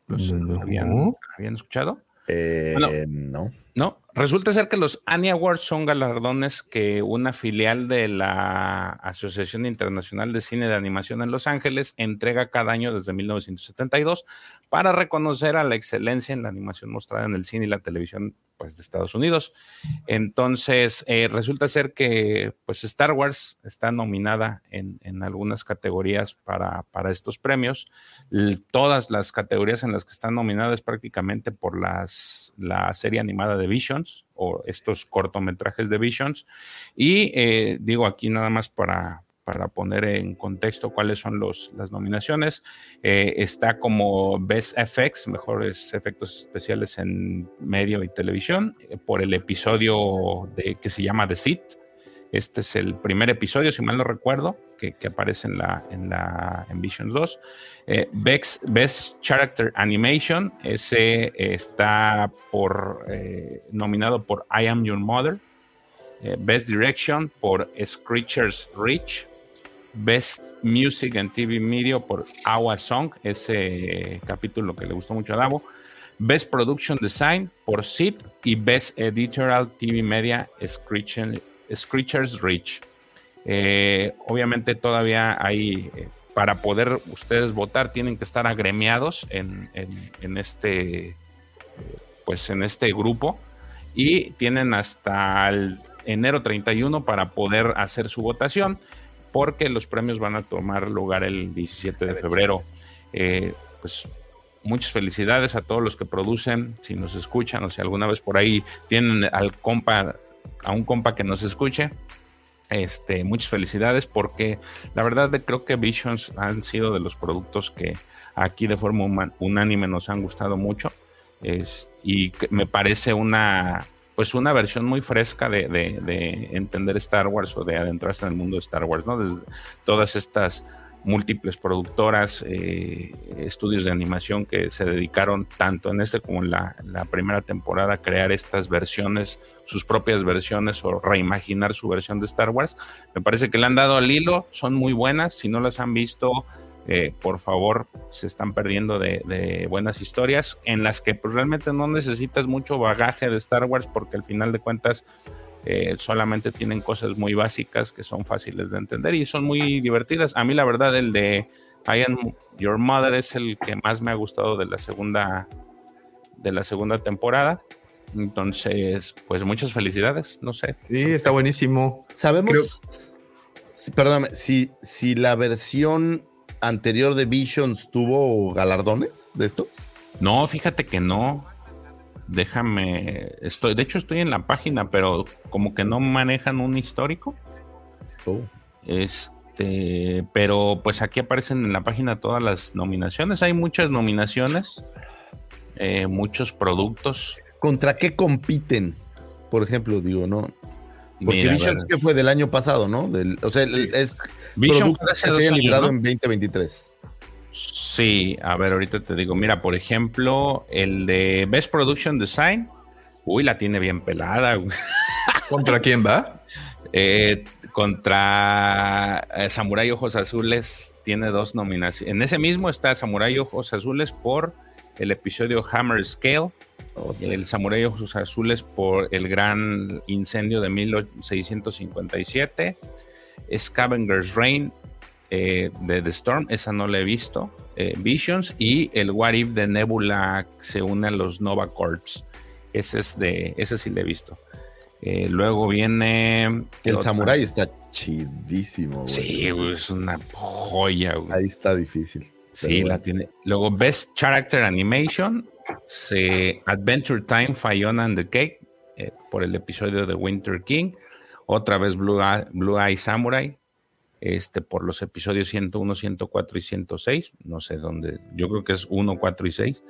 ¿Los No. habían, habían escuchado? Eh, Bueno. no. No, resulta ser que los Annie Awards son galardones que una filial de la Asociación Internacional de Cine de Animación en Los Ángeles entrega cada año desde 1972 para reconocer a la excelencia en la animación mostrada en el cine y la televisión pues, de Estados Unidos. Entonces, eh, resulta ser que pues, Star Wars está nominada en, en algunas categorías para, para estos premios. Todas las categorías en las que están nominadas prácticamente por las, la serie animada de Visions o estos cortometrajes de Visions. Y eh, digo aquí nada más para, para poner en contexto cuáles son los, las nominaciones. Eh, está como Best FX, mejores efectos especiales en medio y televisión, eh, por el episodio de, que se llama The Seat. Este es el primer episodio, si mal no recuerdo, que, que aparece en la, en la en Visions 2. Eh, Best, Best Character Animation, ese está por nominado por I Am Your Mother. Best Direction por Screechers Reach. Best Music and TV Media por Awa Song, ese capítulo que le gustó mucho a Davo. Best Production Design por SIP y Best Editorial TV Media Screecher- Screechers Reach. Eh, obviamente todavía hay, eh, para poder ustedes votar, tienen que estar agremiados en, en- este, pues en este grupo y tienen hasta el enero 31 para poder hacer su votación porque los premios van a tomar lugar el 17 de febrero. Eh, pues muchas felicidades a todos los que producen, si nos escuchan o si alguna vez por ahí tienen al compa, a un compa que nos escuche. Este, muchas felicidades porque la verdad de- creo que Visions han sido de los productos que aquí de forma unánime nos han gustado mucho es- y me parece una pues una versión muy fresca de, de- de entender Star Wars o de adentrarse en el mundo de Star Wars, ¿no? Desde todas estas múltiples productoras, eh, estudios de animación que se dedicaron tanto en este como en la, la primera temporada a crear estas versiones, sus propias versiones o reimaginar su versión de Star Wars. Me parece que le han dado al hilo, son muy buenas, si no las han visto, eh, por favor, se están perdiendo de, de buenas historias en las que pues, realmente no necesitas mucho bagaje de Star Wars porque al final de cuentas eh, solamente tienen cosas muy básicas que son fáciles de entender y son muy divertidas. A mí la verdad el de I Am Your Mother es el que más me ha gustado de la segunda de la segunda temporada. Entonces, pues muchas felicidades, no sé. Sí, está buenísimo. ¿Sabemos, perdóname, si, si la versión anterior de Visions tuvo galardones de esto? No, fíjate que no. Déjame, estoy, de hecho estoy en la página, pero como que no manejan un histórico. Oh. Este, pero pues aquí aparecen en la página todas las nominaciones. Hay muchas nominaciones, eh, muchos productos. ¿Contra qué compiten? Por ejemplo, digo, ¿no? Porque Mira, Visions que fue del año pasado, ¿no? Del, o sea, el- es Vision que se haya librado ¿no? en 2023. Sí, a ver, ahorita te digo, mira, por ejemplo, el de Best Production Design, uy, la tiene bien pelada. ¿Contra quién va? Eh, contra eh, Samurai Ojos Azules tiene dos nominaciones. En ese mismo está Samurai Ojos Azules por el episodio Hammer Scale, el Samurai Ojos Azules por el gran incendio de 1657, Scavenger's Reign eh, de The Storm, esa no la he visto, eh, Visions y el What If de Nebula se une a los Nova Corps. Ese es de, ese sí le he visto. Eh, luego viene. ¿qué El otra? Samurai está chidísimo, güey. Sí, güey, es una joya, güey. Ahí está difícil. Sí, la tiene. Luego, Best Character Animation, se Adventure Time, Fiona and the Cake, eh, por el episodio de Winter King. Otra vez Blue Eye, Blue Eye Samurai, este, por los episodios 101, 104 y 106. No sé dónde, yo creo que es 1, 4 y 6.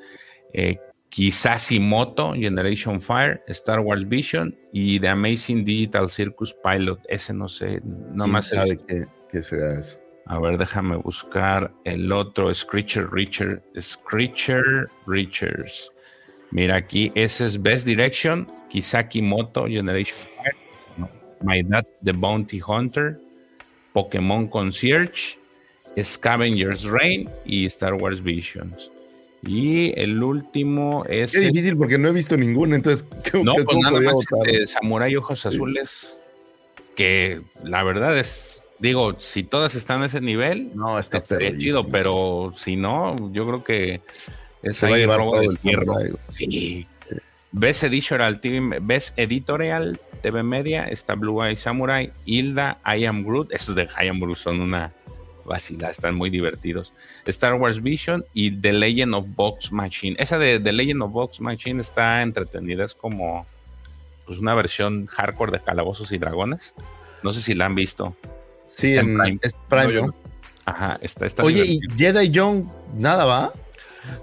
Eh, Kisashimoto, Generation Fire, Star Wars Vision y The Amazing Digital Circus Pilot. Ese no sé, no ¿Quién más. sabe qué, qué será eso? A ver, déjame buscar el otro, Screecher Richard, Screecher Richards. Mira aquí, ese es Best Direction, Kisaki Moto, Generation My Dad, The Bounty Hunter, Pokémon Concierge, Scavenger's Reign y Star Wars Visions. Y el último es. Qué difícil porque no he visto ninguno, entonces ¿cómo, No, pues nada más votar? Samurai Ojos Azules, que la verdad es, digo, si todas están a ese nivel, No, está estaría chido, pero si no, yo creo que es Se va a ahí robo de güey. Sí. Best Editorial TV, Best Editorial TV Media, está Blue Eye Samurai, Hilda, I Am Groot, esos de I Am Groot son una vacilada, están muy divertidos. Star Wars Vision y The Legend of Box Machine. Esa de The Legend of Box Machine está entretenida, es como pues una versión hardcore de Calabozos y Dragones. No sé si la han visto. Sí, en Prime. es Prime, No, yo ¿no? no. Ajá, está, está Oye, y divertido. Jedi Young, nada va.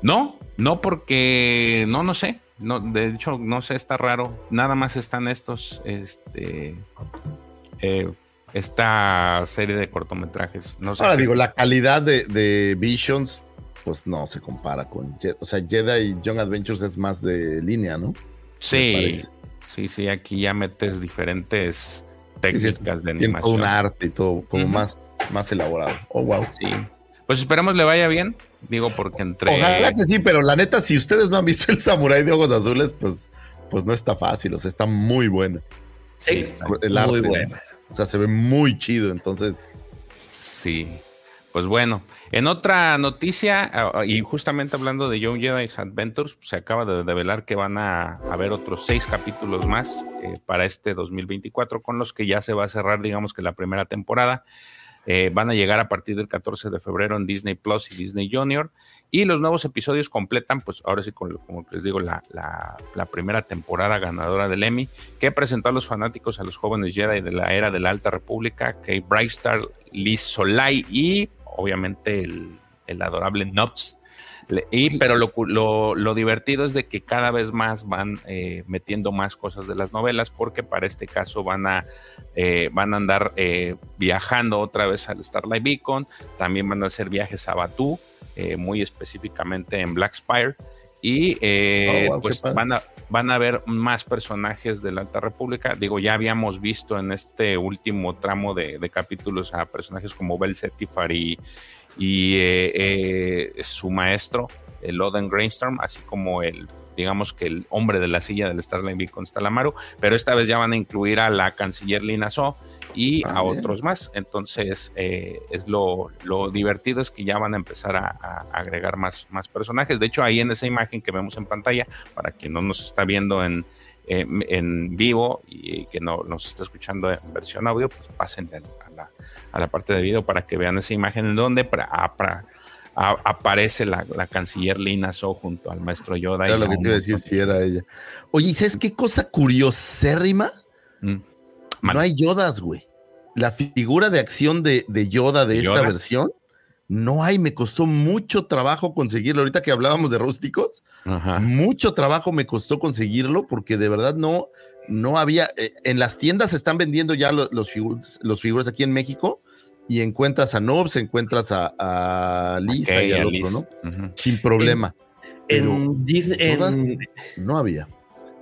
No, no porque no, no sé. No, de hecho, no sé, está raro. Nada más están estos, este, eh, esta serie de cortometrajes. No sé Ahora digo, es. la calidad de, de Visions, pues no se compara con. O sea, Jedi Young Adventures es más de línea, ¿no? sí, sí, sí, aquí ya metes diferentes Sí, técnicas de Tiene animación. un arte y todo, como más, más elaborado. Oh, wow. Sí. Pues esperemos le vaya bien. Digo, porque entre. Ojalá que sí, pero la neta, si ustedes no han visto el Samurai de Ojos Azules, pues, pues no está fácil. O sea, está muy buena. Sí, está- El arte. Muy buena. O sea, se ve muy chido. Entonces, Sí. Pues bueno, en otra noticia, ah, y justamente hablando de Young Jedi's Adventures, se acaba de develar que van a haber otros seis capítulos más eh, para este 2024, con los que ya se va a cerrar, digamos que la primera temporada. Eh, van a llegar a partir del 14 de febrero en Disney Plus y Disney Junior. Y los nuevos episodios completan, pues ahora sí, con- como les digo, la, la- la primera temporada ganadora del Emmy, que presentó a los fanáticos a los jóvenes Jedi de la era de la Alta República, Kate Brightstar, Liz Solai y obviamente el, el adorable Nobs. Le- Y, pero lo, lo- lo divertido es de que cada vez más van eh, metiendo más cosas de las novelas, porque para este caso van a, eh, van a andar eh, viajando otra vez al Starlight Beacon, también van a hacer viajes a Batú, eh, muy específicamente en Black Spire, y eh, Oh, wow, pues van a, van a ver más personajes de la Alta República. Digo, ya habíamos visto en este último tramo de, capítulos a personajes como Bel Setifar y, y eh, eh, su maestro, el Oden Grainstorm, así como el, digamos que el hombre de la silla del Starlight Beacon Stalamaru, pero esta vez ya van a incluir a la canciller Lina So y a otros más. Entonces, eh, es lo, lo divertido es que ya van a empezar a, a agregar más, más personajes. De hecho, ahí en esa imagen que vemos en pantalla, para quien no nos está viendo en, en, en vivo y que no nos está escuchando en versión audio, pues pasen a la, a la parte de video para que vean esa imagen en donde pra- a- pra- a- aparece la, la canciller Lina So junto al maestro Yoda. era y lo que te iba a decir si era ella. Oye, ¿y sabes qué cosa curiosérrima? Mm. No hay Yodas, güey. La figura de acción de, de Yoda de esta ¿Yoda? versión, no hay. Me costó mucho trabajo conseguirlo. Ahorita que hablábamos de rústicos, Ajá. mucho trabajo me costó conseguirlo porque de verdad no, no había. eh, en las tiendas se están vendiendo ya lo- los, figuras, los figuras aquí en México y encuentras a Nobs, encuentras a, a Lisa y al otro, Liz. ¿no? Sin problema. Pero En, Disney- en- todas- no había.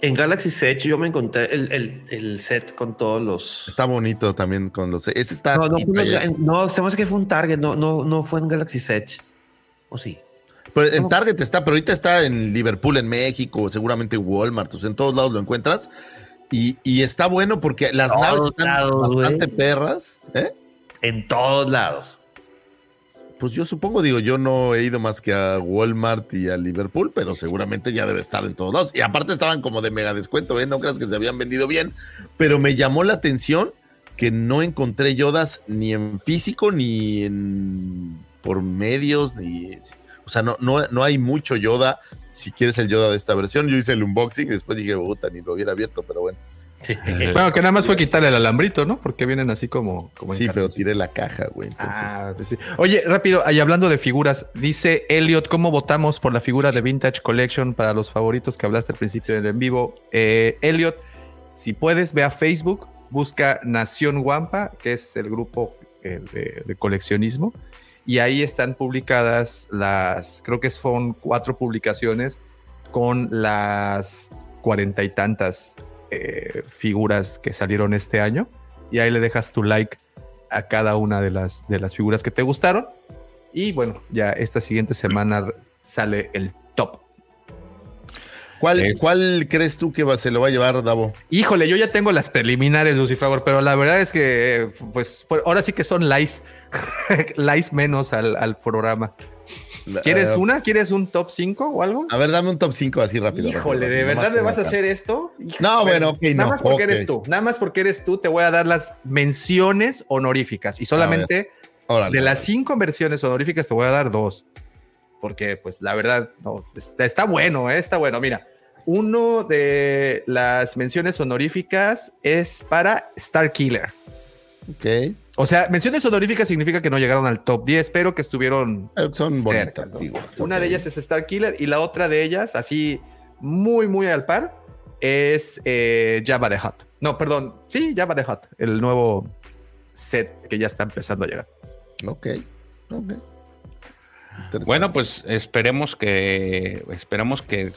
En Galaxy Edge yo me encontré el, el- el set con todos los. Está bonito también con los. Ese está. No, no, unos- no, se me hace que fue un Target, no, no, no fue en Galaxy Edge. ¿O sí? Pero en Target está, pero ahorita está en Liverpool, en México, seguramente en Walmart, o sea, en todos lados lo encuentras. Y, y está bueno porque las Todos naves están lados, bastante perras. ¿eh? En todos lados. Pues yo supongo, digo, yo no he ido más que a Walmart y a Liverpool, pero seguramente ya debe estar en todos lados. Y aparte estaban como de mega descuento, ¿eh? No creas que se habían vendido bien. Pero me llamó la atención que no encontré Yodas ni en físico, ni en por medios, ni. O sea, no, no, no hay mucho Yoda. Si quieres el Yoda de esta versión, yo hice el unboxing y después dije, puta, ni lo hubiera abierto, pero bueno. Bueno, que nada más fue quitarle el alambrito, ¿no? Porque vienen así como. como Sí, pero tiré la caja, güey. entonces- Ah, pues sí. Oye, rápido, y hablando de figuras, dice Elliot, ¿cómo votamos por la figura de Vintage Collection para los favoritos que hablaste al principio del en vivo? Eh, Elliot, si puedes, ve a Facebook, busca Nación Guampa, que es el grupo eh, de, de coleccionismo, y ahí están publicadas las, creo que son cuatro publicaciones con las cuarenta y tantas eh, figuras que salieron este año, y ahí le dejas tu like a cada una de las, de las figuras que te gustaron. Y bueno, ya esta siguiente semana sale el top. ¿Cuál, Es- ¿Cuál crees tú que va, se lo va a llevar, Davo? Híjole, yo ya tengo las preliminares, Lucifer, pero la verdad es que, pues, ahora sí que son likes, likes menos al, al programa. ¿Quieres Ah, una? ¿Quieres un top 5 o algo? A ver, dame un top 5 así rápido. Híjole, rápido, ¿de verdad me vas a hacer esto? Hijo, No, bueno, ok, Nada no, más porque ok. eres tú, nada más porque eres tú, te voy a dar las menciones honoríficas y solamente Órale. de las cinco versiones honoríficas te voy a dar dos. Porque, pues, la verdad, no, está, está bueno, ¿eh? está bueno. Mira, uno de las menciones honoríficas es para Star Killer. Ok. O sea, menciones honoríficas significa que no llegaron al top 10, pero que estuvieron Eh, Son cerca, bonitas ¿no? Una de ellas es Star Killer y la otra de ellas, así muy, muy al par, es eh, Java the Hut. No, perdón, sí, Java the Hut, el nuevo set que ya está empezando a llegar. Ok. Ok. Bueno, pues esperemos que esperemos que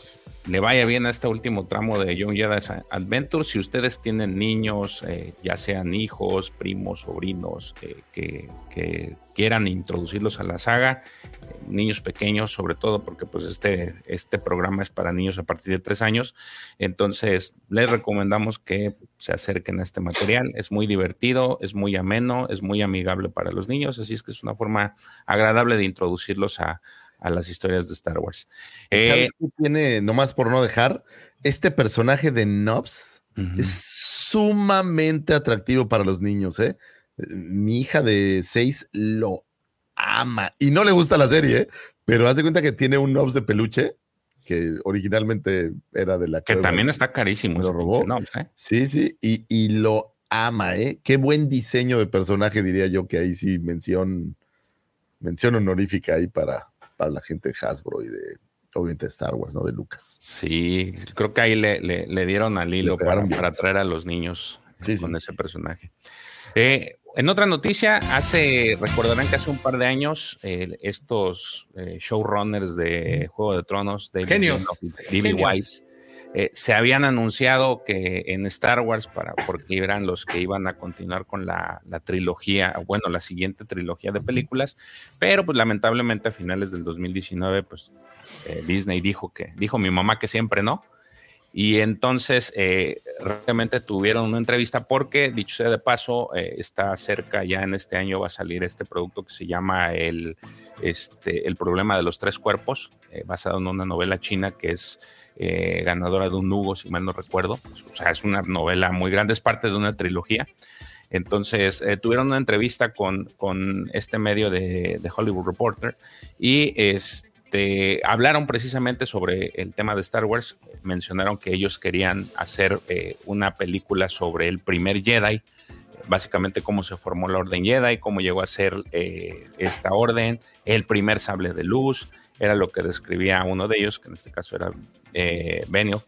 le vaya bien a este último tramo de Young Jedi Adventure. Si ustedes tienen niños, eh, ya sean hijos, primos, sobrinos, eh, que, que quieran introducirlos a la saga, eh, niños pequeños sobre todo, porque pues este, este programa es para niños a partir de tres años. Entonces, les recomendamos que se acerquen a este material. Es muy divertido, es muy ameno, es muy amigable para los niños, así es que es una forma agradable de introducirlos a, a las historias de Star Wars. Eh, ¿Sabes qué tiene, nomás por no dejar? Este personaje de Nobs es sumamente atractivo para los niños, ¿eh? Mi hija de seis lo ama y no le gusta la serie, ¿eh? pero haz de cuenta que tiene un Nobs de peluche que originalmente era de la que también está carísimo. lo robó. Nobs, ¿eh? Sí, sí, y, y lo ama, ¿eh? Qué buen diseño de personaje, diría yo, que ahí sí mención, mención honorífica ahí para, para la gente de Hasbro y de, obviamente, Star Wars, ¿no? De Lucas. Sí, creo que ahí le, le- le dieron al hilo para, para atraer a los niños sí. con ese personaje. Eh, en otra noticia, hace, recordarán que hace un par de años eh, estos eh, showrunners de Juego de Tronos, David. Genios. Wise, eh, se habían anunciado que en Star Wars, para, porque eran los que iban a continuar con la, la trilogía, bueno, la siguiente trilogía de películas, pero pues lamentablemente a finales del 2019, pues eh, Disney dijo que, dijo mi mamá que siempre no. Y entonces eh, realmente tuvieron una entrevista porque, dicho sea de paso, eh, está cerca, ya en este año va a salir este producto que se llama el, este, el problema de los tres cuerpos, basado en una novela china que es eh, ganadora de un Hugo, si mal no recuerdo. O sea, es una novela muy grande, es parte de una trilogía. Entonces, eh, tuvieron una entrevista con, con este medio de, Hollywood Reporter y este, hablaron precisamente sobre el tema de Star Wars. Mencionaron que ellos querían hacer eh, una película sobre el primer Jedi, básicamente cómo se formó la Orden Jedi, cómo llegó a ser eh, esta orden, el primer sable de luz, era lo que describía uno de ellos, que en este caso era eh, Benioff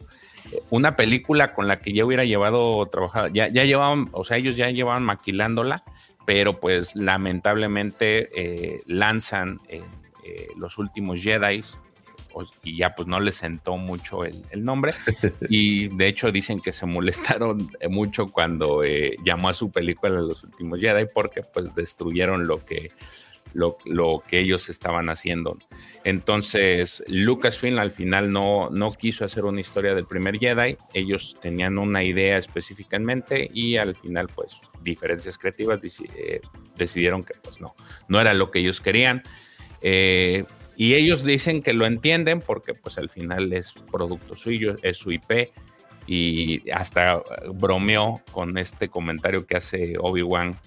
una película con la que ya hubiera llevado trabajada, ya, ya llevaban, o sea, ellos ya llevaban maquilándola, pero pues lamentablemente eh, lanzan eh, eh, los últimos Jedi y ya pues no les sentó mucho el, el, nombre y de hecho dicen que se molestaron mucho cuando llamó a su película Los últimos Jedi porque pues destruyeron lo que lo, que ellos estaban haciendo. Entonces, Lucasfilm al final no, no quiso hacer una historia del primer Jedi, ellos tenían una idea específica en mente y al final, pues, diferencias creativas eh, decidieron que, pues, no, no era lo que ellos querían. Eh, y ellos dicen que lo entienden porque, pues, al final es producto suyo, es su IP y hasta bromeó con este comentario que hace Obi-Wan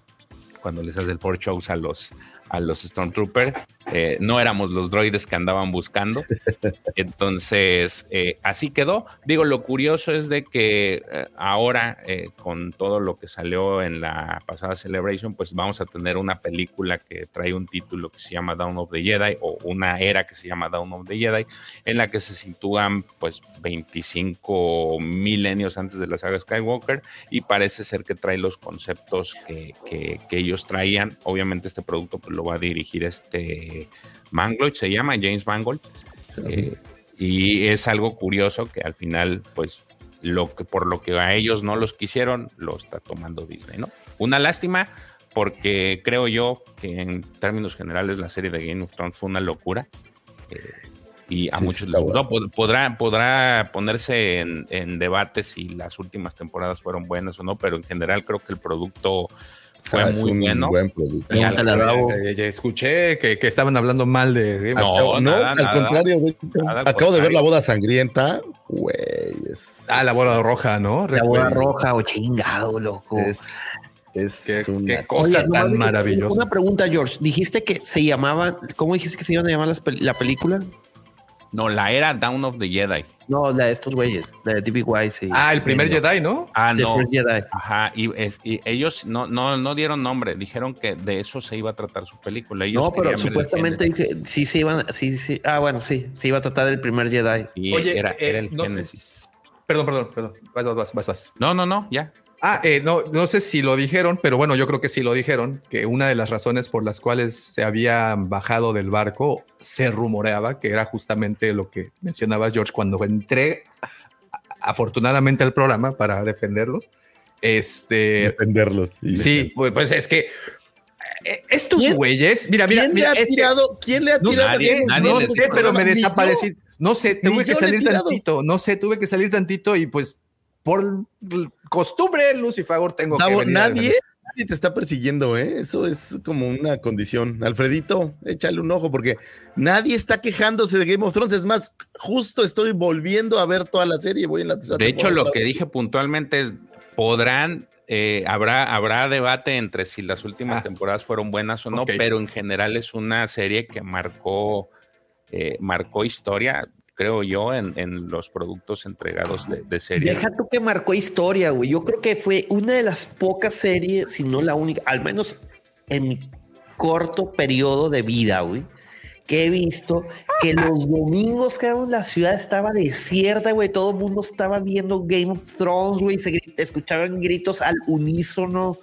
cuando les hace el four shows a los, a los Stormtroopers. Eh, no éramos los droides que andaban buscando. Entonces, eh, así quedó. Digo, lo curioso es de que eh, ahora, eh, con todo lo que salió en la pasada Celebration, pues vamos a tener una película que trae un título que se llama Down of the Jedi o una era que se llama Down of the Jedi, en la que se sitúan pues 25 milenios antes de la saga Skywalker y parece ser que trae los conceptos que, que- que ellos traían. Obviamente este producto pues, lo va a dirigir este Mangold, se llama James Mangold. Eh, y es algo curioso que al final, pues, lo que por lo que a ellos no los quisieron, lo está tomando Disney, ¿no? Una lástima, porque creo yo que en términos generales la serie de Game of Thrones fue una locura. eh, y a Sí, muchos les gustó. Pod- Podrá, podrá ponerse en, en debate si las últimas temporadas fueron buenas o no, pero en general creo que el producto fue Ah, muy un bueno. buen producto. Ya, ya escuché que, que estaban hablando mal de No, Acabo- no, nada, al nada. contrario, de Nada, acabo de ver la boda sangrienta. Güey, es, Ah, la bola roja, ¿no? La boda Recuerdo. roja o chingado, loco. es, es Qué, una qué cosa Oye, tan maravillosa. Una pregunta, George. Dijiste que se llamaba, ¿cómo dijiste que se iban a llamar las la película? No, la era Down of the Jedi. No, la de estos güeyes, la de D.B. Wise. y- Ah, el primer no, Jedi, ¿no? Ah, The no. First Jedi. Ajá, y, es- y ellos no, no, no dieron nombre, dijeron que de eso se iba a tratar su película. Ellos No, pero el supuestamente dije, sí se iban, sí, sí. Ah, bueno, sí, se iba a tratar del primer Jedi. Y Oye, era, eh, era el no sé Génesis. si- Perdón, perdón, perdón. Vas, vas, vas, vas, vas. No, no, no, ya. Ah, eh, no, no sé si lo dijeron, pero bueno, yo creo que sí lo dijeron, que una de las razones por las cuales se habían bajado del barco se rumoreaba que era justamente lo que mencionabas, George, cuando entré afortunadamente al programa para defenderlos. Este, defenderlos. y- sí, pues, pues es que eh, estos ¿Quién- güeyes, mira, mira, ¿Quién mira, le ha tirado? ¿Quién le ha no tirado? nadie, nadie no sé, pero me yo. desaparecí. No sé, tuve que salir tantito. No sé, tuve que salir tantito y pues por costumbre, Lucifagor, tengo Davo, que venir nadie, nadie te está persiguiendo, ¿eh? Eso es como una condición. Alfredito, échale un ojo porque nadie está quejándose de Game of Thrones. Es más, justo estoy volviendo a ver toda la serie. Voy en la De hecho, lo que dije puntualmente es, podrán, eh, habrá, habrá debate entre si las últimas Ah. temporadas fueron buenas o no, pero en general es una serie que marcó, eh, marcó historia, creo yo, en, en los productos entregados de, de serie. Deja tú que marcó historia, güey. Yo creo que fue una de las pocas series, si no la única, al menos en mi corto periodo de vida, güey, que he visto que los domingos, cabrón, la ciudad estaba desierta, güey. Todo el mundo estaba viendo Game of Thrones, güey. Se escuchaban gritos al unísono.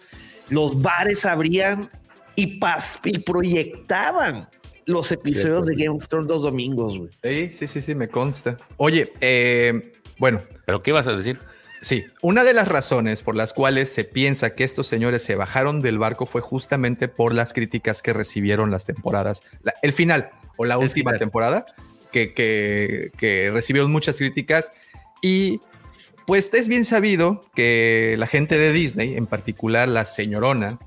Los bares abrían y, pas y proyectaban los episodios de Game of Thrones los domingos, güey. Sí, sí, sí, sí, me consta. Oye, eh, bueno, ¿Pero qué ibas a decir? sí, una de las razones por las cuales se piensa que estos señores se bajaron del barco fue justamente por las críticas que recibieron las temporadas, la- el final o la última final. temporada, que, que- que recibieron muchas críticas y pues es bien sabido que la gente de Disney, en particular la señorona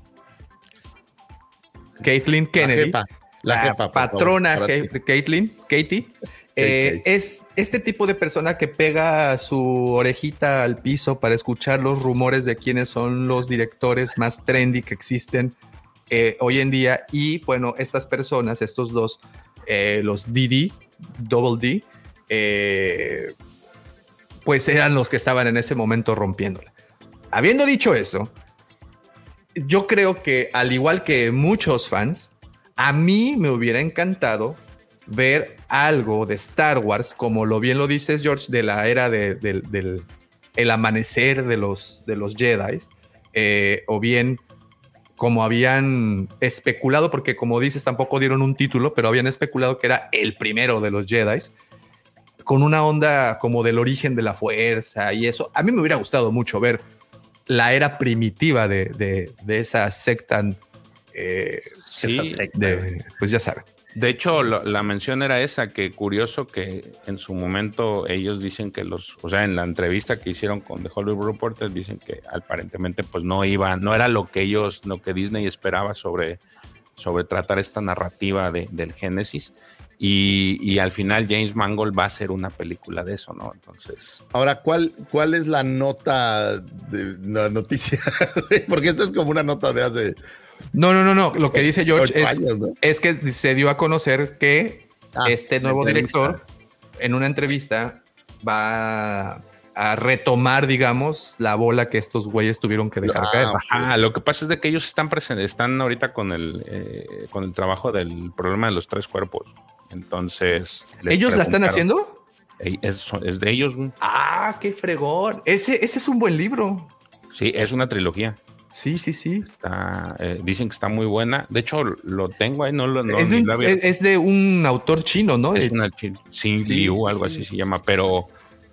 Caitlin La Kennedy, jefa, la, la jefa, por patrona. Caitlin, Katie, eh, es este tipo de persona que pega su orejita al piso para escuchar los rumores de quiénes son los directores más trendy que existen eh, hoy en día. Y bueno, estas personas, estos dos, eh, los DD, Double D, pues eran los que estaban en ese momento rompiéndola. Habiendo dicho eso, yo creo que al igual que muchos fans, a mí me hubiera encantado ver algo de Star Wars, como lo bien lo dices, George, de la era de- del, el amanecer de los, de los Jedi, eh, o bien como habían especulado, porque como dices, tampoco dieron un título, pero habían especulado que era el primero de los Jedi, con una onda como del origen de la fuerza y eso. A mí me hubiera gustado mucho ver la era primitiva de, de- de esa secta. eh, Sí, de, pues ya saben. De hecho, lo- la mención era esa, que curioso que en su momento ellos dicen que los, o sea, en la entrevista que hicieron con The Hollywood Reporter, dicen que aparentemente pues no iba, no era lo que ellos, lo que Disney esperaba sobre, sobre tratar esta narrativa de- del Génesis. Y, y al final James Mangold va a hacer una película de eso, ¿no? Entonces, Ahora, ¿cuál, ¿cuál es la nota de la noticia? Porque esta es como una nota de hace No, no, no, no. Lo que dice George es, años, ¿no? es que se dio a conocer que Ah, este nuevo director en una entrevista va a retomar, digamos, la bola que estos güeyes tuvieron que dejar Ah, caer. Ajá, lo que pasa es de que ellos están presentes, están ahorita con el eh, con el trabajo del problema de los tres cuerpos. Entonces, ¿Ellos la están haciendo? Es, es de ellos. güey. Ah, qué fregón. Ese, ese es un buen libro. Sí, es una trilogía. Sí, sí, sí. Está, eh, dicen que está muy buena. De hecho, lo tengo ahí, no lo no, es, de es- es de un autor chino, ¿no? es De- una Sí, Liu, sí, algo sí. así se llama, pero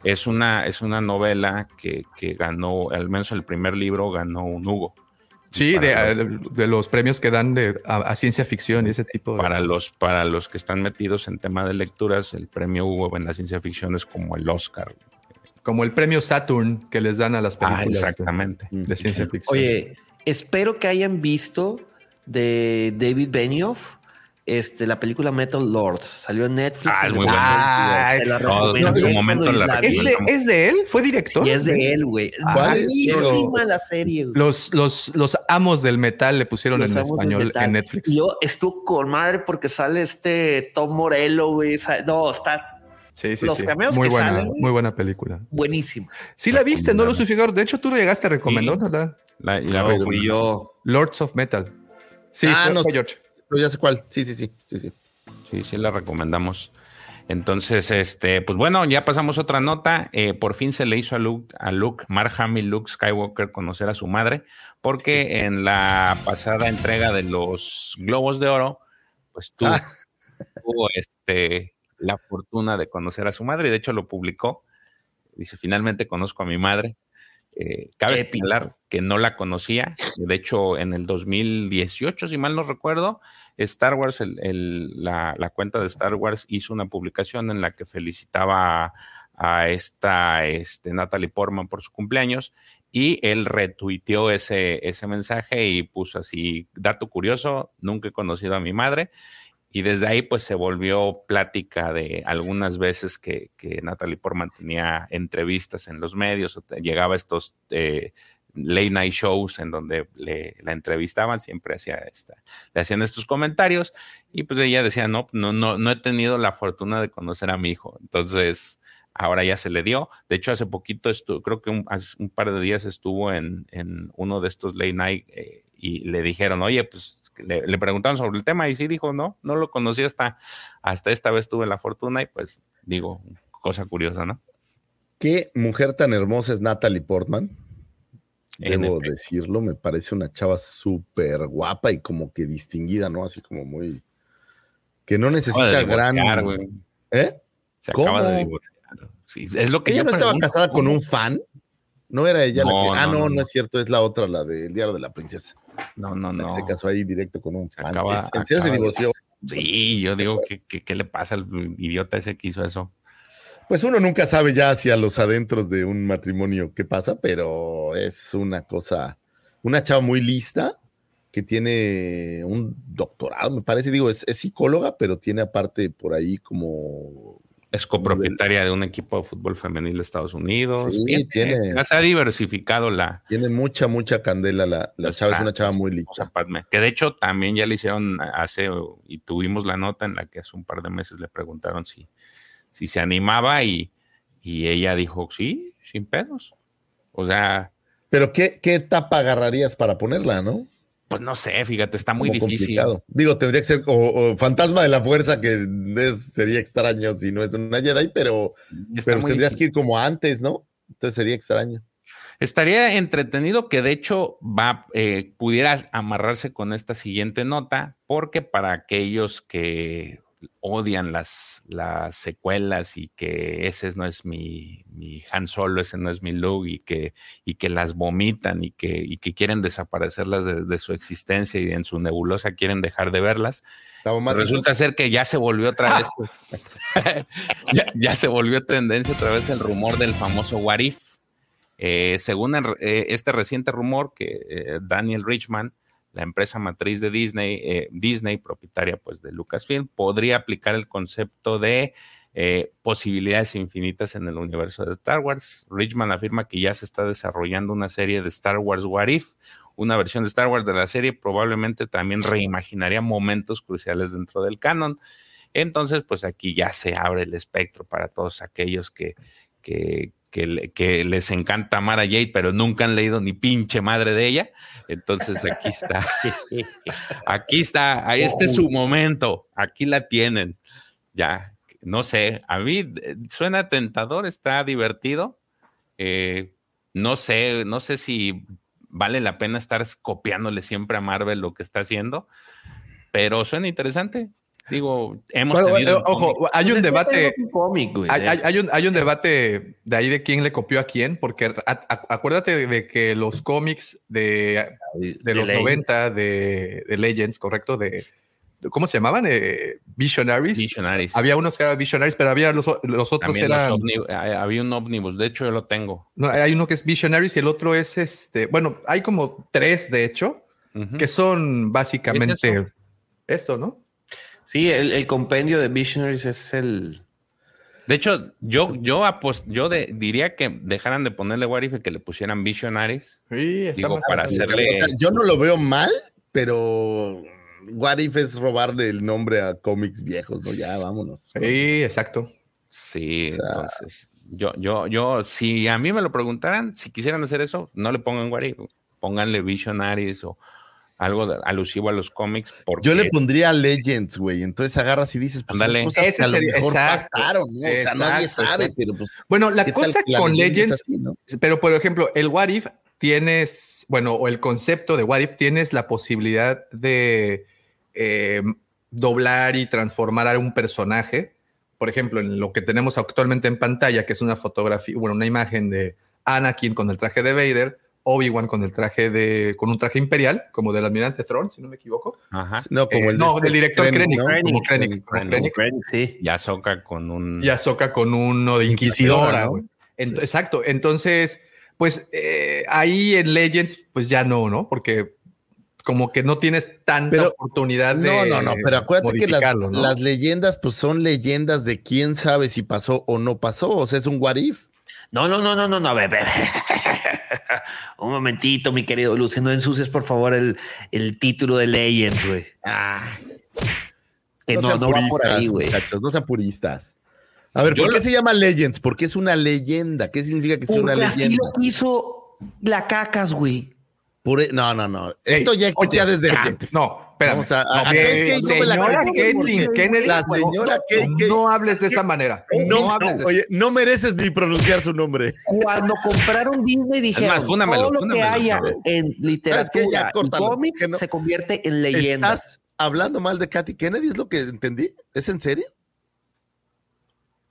es una, es una novela que, que ganó, al menos el primer libro ganó un Hugo. sí, de, para, de los premios que dan de, a, a ciencia ficción y ese tipo de... para los, para los que están metidos en tema de lecturas, el premio Hugo en la ciencia ficción es como el Oscar. Como el premio Saturn que les dan a las Ah, películas de- exactamente. de, ciencia ficción. Oye, espero que hayan visto de David Benioff este, la película Metal Lords. Salió en Netflix. Ah, en es muy el buena. 2022. Se la Todos recomiendo. en su momento la vi, ¿Es, de, ¿Es de él? ¿Fue director? Y es de él, güey. Ah, Buenísima la serie. Los, los, los amos del metal le pusieron Los en español en Netflix. Yo estuvo con madre porque sale este Tom Morello, güey. No, está Sí, sí, los sí. cameos muy que buena, salen, muy buena película. buenísimo. Sí la viste, no lo Figaro. De hecho, tú lo llegaste a recomendar, Sí. ¿verdad? La- la No, fui yo. Lords of Metal. Sí, Ah, fue- no. fue George. Pero ya sé cuál. Sí, sí, sí, sí, sí. Sí, sí, la recomendamos. Entonces, este, pues bueno, ya pasamos otra nota. Eh, por fin se le hizo a Luke, a Luke, Mark Hamill, Luke Skywalker conocer a su madre, porque en la pasada entrega de los Globos de Oro, pues tuvo, Ah. tuvo, este, la fortuna de conocer a su madre. y De hecho, lo publicó. Dice, finalmente conozco a mi madre. Eh, cabe señalar que no la conocía. De hecho, en el 2018, si mal no recuerdo, Star Wars, el- el- la, la cuenta de Star Wars hizo una publicación en la que felicitaba a, a esta este, Natalie Portman por su cumpleaños y él retuiteó ese, ese mensaje y puso así, dato curioso, nunca he conocido a mi madre. Y desde ahí pues se volvió plática de algunas veces que, que Natalie Portman tenía entrevistas en los medios o llegaba a estos eh, late night shows en donde le, la entrevistaban, siempre hacía esta, le hacían estos comentarios y pues ella decía, no, no, no, no he tenido la fortuna de conocer a mi hijo. Entonces, ahora ya se le dio. De hecho, hace poquito, creo que un, un par de días estuvo en, en uno de estos late night eh, y le dijeron, oye, pues le, le preguntaron sobre el tema y sí dijo, no, no lo conocí hasta, hasta esta vez tuve la fortuna y pues digo, cosa curiosa, ¿no? Qué mujer tan hermosa es Natalie Portman. Debo decirlo, me parece una chava súper guapa y como que distinguida, ¿no? Así como muy. que no necesita de gran. ¿Eh? Se ¿Cómo? acaba de divorciar. Sí, es lo que ¿Ella yo no estaba casada con un fan? ¿No era ella No, la que.? Ah, no, no, no, no, no. es cierto, es la otra, la del diario de la princesa. No, no, no. se casó ahí directo con un fan. Acaba- ¿En serio se divorció? Sí, yo digo, ¿qué, qué, qué le pasa al idiota ese que hizo eso? Pues uno nunca sabe ya hacia los adentros de un matrimonio qué pasa, pero es una cosa, una chava muy lista que tiene un doctorado, me parece, digo, es, es psicóloga, pero tiene aparte por ahí como... Es copropietaria de un equipo de fútbol femenil de Estados Unidos. Sí, Tiene- tiene- ya se ha diversificado la, Tiene mucha, mucha candela la, la chava, es una chava muy. Padme, que de hecho también ya le hicieron hace, y tuvimos la nota en la que hace un par de meses le preguntaron si, si se animaba y, y ella dijo, sí, sin pedos. O sea, Pero ¿qué, qué etapa agarrarías para ponerla, no? Pues no sé, fíjate, está muy Como difícil. complicado. Digo, tendría que ser o, o fantasma de la fuerza, que es- sería extraño si no es una Jedi, pero, pero tendrías difícil. que ir como antes, ¿no? Entonces sería extraño. Estaría entretenido que de hecho va, eh, pudiera amarrarse con esta siguiente nota, porque para aquellos que odian las, las secuelas y que ese no es mi, mi Han Solo, ese no es mi Luke y que, y que las vomitan y que, y que quieren desaparecerlas de, de su existencia y en su nebulosa quieren dejar de verlas, más Resulta ser que ya se volvió otra vez, ya, ya se volvió tendencia otra vez el rumor del famoso What If. Eh, según el- eh, este reciente rumor que eh, Daniel Richman, la empresa matriz de Disney, eh, Disney, propietaria pues de Lucasfilm, podría aplicar el concepto de eh, posibilidades infinitas en el universo de Star Wars. Richman afirma que ya se está desarrollando una serie de Star Wars What If, una versión de Star Wars de la serie, probablemente también reimaginaría momentos cruciales dentro del canon. Entonces, pues aquí ya se abre el espectro para todos aquellos que, que, que, les encanta amar a Jade, pero nunca han leído ni pinche madre de ella. Entonces aquí está. aquí está. Este es su momento. Aquí la tienen. Ya, no sé. A mí eh, suena tentador, está divertido. Eh, no sé, no sé si vale la pena estar copiándole siempre a Marvel lo que está haciendo, pero suena interesante. Digo, hemos tenido. ojo, hay un debate. hay, un, hay un debate de ahí de quién le copió a quién, porque acuérdate de, que los cómics de, de, los 90 de, Legends, correcto, de, ¿cómo se llamaban? Eh, Visionaries. Visionaries. Había unos que eran Visionaries, pero había los, los otros eran. había un ómnibus, de hecho yo lo tengo. No, hay uno que es Visionaries y el otro es este. Bueno, hay como tres, de hecho, que son básicamente esto, ¿no? Sí, el, compendio de Visionaries es el. De hecho, yo, yo, yo diría que dejaran de ponerle What If y que le pusieran Visionaries. Sí, digo, para hacerle. yo no lo veo mal, pero What If es robarle el nombre a cómics viejos, ¿no? Ya, vámonos. Sí, exacto. Sí, entonces. Yo, yo, yo, si a mí me lo preguntaran, si quisieran hacer eso, no le pongan What If, pónganle Visionaries o algo alusivo a los cómics. Porque... Yo le pondría Legends, güey. Entonces agarras y dices, pues Cosas que a lo mejor pasaron, ¿no? o sea, nadie sabe, pero pues. Bueno, la cosa con Legends, pero por ejemplo, el What If tienes, bueno, o el concepto de What If tienes la posibilidad de eh, doblar y transformar a un personaje. Por ejemplo, en lo que tenemos actualmente en pantalla, que es una fotografía, bueno, una imagen de Anakin con el traje de Vader Obi-Wan con el traje de, con un traje imperial, como del almirante Thrawn, si no me equivoco. Ajá. No, como el no, del director Krennic, sí. Y Ahsoka con un... Y Ahsoka con uno de Inquisidora. exacto. Entonces, pues eh, ahí en Legends, pues ya no, ¿no? Porque como que no tienes tanta oportunidad de. No, no, no, pero acuérdate que las, las, leyendas, pues son leyendas de quién sabe si pasó o no pasó. O sea, es un what if. No, no, no, no, no, no, bebé. Un momentito, mi querido Lucio, no ensucies por favor el, el título de Legends, güey. Ah. Que no, no, va por ahí, güey. no sean puristas. A ver, ¿por qué se llama Legends? Porque es una leyenda. ¿Qué significa que sea una leyenda? Así lo hizo la cacas, güey. E, no, no, no. Esto ya existía desde antes. No, Vamos a, a, señora Kennedy, la señora no, no, hables de esa manera. No, hables de oye, no mereces ni pronunciar su nombre. Cuando compraron Disney dijeron todo lo que haya en literatura y cómics se convierte en leyenda. ¿Estás hablando mal de Katy Kennedy? ¿Es lo que entendí? ¿Es en serio?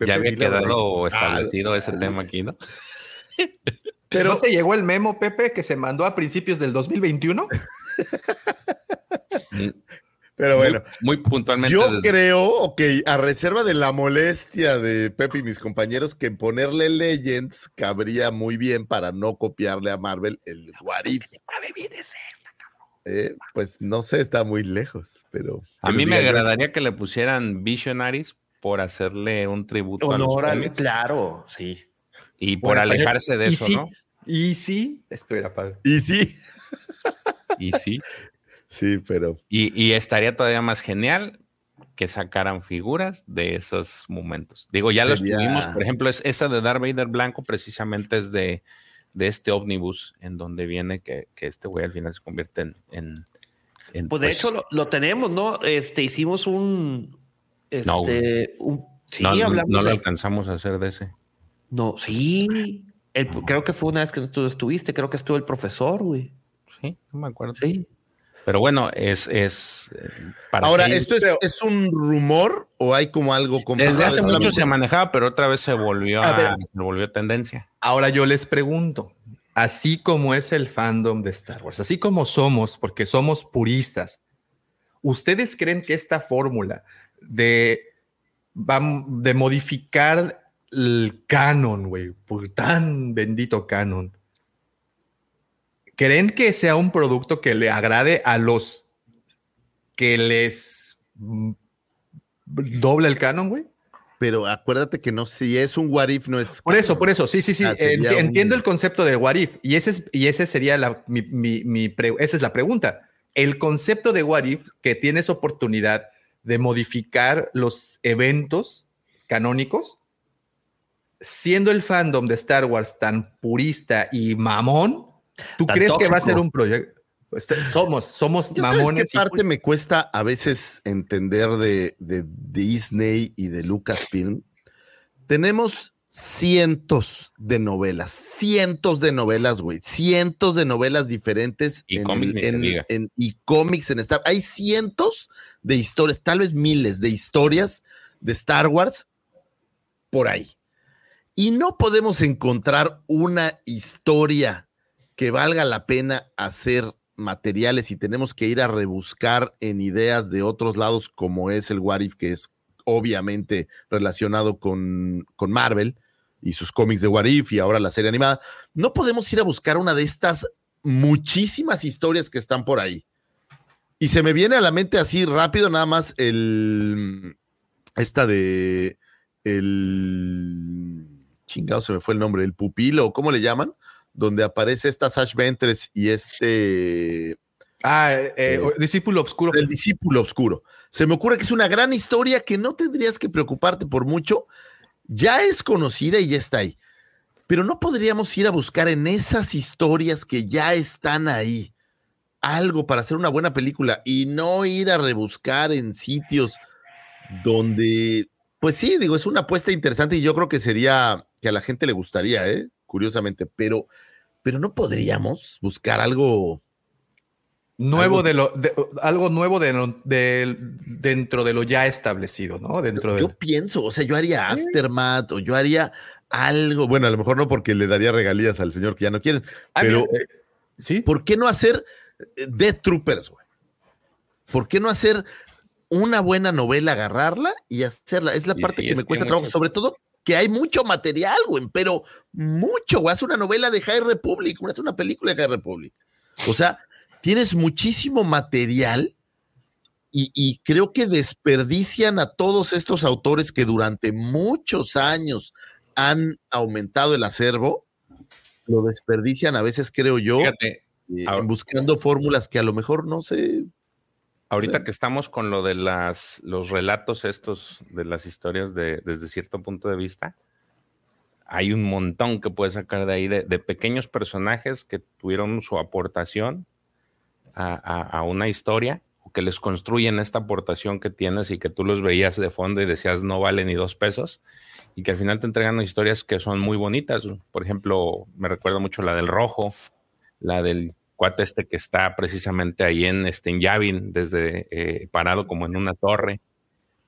ya había quedado establecido ese tema aquí, ¿no? Pero ¿No te llegó el memo, Pepe, que se mandó a principios del 2021? Pero bueno, muy, puntualmente. Yo creo, ok, a reserva de la molestia de Pepe y mis compañeros, que ponerle Legends cabría muy bien para no copiarle a Marvel el Warif. Eh, pues no sé, está muy lejos, pero. A mí me agradaría que le pusieran Visionaries por hacerle un tributo a los cómics. Claro, sí. Y por alejarse de eso, ¿no? Y sí, esto era padre. Y sí. Y sí. Sí, pero. Y, estaría todavía más genial que sacaran figuras de esos momentos. Digo, ya los tuvimos, por ejemplo, es esa de Darth Vader blanco precisamente es de, de este ómnibus en donde viene que, este güey al final se convierte en... en, pues, de pues hecho lo, tenemos, ¿no? Este, hicimos un... Este, no, no, lo alcanzamos a hacer de ese. No, sí. creo que fue una vez que tú estuviste, creo que estuvo el profesor, güey. Sí, no me acuerdo. Sí. Pero bueno, es. es eh, Ahora, ¿esto es, un rumor o hay como algo como Desde hace mucho se manejaba, pero otra vez se volvió, a, se volvió tendencia. Ahora yo les pregunto: así como es el fandom de Star Wars, así como somos, porque somos puristas, ¿ustedes creen que esta fórmula de, de modificar el canon, güey, por tan bendito canon, ¿Creen que sea un producto que le agrade a los que les doble el canon, güey? pero acuérdate que no, si es un what if, no es. Por eso, por eso, sí, sí, sí. Ah, Entiendo el concepto del what if, y ese, es, y ese sería la, mi, mi- esa es la pregunta. El concepto de what if, que tienes oportunidad de modificar los eventos canónicos, siendo el fandom de Star Wars tan purista y mamón, ¿tú crees que va a ser un proyecto? Pues, somos, somos Yo sabes qué mamones. y parte me cuesta a veces entender de, de Disney y de Lucasfilm. Tenemos cientos de novelas, cientos de novelas, güey, cientos de novelas diferentes Y en, cómics, en- diga. en- y cómics en Star. Hay cientos de historias, tal vez miles de historias de Star Wars por ahí. Y no podemos encontrar una historia que valga la pena hacer materiales y tenemos que ir a rebuscar en ideas de otros lados, como es el What If, que es obviamente relacionado con, con Marvel y sus cómics de What If y ahora la serie animada. No podemos ir a buscar una de estas muchísimas historias que están por ahí. Y se me viene a la mente así rápido nada más el esta de el chingado se me fue el nombre, el pupilo, ¿cómo le llaman? Donde aparece esta Sash Ventres y este Ah, eh, eh, Eh, discípulo oscuro. el discípulo oscuro. Se me ocurre que es una gran historia que no tendrías que preocuparte por mucho. Ya es conocida y ya está ahí. Pero no podríamos ir a buscar en esas historias que ya están ahí algo para hacer una buena película y no ir a rebuscar en sitios donde, pues sí, digo, es una apuesta interesante y yo creo que sería que a la gente le gustaría, ¿eh? Curiosamente, pero, pero no podríamos buscar algo nuevo algo- de lo de- algo nuevo de, de- dentro de lo ya establecido, ¿no? Dentro Yo de pienso, o sea, yo haría Aftermath o yo haría algo, bueno, a lo mejor no porque le daría regalías al señor que ya no quieren, Ah, pero mira, eh, sí. ¿por qué no hacer eh, Death Troopers, güey? ¿Por qué no hacer una buena novela, agarrarla y hacerla? Es la Y parte sí, que me cuesta trabajo, sobre todo que hay mucho material, güey, pero mucho, güey. Haz una novela de High Republic, haz una película de High Republic. O sea, tienes muchísimo material y, y creo que desperdician a todos estos autores que durante muchos años han aumentado el acervo. Lo desperdician a veces, creo yo, Fíjate, eh, buscando fórmulas que a lo mejor no sé. Ahorita que estamos con lo de las, los relatos estos de las historias de, desde cierto punto de vista, hay un montón que puedes sacar de ahí de, de pequeños personajes que tuvieron su aportación a, a- a una historia o que les construyen esta aportación que tienes y que tú los veías de fondo y decías no vale ni dos pesos y que al final te entregan historias que son muy bonitas. Por ejemplo, me recuerda mucho la del rojo, la del cuate este que está precisamente ahí en, este, en Yavin, desde eh, parado como en una torre.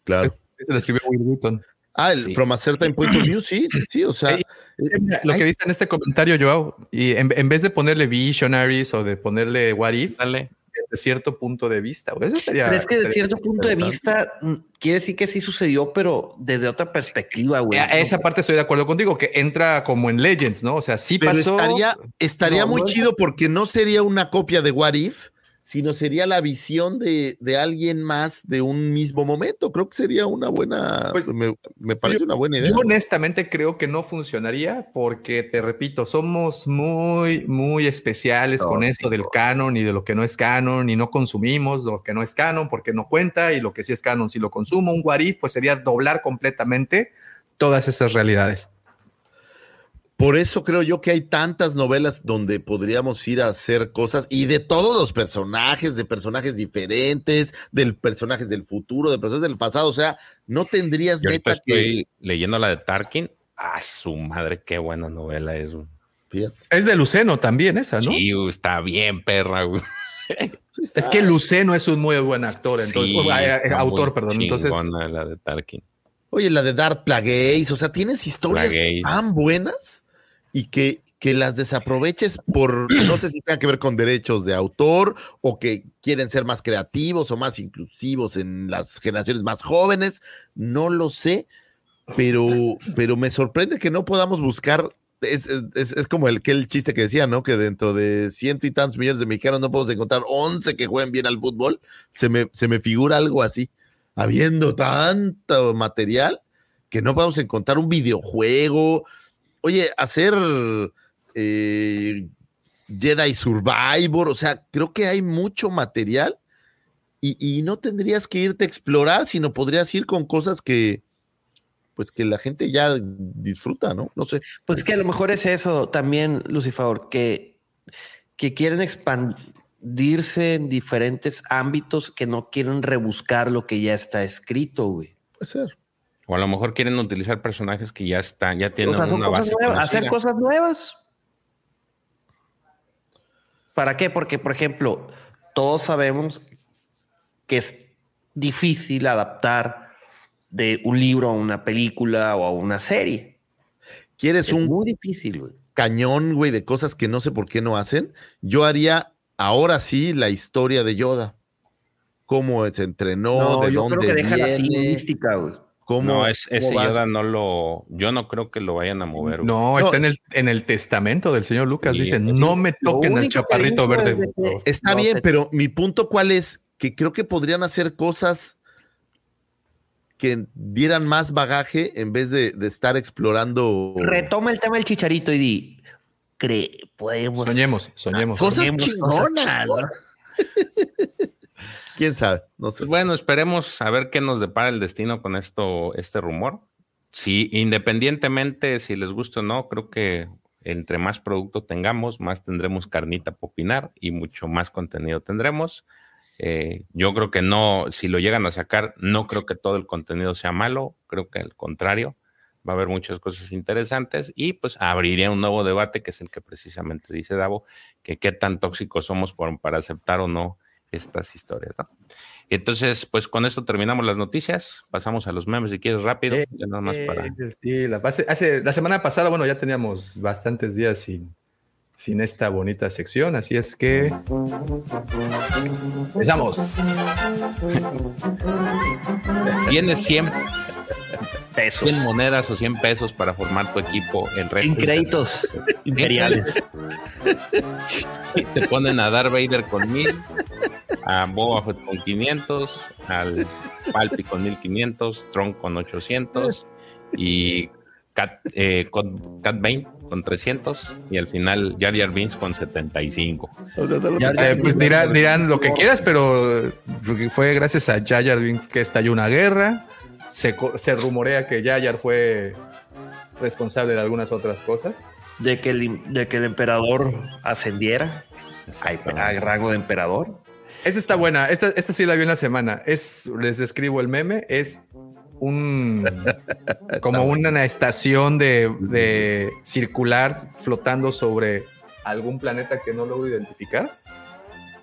Claro. Se lo escribió Will. Ah, el Sí. From a Certain Point of View, sí, sí, sí, o sea, Ey, Lo que dice en este comentario, Joao, y en, en vez de ponerle Visionaries o de ponerle What If, Dale. Desde cierto punto de vista, eso estaría- Pero es que de estaría cierto punto de vista, mm, quiere decir que sí sucedió, pero desde otra perspectiva, güey. A esa parte estoy de acuerdo contigo, que entra como en Legends, ¿no? O sea, sí pero pasó. estaría, estaría No, muy no, chido porque no sería una copia de What If, sino sería la visión de, de alguien más de un mismo momento. Creo que sería una buena, Pues, me, me parece una buena idea. Yo honestamente creo que no funcionaría porque, te repito, somos muy, muy especiales con esto del canon y de lo que no es canon y no consumimos lo que no es canon porque no cuenta y lo que sí es canon si lo consumo. Un guarí pues sería doblar completamente todas esas realidades. Por eso creo yo que hay tantas novelas donde podríamos ir a hacer cosas y de todos los personajes, de personajes diferentes, del personajes del futuro, de personajes del pasado. O sea, no tendrías Yo neta que. estoy leyendo la de Tarkin. Ah, su madre, qué buena novela es. Fíjate, Es de Luceno también esa, ¿no? Sí, está bien, perra. güey. Es que Luceno es un muy buen actor, entonces, Sí, autor, perdón. Entonces, la de Tarkin. Oye, la de Darth Plagueis, o sea, tienes historias Plagueis. tan buenas y que, que las desaproveches por, no sé si tenga que ver con derechos de autor o que quieren ser más creativos o más inclusivos en las generaciones más jóvenes, no lo sé, pero, pero me sorprende que no podamos buscar. Es, es- es como el, el chiste que decía, ¿no? Que dentro de ciento y tantos millones de mexicanos no podemos encontrar 11 que jueguen bien al fútbol. Se me, se me figura algo así. Habiendo tanto material, que no a encontrar un videojuego. Oye, hacer eh, Jedi Survivor, o sea, creo que hay mucho material y, y no tendrías que irte a explorar, sino podrías ir con cosas que, pues que la gente ya disfruta, ¿no? No sé. Pues que a lo mejor es eso también, Lucifer, que, que quieren expandirse en diferentes ámbitos que no quieren rebuscar lo que ya está escrito, güey. Puede ser. O a lo mejor quieren utilizar personajes que ya están, ya tienen O sea, son una base. nuevas, hacer cosas nuevas. ¿Para qué? Porque, por ejemplo, todos sabemos que es difícil adaptar de un libro a una película o a una serie. ¿Quieres Es un muy difícil, güey. cañón, güey, de cosas que no sé por qué no hacen? Yo haría ahora sí la historia de Yoda. Cómo se entrenó, No, de yo dónde creo que deja la viene, mística, güey. Cómo, No, es, ese cómo Yoda no lo. Yo no creo que lo vayan a mover. güey. No, No, está en el, en el testamento del señor Lucas. Sí, Dice, no me toquen al chaparrito verde. es de por favor". que- Está No, bien, te- pero mi punto cuál es que creo que podrían hacer cosas que dieran más bagaje en vez de, de estar explorando Retoma el tema del chicharito y di, cree, podemos. Soñemos, soñemos. cosas Soñemos chingonas. ¿no? ¿Quién sabe? No sé. Bueno, esperemos a ver qué nos depara el destino con esto, este rumor. Sí, independientemente si les gusta o no, creo que entre más producto tengamos, más tendremos carnita para opinar y mucho más contenido tendremos. Eh, yo creo que no, si lo llegan a sacar, no creo que todo el contenido sea malo, creo que al contrario, va a haber muchas cosas interesantes y pues abriría un nuevo debate que es el que precisamente dice Davo, que qué tan tóxicos somos para aceptar o no estas historias, ¿no? Entonces, pues con esto terminamos las noticias, pasamos a los memes si quieres rápido, Eh, ya nada más para... Eh, sí, la, hace, hace- la semana pasada, bueno, ya teníamos bastantes días sin, sin esta bonita sección, así es que empezamos. Tienes 100, pesos. 100 monedas o 100 pesos para formar tu equipo, el resto... Sin créditos imperiales. Y te ponen a Darth Vader con 1000, a Boba Fett con 500, al Palpi con 1500, Tron con 800 y Cat, eh, con Cat Bane con 300 y al final Jar Jar Binks con 75. O sea, solo- Eh, pues dirán, dirán lo que quieras, pero eh, fue gracias a Jar Jar Binks que estalló una guerra. Se, se rumorea que Jar Jar fue responsable de algunas otras cosas. De que el, de que el emperador ascendiera a, a rango de emperador. Esta está buena. Esta, esta sí la vi en la semana. Es, les describo el meme. Es un como una estación de, de circular flotando sobre algún planeta que no logro identificar.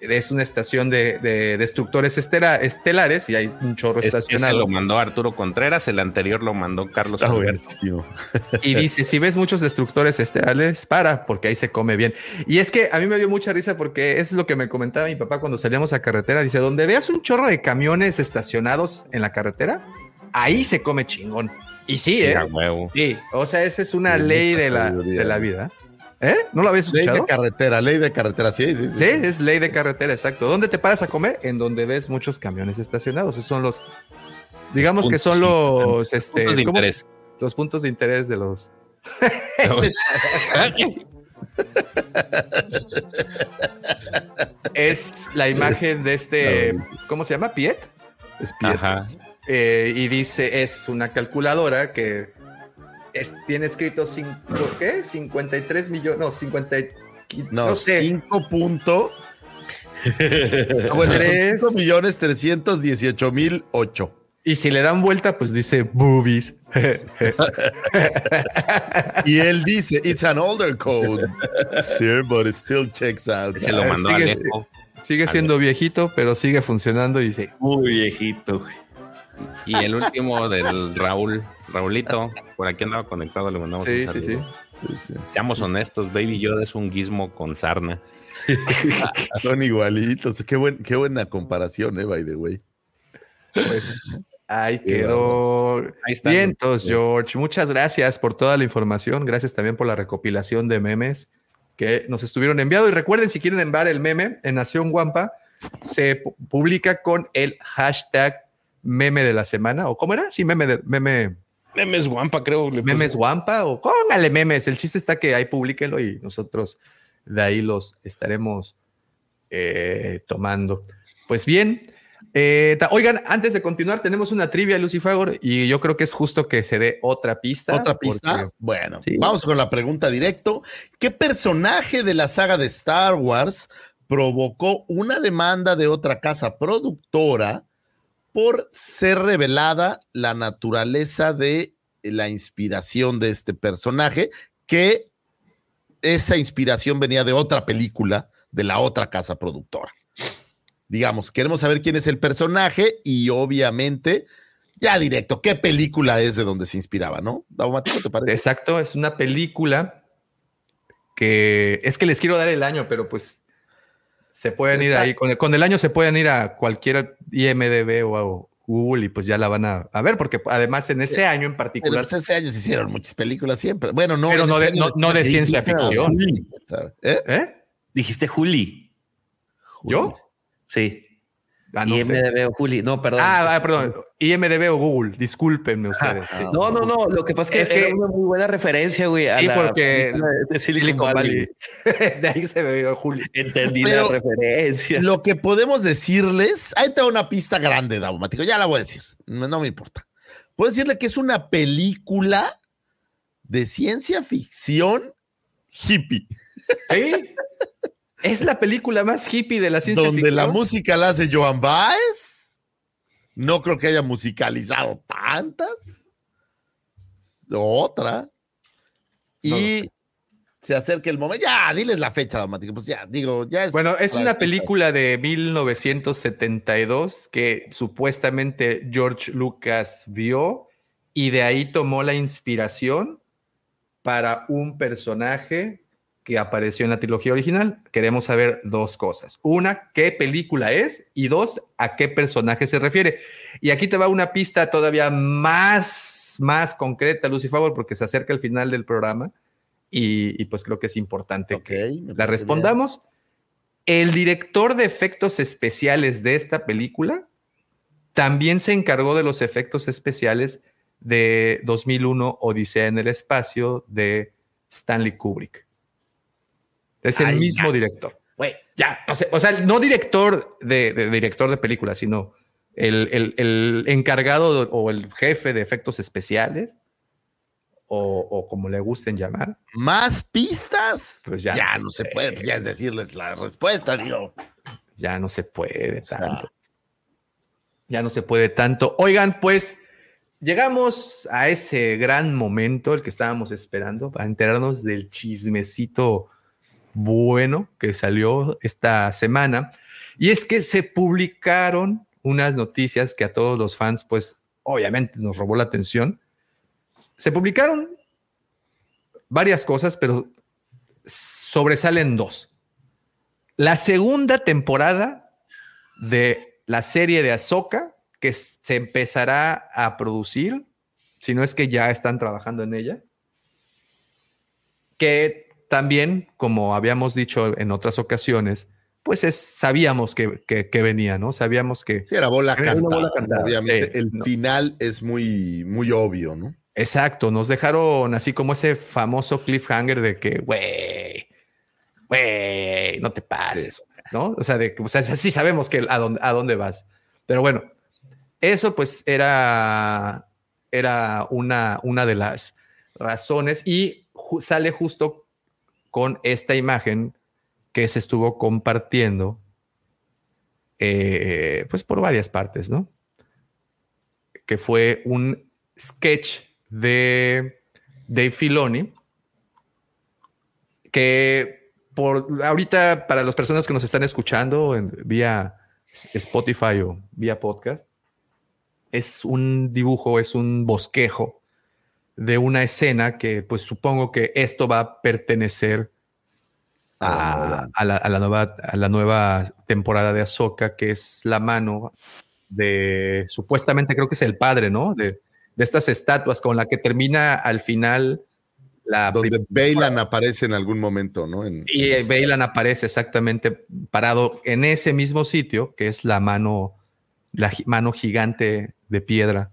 Es una estación de, de destructores estela- estelares y hay un chorro Ese lo estacionado. mandó Arturo Contreras, el anterior lo mandó Carlos. Y dice, si ves muchos destructores estelares, para, porque ahí se come bien. Y es que a mí me dio mucha risa porque es lo que me comentaba mi papá cuando salíamos a carretera. Dice, donde veas un chorro de camiones estacionados en la carretera, ahí se come chingón. Y sí, ¿eh? Sí, o sea, esa es una Sí, ley de la, de la vida. ¿Eh? ¿No lo habías Ley de escuchado? carretera, ley de carretera, sí, sí, sí. Sí, es ley de carretera, exacto. ¿Dónde te paras a comer? En donde ves muchos camiones estacionados. Esos son los, digamos que son los, este, Puntos de ¿cómo se- interés. los puntos de interés de los. Es la imagen de este, ¿cómo se llama? Piet. Es pie- Ajá. Eh, y dice, es una calculadora que es- tiene escrito cinco, ¿qué? 53 millones, no, 50, y- No, no sé. 5 punto. Ah, bueno, Tres. 5 millones 318 mil 8. Y si le dan vuelta, pues dice boobies. Y él dice, it's an older code. Sure, but it still checks out. Se lo mandó sigue- Alejo. sigue siendo viejito, pero sigue funcionando y dice, Muy viejito. Y el último del Raúl, Raulito, por aquí andaba conectado, le mandamos sí, un saludo. sí. Sí, sí. Seamos honestos, Baby Yoda es un gizmo con sarna. Son igualitos. Qué, buen, qué buena comparación, eh, by the way. Pues, ahí quedó. Ahí está. Vientos, George. Muchas gracias por toda la información. Gracias también por la recopilación de memes que nos estuvieron enviados. Y recuerden, si quieren enviar el meme en Nación Guampa, se pu- publica con el hashtag meme de la semana. ¿O cómo era? Sí, meme de, meme Memes Guampa, creo. le puse. memes Wampa o póngale memes. El chiste está que ahí publíquenlo y nosotros de ahí los estaremos eh, tomando. Pues bien, eh, oigan, antes de continuar, tenemos una trivia, Lucifagor, y yo creo que es justo que se dé otra pista. ¿Otra pista? porque- Bueno, Sí. vamos con la pregunta directo. ¿Qué personaje de la saga de Star Wars provocó una demanda de otra casa productora por ser revelada la naturaleza de la inspiración de este personaje? Que esa inspiración venía de otra película de la otra casa productora. Digamos, queremos saber quién es el personaje y obviamente, ya directo, ¿qué película es de donde se inspiraba, no? Daumático, ¿te parece? Exacto, es una película que es que les quiero dar el año, pero pues se pueden ir ahí, con el, con el año se pueden ir a cualquier IMDB o a Google y pues ya la van a, a ver, porque además en ese año en Pero particular, pues ese año se hicieron muchas películas siempre. Bueno, no. Pero no de- año no- les- no de ciencia ficción. ¿Eh? ¿eh? Dijiste Juli. ¿Yo? Sí. Ah, no, sé. IMDB o Juli. No, perdón. Ah, ah, perdón, IMDB o Google, discúlpenme ustedes. sí. No, no, no. Lo que pasa es que Es es que- una muy buena referencia, güey. a Sí, la porque película de Silicon, Silicon Valley. Valley. de ahí se vio Julio. Entendí Pero- la referencia. Lo que podemos decirles, ahí te da una pista grande, Daumático, ya la voy a decir, no, no me importa. Puedo decirle que es una película de ciencia ficción hippie, Sí. Es la película más hippie de la ciencia donde ficción. la música la hace Joan Baez. No creo que haya musicalizado tantas. Otra. No Y se acerca el momento. Ya, diles la fecha, Daumático. Pues ya, digo, ya es. Bueno, es una película de 1972 que supuestamente George Lucas vio y de ahí tomó la inspiración para un personaje que apareció en la trilogía original. Queremos saber dos cosas. Una, qué película es y dos, a qué personaje se refiere. Y aquí te va una pista todavía más, más concreta, Lucy Favor, porque se acerca el final del programa y, y pues creo que es importante que la respondamos. El director de efectos especiales de esta película también se encargó de los efectos especiales de 2001 Odisea en el espacio de Stanley Kubrick. Es el Ay, mismo ya. director. Güey, ya, no sé, o sea, no director de, de- director de películas, sino el, el- el encargado o el jefe de efectos especiales, o, o como le gusten llamar. ¿Más pistas? Pues ya, ya no, no se puede, pues ya es decirles la respuesta, digo. ya no se puede tanto. Ya no se puede tanto. Oigan, pues llegamos a ese gran momento, el que estábamos esperando, para enterarnos del chismecito bueno que salió esta semana. Y es que se publicaron unas noticias que a todos los fans, pues obviamente nos robó la atención. Se publicaron varias cosas, pero sobresalen dos. La segunda temporada de la serie de Ahsoka, que se empezará a producir, si no es que ya están trabajando en ella, que también, como habíamos dicho en otras ocasiones, pues es, sabíamos que, que- que venía, ¿no? Sabíamos que... Sí, era bola cantada. bola cantada, Obviamente, sí, el no. final es muy, muy obvio, ¿no? Exacto, nos dejaron así como ese famoso cliffhanger de que, güey, güey, no te pases, ¿no? O sea, de que, o sea, sí sabemos que a dónde, a dónde vas. Pero bueno, eso pues era, era una, una de las razones y ju- sale justo con esta imagen que se estuvo compartiendo, eh, pues por varias partes, ¿no? Que fue un sketch de Dave Filoni, que por ahorita para las personas que nos están escuchando en- vía Spotify o vía podcast, es un dibujo, es un bosquejo de una escena que pues supongo que esto va a pertenecer a, a la, a la nueva, a la nueva temporada de Ahsoka, que es la mano de, supuestamente creo que es el padre, ¿no? De, de estas estatuas con la que termina al final la Donde Bailan aparece en algún momento, ¿no? En- y eh, Bailan aparece exactamente parado en ese mismo sitio, que es la mano, la mano gigante de piedra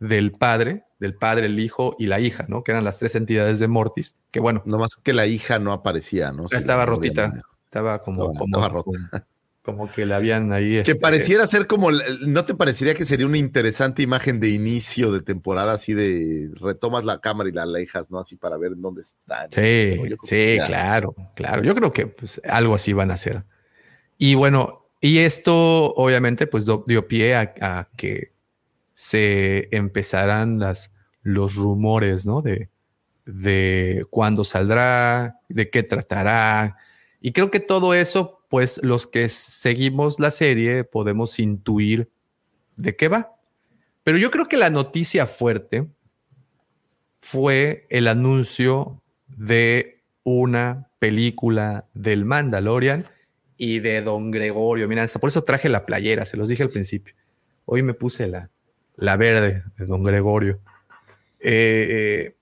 del padre, del padre, el hijo y la hija, ¿no? Que eran las tres entidades de Mortis, que bueno. Nomás que la hija no aparecía, ¿no? Sí, estaba rotita, estaba como, como, como, que la habían ahí. Que este, pareciera ser como, ¿no te parecería que sería una interesante imagen de inicio de temporada, así de retomas la cámara y la alejas, ¿no? Así para ver dónde están. Sí, sí, claro, claro. Yo creo que pues, algo así van a hacer. Y bueno, y esto obviamente pues dio pie a que se empezarán las, los rumores, ¿no? De, de cuándo saldrá, de qué tratará. Y creo que todo eso, pues los que seguimos la serie podemos intuir de qué va. Pero yo creo que la noticia fuerte fue el anuncio de una película del Mandalorian y de Don Gregorio. Mira, por eso traje la playera, se los dije al principio. Hoy me puse la, la verde de don Gregorio. Eh, eh,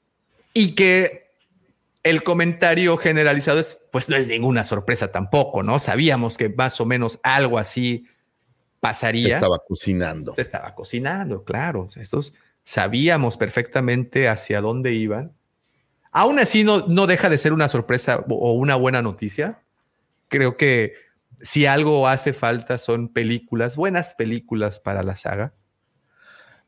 y que el comentario generalizado es, pues no es ninguna sorpresa tampoco, ¿no? Sabíamos que más o menos algo así pasaría. Se estaba cocinando. Se estaba cocinando, claro. Estos sabíamos perfectamente hacia dónde iban. Aún así no, no deja de ser una sorpresa o una buena noticia. Creo que si algo hace falta son películas, buenas películas para la saga.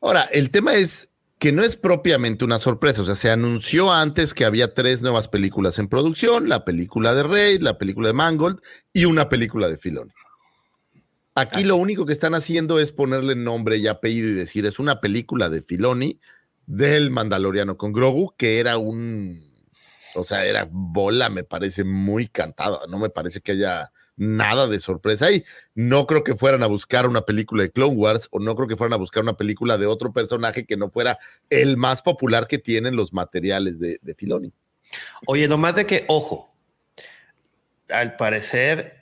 Ahora, el tema es que no es propiamente una sorpresa, o sea, se anunció antes que había tres nuevas películas en producción, la película de Rey, la película de Mangold y una película de Filoni. Aquí lo único que están haciendo es ponerle nombre y apellido y decir, es una película de Filoni del Mandaloriano con Grogu, que era un, o sea, era bola, me parece muy cantada, no me parece que haya nada de sorpresa ahí. No creo que fueran a buscar una película de Clone Wars o no creo que fueran a buscar una película de otro personaje que no fuera el más popular que tienen los materiales de, Filoni. Oye, nomás de que, ojo, al parecer,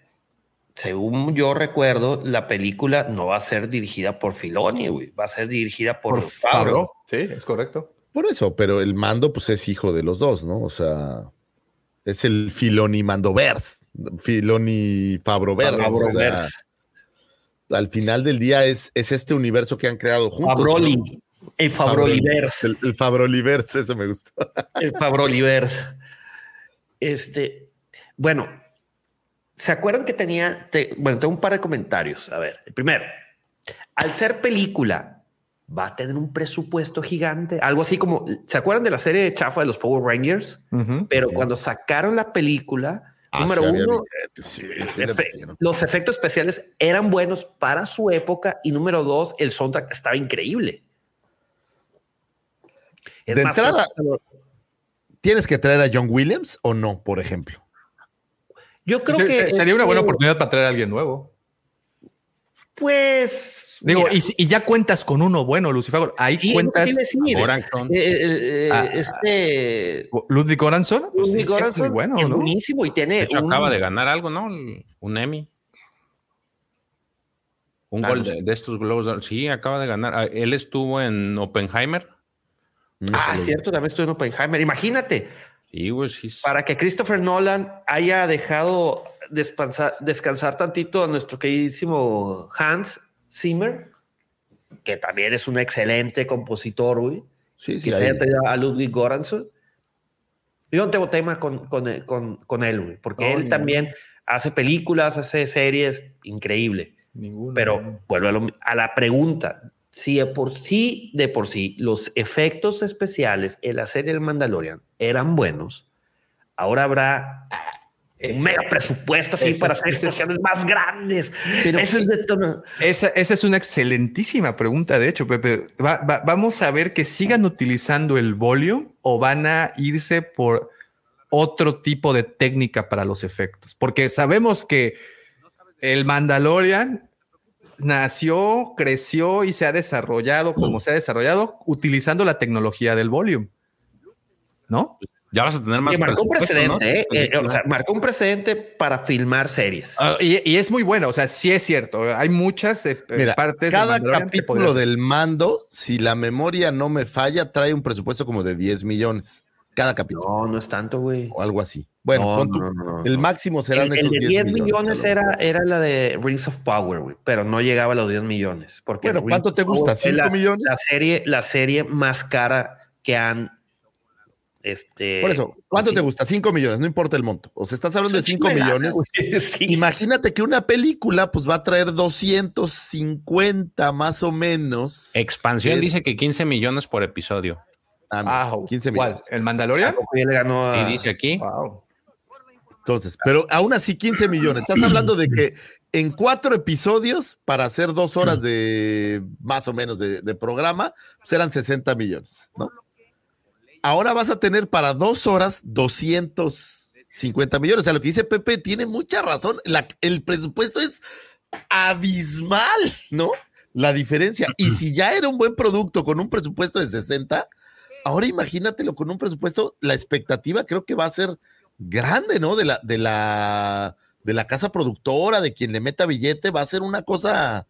según yo recuerdo, la película no va a ser dirigida por Filoni, va a ser dirigida por, por Sí, es correcto. Por eso, pero el mando, pues es hijo de los dos, ¿no? O sea, es el Filoni Mandoverse, Filoni Fabroverse. al final del día es, es este universo que han creado juntos. Fabroli, el Fabroliverse. El, el, Fabroliverse, eso me gustó. El Fabroliverse. Este, bueno, ¿se acuerdan que tenía, bueno, tengo un par de comentarios. A ver, el primero, al ser película va a tener un presupuesto gigante, algo así como, ¿se acuerdan de la serie chafa de los Power Rangers? Pero cuando sacaron la película, ah, número uno, los efectos especiales eran buenos para su época y número dos, el soundtrack estaba increíble. de entrada, ¿tienes que traer a John Williams o no, por ejemplo? Yo creo que sería una buena oportunidad para traer a alguien nuevo. Pues. Digo, y, ya cuentas con uno bueno, Lucifer. Ahí cuentas. Eh, eh, eh, ah, este. Ludwig Goranson. Pues Ludwig es, muy bueno. Es buenísimo y tiene. De hecho, acaba de ganar algo, ¿no? Un Emmy. Un ah, gol de, estos globos. Sí, acaba de ganar. Ah, él estuvo en Oppenheimer. ah, cierto, también estuvo en Oppenheimer. Imagínate. Sí, pues sí. Para que Christopher Nolan haya dejado descansar, tantito a nuestro queridísimo Hans Zimmer, que también es un excelente compositor, güey. Sí, sí. Que se a Ludwig Göransson. Yo no tengo tema con, con, con, él, güey, porque él también hace películas, hace series, increíble. Pero vuelvo a, la pregunta. Si de por sí, de por sí, los efectos especiales en la serie El Mandalorian eran buenos, ahora habrá un mega presupuesto así para hacer explosiones más grandes. Pero esa, es una excelentísima pregunta, de hecho, Pepe. vamos a ver que sigan utilizando el volume o van a irse por otro tipo de técnica para los efectos, porque sabemos que el Mandalorian nació, creció y se ha desarrollado como se ha desarrollado utilizando la tecnología del volume. ¿No? Ya vas a tener más. marcó un precedente, ¿eh? Eh, o sea, marcó un precedente para filmar series. Ah, y, es muy bueno, o sea, sí es cierto. Hay muchas eh, partes. Cada capítulo del mando, si la memoria no me falla, trae un presupuesto como de 10 millones. cada capítulo. No, no es tanto, güey. O algo así. Bueno, No, pon tú, no, no, no, el máximo serán El, el esos de 10 millones, era, era la de Rings of Power, güey, pero no llegaba a los 10 millones. Porque Bueno, ¿cuánto of te gusta? Power fue ¿Cinco la- millones? La serie, la serie más cara que han. Este, Por eso, ¿cuánto te gusta? 5 millones, no importa el monto. O sea, estás hablando de Es un 5 chingo de lana, millones. Sí. Imagínate que una película pues va a traer 250 más o menos. Expansión Es- dice que 15 millones por episodio. Ah, mira, Ah, 15 ¿cuál? millones. ¿El Mandalorian? Tampoco ya le ganó a- Y dice aquí, Wow. Entonces, pero aún así 15 millones. Estás hablando de que en cuatro episodios, para hacer dos horas de más o menos de, de programa, pues eran 60 millones, ¿no? Ahora vas a tener para dos horas 250 millones. O sea, lo que dice Pepe tiene mucha razón. El presupuesto es abismal, ¿no? La diferencia. Y si ya era un buen producto con un presupuesto de 60, ahora imagínatelo con un presupuesto, la expectativa creo que va a ser grande, ¿no? De la, de la, de la casa productora, de quien le meta billete, va a ser una cosa.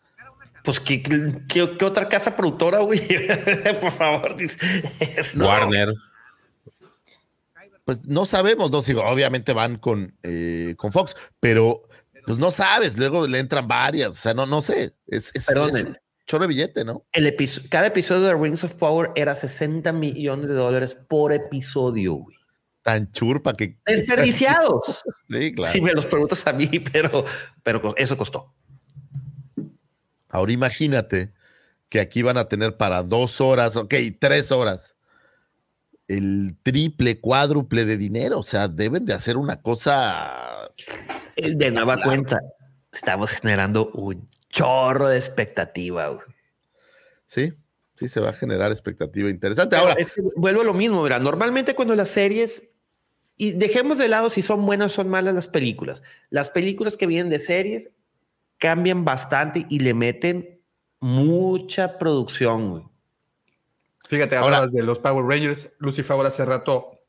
Pues, ¿qué, qué, qué otra casa productora, güey? Por favor, dice. Es- no. Warner. Pues no sabemos, no sigo, obviamente van con, eh, con Fox, pero pues no sabes, luego le entran varias, o sea, no, no sé, es, es, un chorro de billete, ¿no? El episo- cada episodio de Rings of Power era 60 millones de dólares por episodio, güey. Tan churpa que. Desperdiciados. Sí, claro. Si me los preguntas a mí, pero, pero eso costó. Ahora imagínate que aquí van a tener para dos horas, ok, tres horas, el triple, cuádruple de dinero. O sea, deben de hacer una cosa. Es De nueva cuenta, estamos generando un chorro de expectativa. güey. Sí, sí, se va a generar expectativa interesante. Ahora, Es que vuelvo a lo mismo. Mira, normalmente cuando las series, y dejemos de lado si son buenas o son malas las películas, las películas que vienen de series cambian bastante y le meten mucha producción. güey. Fíjate, Ahora- hablabas de los Power Rangers. Lucy Favor hace rato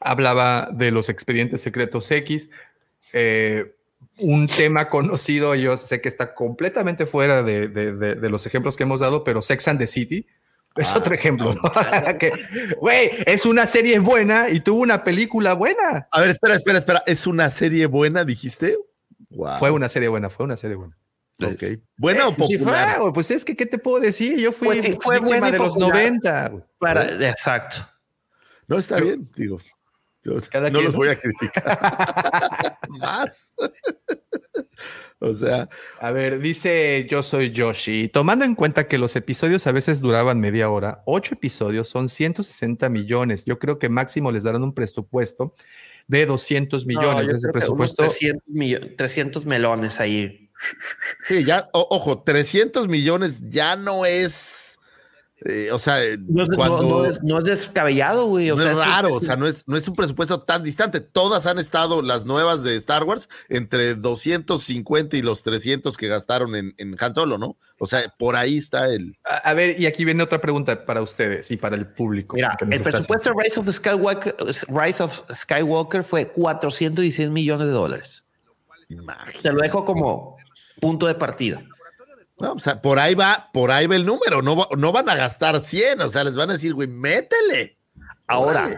hablaba de los expedientes secretos X. eh, un tema conocido, yo sé que está completamente fuera de, de- de- de los ejemplos que hemos dado, pero Sex and the City es Ah, otro ejemplo. ¿no? que, güey, es una serie buena y tuvo una película buena. a ver, espera, espera, espera. ¿Es una serie buena, dijiste? Wow. Fue una serie buena, fue una serie buena. Ok. ¿Buena o Pues fue, popular? güey, pues es que, ¿qué te puedo decir? Yo fui Pues sí, fue buena de los popular. 90. güey. Para, exacto. No, está bien, digo. Yo Cada no quien, los ¿no? voy a criticar. Más. o sea, A ver, dice yo soy Yoshi. Tomando en cuenta que los episodios a veces duraban media hora, ocho episodios son 160 millones. Yo creo que máximo les darán un presupuesto de 200 millones. No, Ese presupuesto. 300, millo- 300 melones ahí. sí, ya, o- ojo, 300 millones ya no es. Eh, o sea, No es, no- es- no es descabellado, güey. O no sea, es raro, o sea, no es, no es un presupuesto tan distante. Todas han estado, las nuevas de Star Wars, entre 250 y los 300 que gastaron en, en Han Solo, ¿no? O sea, por ahí está el. A, a ver, y aquí viene otra pregunta para ustedes y para el público. Mira, el presupuesto de Rise of Skywalker, Rise of Skywalker fue 416 millones de dólares. Imagínate. Te lo dejo como punto de partida. No, o sea, por ahí va, por ahí va el número. No, no van a gastar 100, o sea, les van a decir, güey, métele. Ahora, Órale.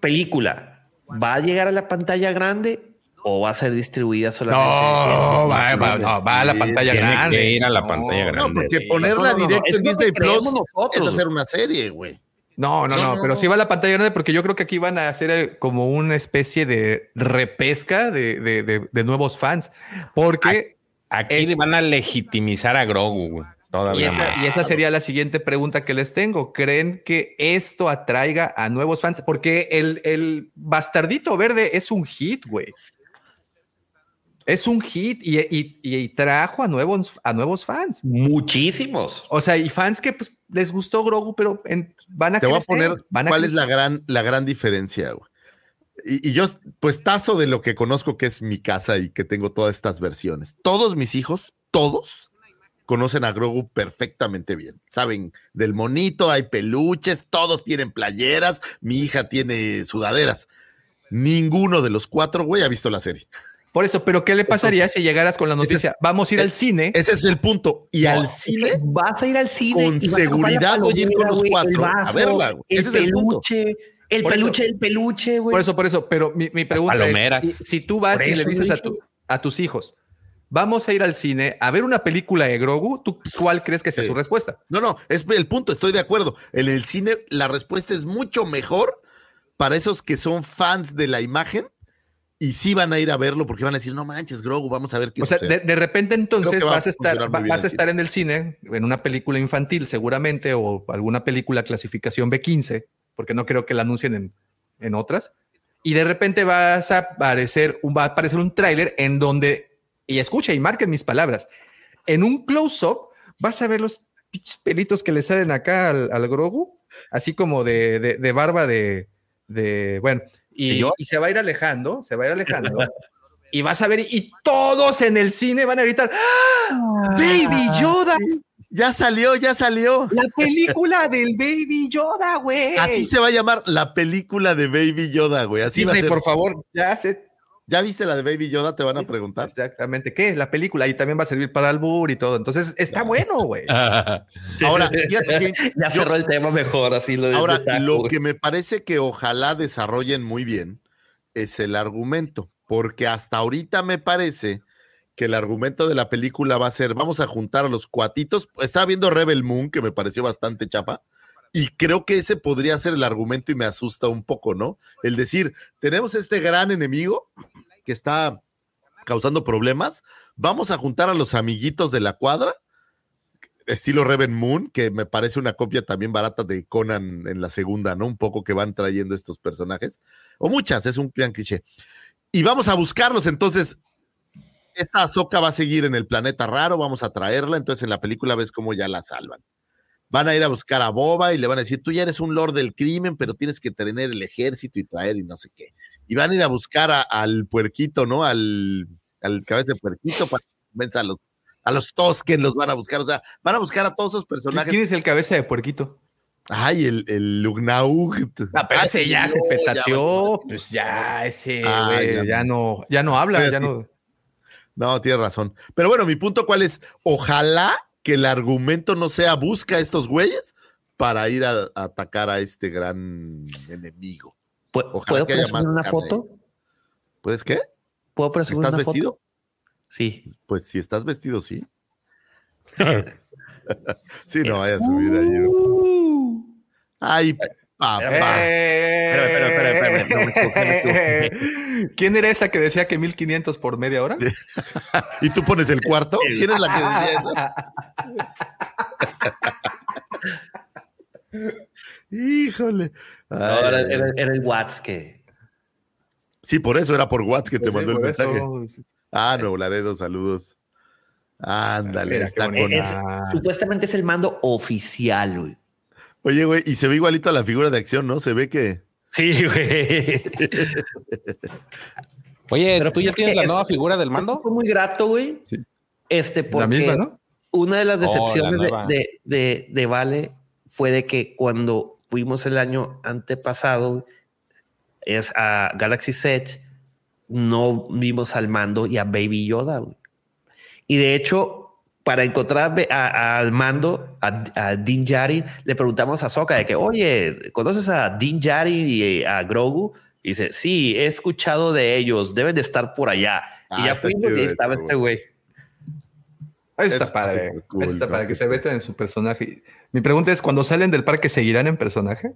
película, ¿va a llegar a la pantalla grande o va a ser distribuida solamente? No, va, va- no, va a la Sí, pantalla tiene grande. que ir a la No, pantalla No, grande. porque sí. ponerla No, no, no, directo es en lo Disney creemos Plus nosotros, es hacer una serie, güey. No, no, No, no, no, pero no. sí va a la pantalla grande porque yo creo que aquí van a hacer el- como una especie de repesca de, de- de- de nuevos fans. Porque, Aquí Es- van a legitimizar a Grogu, güey. y Todavía esa, y esa sería la siguiente pregunta que les tengo. ¿Creen que esto atraiga a nuevos fans? Porque el, el bastardito verde es un hit, güey. Es un hit y, y- y trajo a nuevos, a nuevos fans. Muchísimos. O sea, y fans que pues, les gustó Grogu, pero en- van a Te voy a crecer, poner van a cuál es crecer. la gran, la gran diferencia, güey. Y, y yo, pues, tazo de lo que conozco que es mi casa y que tengo todas estas versiones. Todos mis hijos, todos, conocen a Grogu perfectamente bien. Saben del monito, hay peluches, todos tienen playeras, mi hija tiene sudaderas. Ninguno de los cuatro, güey, ha visto la serie. Por eso, pero ¿qué le pasaría si llegaras con la Ese es- noticia? Vamos a ir al es- cine. Ese es el punto. Y No, al cine, vas a ir al cine con seguridad voy a ir con los cuatro el a vaso, verla, el Ese es el punto. El Por eso- peluche, el peluche, güey. Por eso, por eso, pero mi, mi pregunta palomeras. es, si, si tú vas Por y le dices a, tu- a tus hijos, vamos a ir al cine a ver una película de Grogu, ¿tú cuál crees que sea Sí. su respuesta? No, no, es el punto, estoy de acuerdo. En el cine la respuesta es mucho mejor para esos que son fans de la imagen y sí van a ir a verlo porque van a decir, no manches, Grogu, vamos a ver qué O sea, sucede". de, de repente entonces a vas a estar, bien vas a estar en el cine, en una película infantil seguramente, o alguna película clasificación B15, porque no creo que la anuncien en, en otras. Y de repente vas a aparecer, un, va a aparecer un tráiler en donde, y escucha y marquen mis palabras, en un close-up vas a ver los pelitos que le salen acá al, al Grogu, así como de, de- de barba de, de bueno, y, yo? y se va a ir alejando, se va a ir alejando. Y vas a ver, y todos en el cine van a gritar, ¡Ah! ¡Baby Yoda! Ya salió, ya salió. La película del Baby Yoda, güey. Así se va a llamar la película de Baby Yoda, güey. Así va a Disney, ser. por favor, ya sé ¿Ya viste la de Baby Yoda? Te van a preguntar. exactamente qué, la película, y también va a servir para albur y todo. Entonces, está bueno, güey. Ahora, fíjate que ya yo- cerró el tema mejor, así lo de Ahora, taco, lo que me parece que ojalá desarrollen muy bien es el argumento, porque hasta ahorita me parece que el argumento de la película va a ser, vamos a juntar a los cuatitos. Estaba viendo Rebel Moon, que me pareció bastante chapa, y creo que ese podría ser el argumento y me asusta un poco, ¿no? El decir, tenemos este gran enemigo que está causando problemas, vamos a juntar a los amiguitos de la cuadra estilo Rebel Moon, que me parece una copia también barata de Conan en la segunda, ¿no? Un poco que van trayendo estos personajes, o muchas, es un gran cliché. Y vamos a buscarlos, entonces, esta Azoka va a seguir en el planeta raro, vamos a traerla, entonces en la película ves cómo ya la salvan. Van a ir a buscar a Boba y le van a decir, tú ya eres un lord del crimen, pero tienes que tener el ejército y traer y no sé qué. Y van a ir a buscar a- al puerquito, ¿no? Al, al cabeza de puerquito para que a los, a los los van a buscar, o sea, van a buscar a todos esos personajes. ¿Quién es el cabeza de puerquito? Ay, el, el Lugnaug. Ah, pero ese ya se petateó, ya- pues ya, ese Ah, ya ya, no. ya no habla, ya no. No, tienes razón. Pero bueno, mi punto cuál es, ojalá que el argumento no sea busca a estos güeyes para ir a, a atacar a este gran enemigo. ¿Puedo, ojalá ¿puedo que haya presumir más una carne. foto? ¿Puedes qué? ¿Puedo presumir ¿Estás una vestido? foto? Sí. Pues si estás vestido, sí. sí, no vaya a subir ahí. Uh. Ay, papá. Eh, me equivoqué. ¿Quién era esa que decía que 1500 por media hora? ¿Y tú pones el cuarto? ¿Quién es la que decía eso? Híjole. Ay, No, era, el Watts que. Sí, por eso era por WhatsApp que te sí, mandó el mensaje. eso. Ah, no, Laredo, saludos. Ándale, Mira, está con. Es- Ah. Supuestamente es el mando oficial, güey. Oye, güey, y se ve igualito a la figura de acción, ¿no? Se ve que. Sí, güey. Oye, Pero ¿tú ya tienes la es- nueva figura del mando? Fue muy grato, güey. Sí. Este, porque La misma, ¿no? una de las Oh, la decepciones de, de, de- de Vale fue de que cuando fuimos el año antepasado es a Galaxy Edge, no vimos al mando y a Baby Yoda. güey. Y de hecho, para encontrar al mando, a, a Din Djarin, le preguntamos a Soka de que, oye, ¿conoces a Din Djarin y a Grogu? Y dice, sí, he escuchado de ellos, deben de estar por allá. Ah, y ya fuimos y ahí estaba este güey. Ahí está Está padre. cool, Ahí está ¿no? para que se metan en su personaje. Mi pregunta es: ¿cuando salen del parque seguirán en personaje?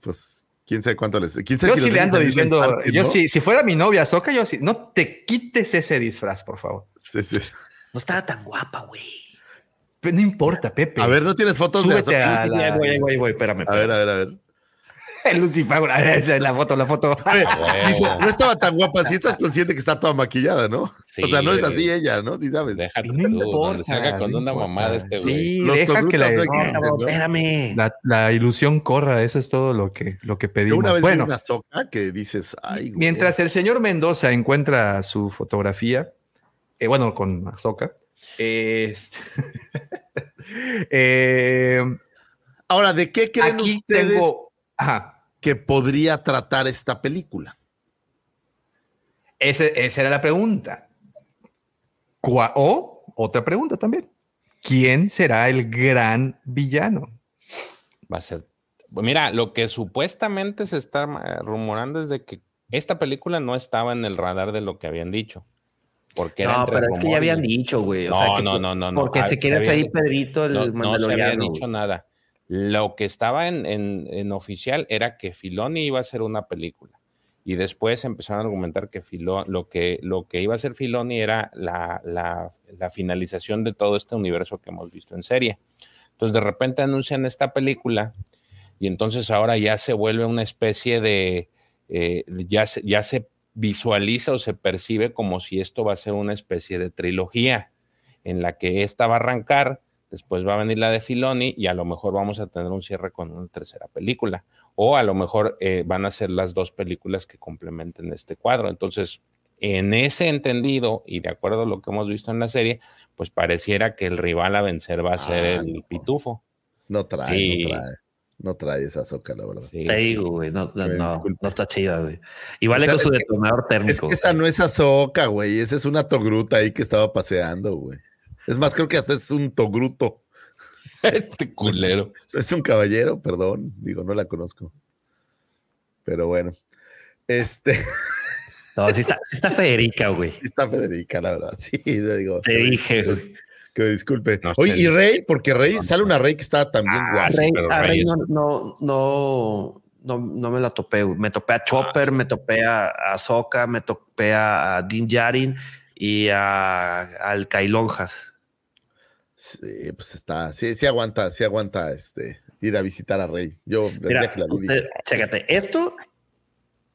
Pues, quién sabe cuánto les. ¿Quién sabe Yo si sí le ando diciendo, parque, yo ¿no? sí, si fuera mi novia Soca, yo sí, no te quites ese disfraz, por favor. Sí, sí. No estaba tan guapa, güey. Pero no importa, Pepe. A ver, ¿no tienes fotos Súbete de a la- güey, güey, güey, espérame. A ver, a ver, a ver. El Lucifer, esa es la foto, la foto. Oye, dice, no estaba tan guapa. Si estás consciente que está toda maquillada, ¿no? Sí, o sea, no es así ella, ¿no? Sí sabes. Déjate No tú, importa, se haga con no una importa. mamada este güey. Sí, Los deja que la, no No, existen, cabrón, ¿no? espérame. la- la ilusión corra, eso es todo lo que, lo que Yo pedimos. una vez bueno, vi una soca que dices, ay, güey. mientras el señor Mendoza encuentra su fotografía, eh, bueno, con Azoka, este, eh, Ahora, ¿de qué creen aquí ustedes tengo, ajá, que podría tratar esta película? Ese- esa era la pregunta. O otra pregunta también. ¿Quién será el gran villano? Va a ser Pues mira, lo que supuestamente se está rumorando es de que esta película no estaba en el radar de lo que habían dicho. Porque No, pero es que ya habían dicho, güey. O No, sea, que no, no, no, no. Porque Ah, se había- salir Pedrito el no, no se había mandaloriano. dicho nada. Lo que estaba en, en- en oficial era que Filoni iba a hacer una película. Y después empezaron a argumentar que Filo- lo, que, lo que iba a hacer Filoni era la, la- la finalización de todo este universo que hemos visto en serie. Entonces, de repente anuncian esta película y entonces ahora ya se vuelve una especie de, eh, ya, se, ya se visualiza o se percibe como si esto va a ser una especie de trilogía en la que esta va a arrancar, después va a venir la de Filoni y a lo mejor vamos a tener un cierre con una tercera película. O a lo mejor eh, van a ser las dos películas que complementen este cuadro. Entonces, en ese entendido y de acuerdo a lo que hemos visto en la serie, pues pareciera que el rival a vencer va a ser Ah, el no. pitufo. No trae, Sí. no trae. No trae esa soca, la verdad. Sí, Te sí. digo, güey. No, no, no, disculpa. no está chida, güey. Y vale O sea, con su es que- detonador Es térmico. que esa no es Azoka, güey. Esa es una togruta ahí que estaba paseando, güey. Es más, creo que hasta es un togruto. este culero. Es un caballero, perdón. Digo, no la conozco. Pero bueno. Este, No, sí está, sí está Federica, güey. sí está Federica, la verdad. Sí, digo. Te dije, güey. Que me disculpe. No Oye, sé. y Rey, porque Rey, sale una Rey que está también Ah, guapa. sí, Rey, pero a Rey Rey es- no, no, no, no, no me la topé. Me topé a Chopper, me topé a, a Ahsoka, me topé a, Din Djarin y a, al Kailonjas. Sí, pues está, sí, sí aguanta, sí aguanta este ir a visitar a Rey. Yo Mira, que la usted- chécate, esto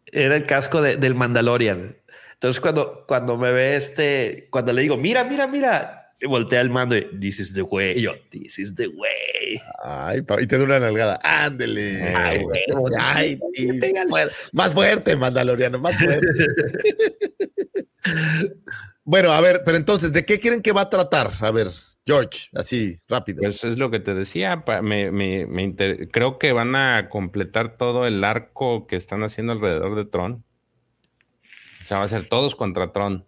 era el casco de- del Mandalorian. Entonces, cuando, cuando me ve este, cuando le digo, mira, mira, mira, y voltea el mando y this is the way. Y yo, this is the way. Ay, pa- y te da una nalgada. Ándele. Ay, güey. güey. Ay, sí, fuer- más fuerte, Mandaloriano, más fuerte. bueno, a ver, pero entonces, ¿de qué quieren que va a tratar? A ver, George, así, rápido. Pues es lo que te decía. me- me- me inter- Creo que van a completar todo el arco que están haciendo alrededor de Tron. O sea, va a ser todos contra Tron.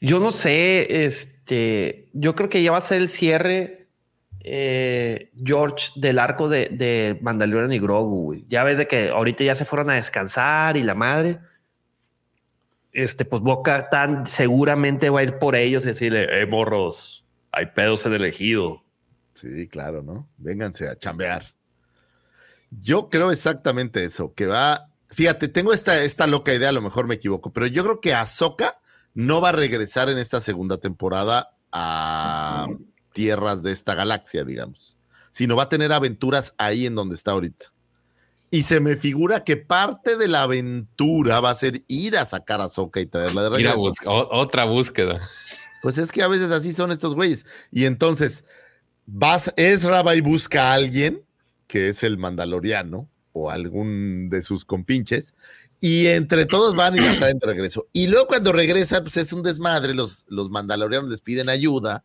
Yo no sé, este, yo creo que ya va a ser el cierre, eh, George, del arco de, de Mandalorian y Grogu. güey. Ya ves de que ahorita ya se fueron a descansar y la madre. Este, pues Boca tan seguramente va a ir por ellos y decirle, eh, morros, hay pedos en el ejido. Sí, claro, ¿no? Vénganse a chambear. Yo creo exactamente eso, que va. Fíjate, tengo esta, esta loca idea, a lo mejor me equivoco, pero yo creo que Ahsoka no va a regresar en esta segunda temporada a tierras de esta galaxia, digamos, sino va a tener aventuras ahí en donde está ahorita. Y se me figura que parte de la aventura va a ser ir a sacar a Ahsoka y traerla de Ir a regreso. busca- otra búsqueda. Pues es que a veces así son estos güeyes. Y entonces, vas, Ezra va y busca a alguien, que es el mandaloriano, o algún de sus compinches, y entre todos van y la traen de regreso. Y luego cuando regresan, pues es un desmadre, los, los mandalorianos les piden ayuda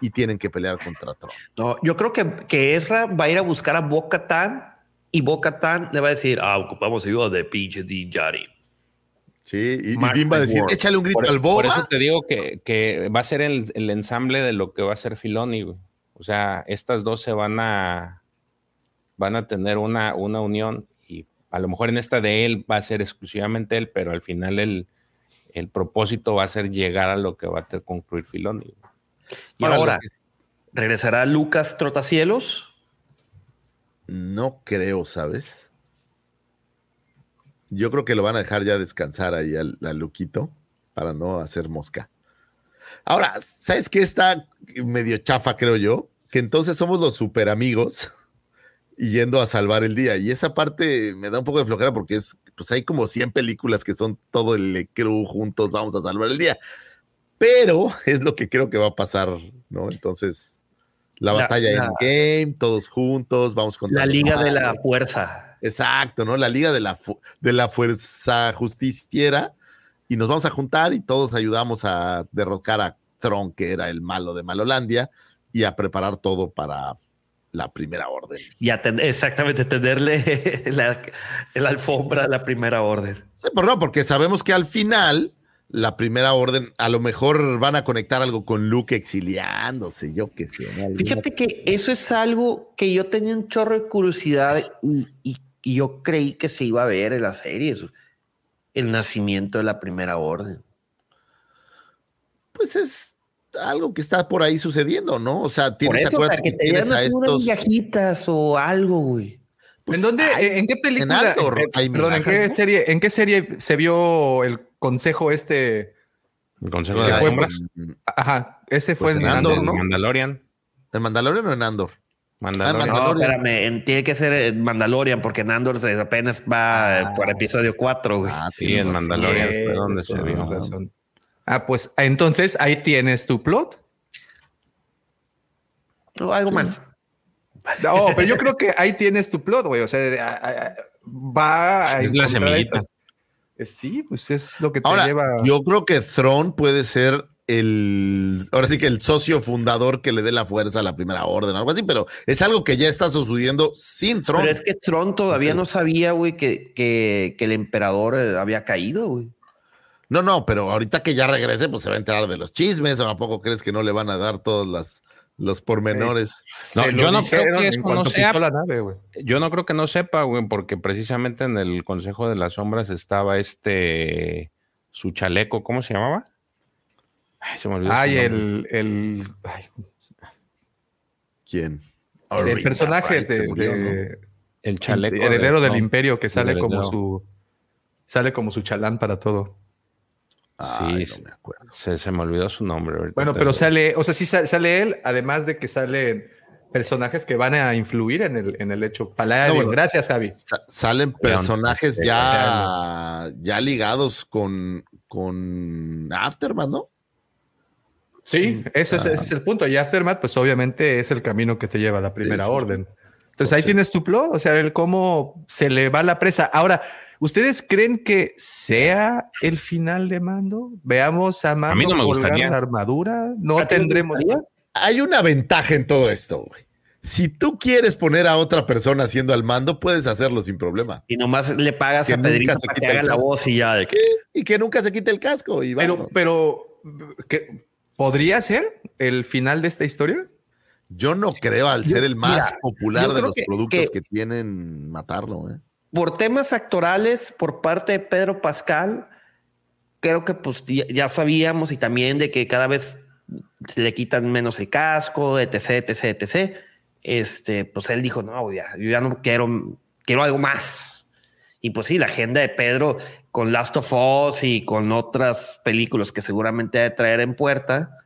y tienen que pelear contra Tron. No, yo creo que, que Ezra va a ir a buscar a Boca Tan y Boca Tan le va a decir, ah, ocupamos ayuda de pinche Din Djarin. Sí, y, Dean va a decir, échale un grito Por, al por eso boba. te digo que, que va a ser el, el ensamble de lo que va a ser Filoni. güey. O sea, estas dos se van a van a tener una, una unión a lo mejor en esta de él va a ser exclusivamente él, pero al final el, el propósito va a ser llegar a lo que va a ter- concluir Filoni. Y Ahora, ahora, lo que- ¿regresará Lucas Trotacielos? No creo, ¿sabes? Yo creo que lo van a dejar ya descansar ahí al, al Luquito para no hacer mosca. Ahora, ¿sabes qué está medio chafa, creo yo? Que entonces somos los super amigos y yendo a salvar el día. Y esa parte me da un poco de flojera porque es, pues hay como 100 películas que son todo el crew juntos, vamos a salvar el día. Pero es lo que creo que va a pasar, ¿no? Entonces, la, La- batalla la- en game, todos juntos, vamos con La Liga de la Fuerza. Exacto, ¿no? La Liga de la, de la Fuerza Justiciera. Y nos vamos a juntar y todos ayudamos a derrocar a Tron, que era el malo de Malolandia, y a preparar todo para la primera orden. Y a ten- exactamente, tenerle la, la alfombra a la primera orden. Sí, pero no, porque sabemos que al final la primera orden, a lo mejor van a conectar algo con Luke exiliándose, yo qué sé. ¿no? Fíjate que eso es algo que yo tenía un chorro de curiosidad y, y- y yo creí que se iba a ver en la serie. eso, El nacimiento de la primera orden. Pues es algo que está por ahí sucediendo, ¿no? O sea, Por tienes, eso, acuérdate para que que te tienes a unas estos. migajitas o algo, güey. pues, ¿En dónde? hay- ¿En qué película? en Andor hay perdón, ¿en qué ¿no? serie? ¿En qué serie se vio el consejo este? El Consejo de fue, pues, Ajá, ese fue Pues en en Andor, Andor, ¿no? ¿no? Mandalorian. ¿En Mandalorian o en Andor? Mandalorian. No, Mandalorian. espérame, en- tiene que ser en Mandalorian porque en Andor se- apenas va eh, por episodio 4, güey. Ah, Sí, en Mandalorian fue cierto, donde se vio. Ah, pues entonces ahí tienes tu plot. O algo más. No, pero yo creo que ahí tienes tu plot, güey. O sea, a- a- a- va a Es la semillita. Eh, Sí, pues es lo que te Ahora, lleva. yo creo que Thrawn puede ser el, ahora sí que el socio fundador que le dé la fuerza a la primera orden, algo así, pero es algo que ya está sucediendo sin Thrawn. Pero es que Tron todavía Sí. no sabía, güey, que, que, que el emperador eh, había caído, güey. No, no, pero ahorita que ya regrese, pues se va a enterar de los chismes, o a poco crees que no le van a dar todos las, los pormenores. No, Se lo yo no creo que eso no sea- la nave. Yo no creo que no sepa, güey, porque precisamente en el Consejo de las Sombras estaba este su chaleco, ¿cómo se llamaba? Ay, se me olvidó. Ay, el, el, ay, ¿Quién? el personaje de, ¿no? el chaleco. heredero de- del imperio que sale como su sale como su chalán para todo. Ay, Sí, no me acuerdo. Se, se me olvidó su nombre. ahorita Bueno, pero sale, o sea, sí sa- sale él, además de que salen personajes que van a influir en el, en el hecho. Paladin, No, bueno, gracias, Javi. Sa- salen personajes ya, ya ligados con, con Aftermath, ¿no? Sí, ese, es, Ah. ese es el punto. Y Aftermath, pues obviamente es el camino que te lleva a la primera sí, orden. Entonces ahí tienes tu plot, o sea, el cómo se le va la presa. Ahora, ¿ustedes creen que sea el final de Mando? Veamos a Mando mí no me gustaría. la armadura. No ¿A tendremos. Hay una ventaja en todo esto, güey. Si tú quieres poner a otra persona haciendo al mando, puedes hacerlo sin problema. Y nomás le pagas Que a Pedrito se para que haga la voz y ya. de que- Y que nunca se quite el casco. Y Pero, pero, ¿qué- ¿podría ser el final de esta historia? yo no creo, al ser el más mira, popular de los que- productos que, que- tienen, matarlo. ¿eh? Por temas actorales, por parte de Pedro Pascal, creo que pues ya, ya sabíamos y también de que cada vez se le quitan menos el casco, etc, etc, etc. Este, pues él dijo, no, ya, yo ya no quiero, quiero algo más. Y pues sí, la agenda de Pedro con Last of Us y con otras películas que seguramente ha de traer en puerta,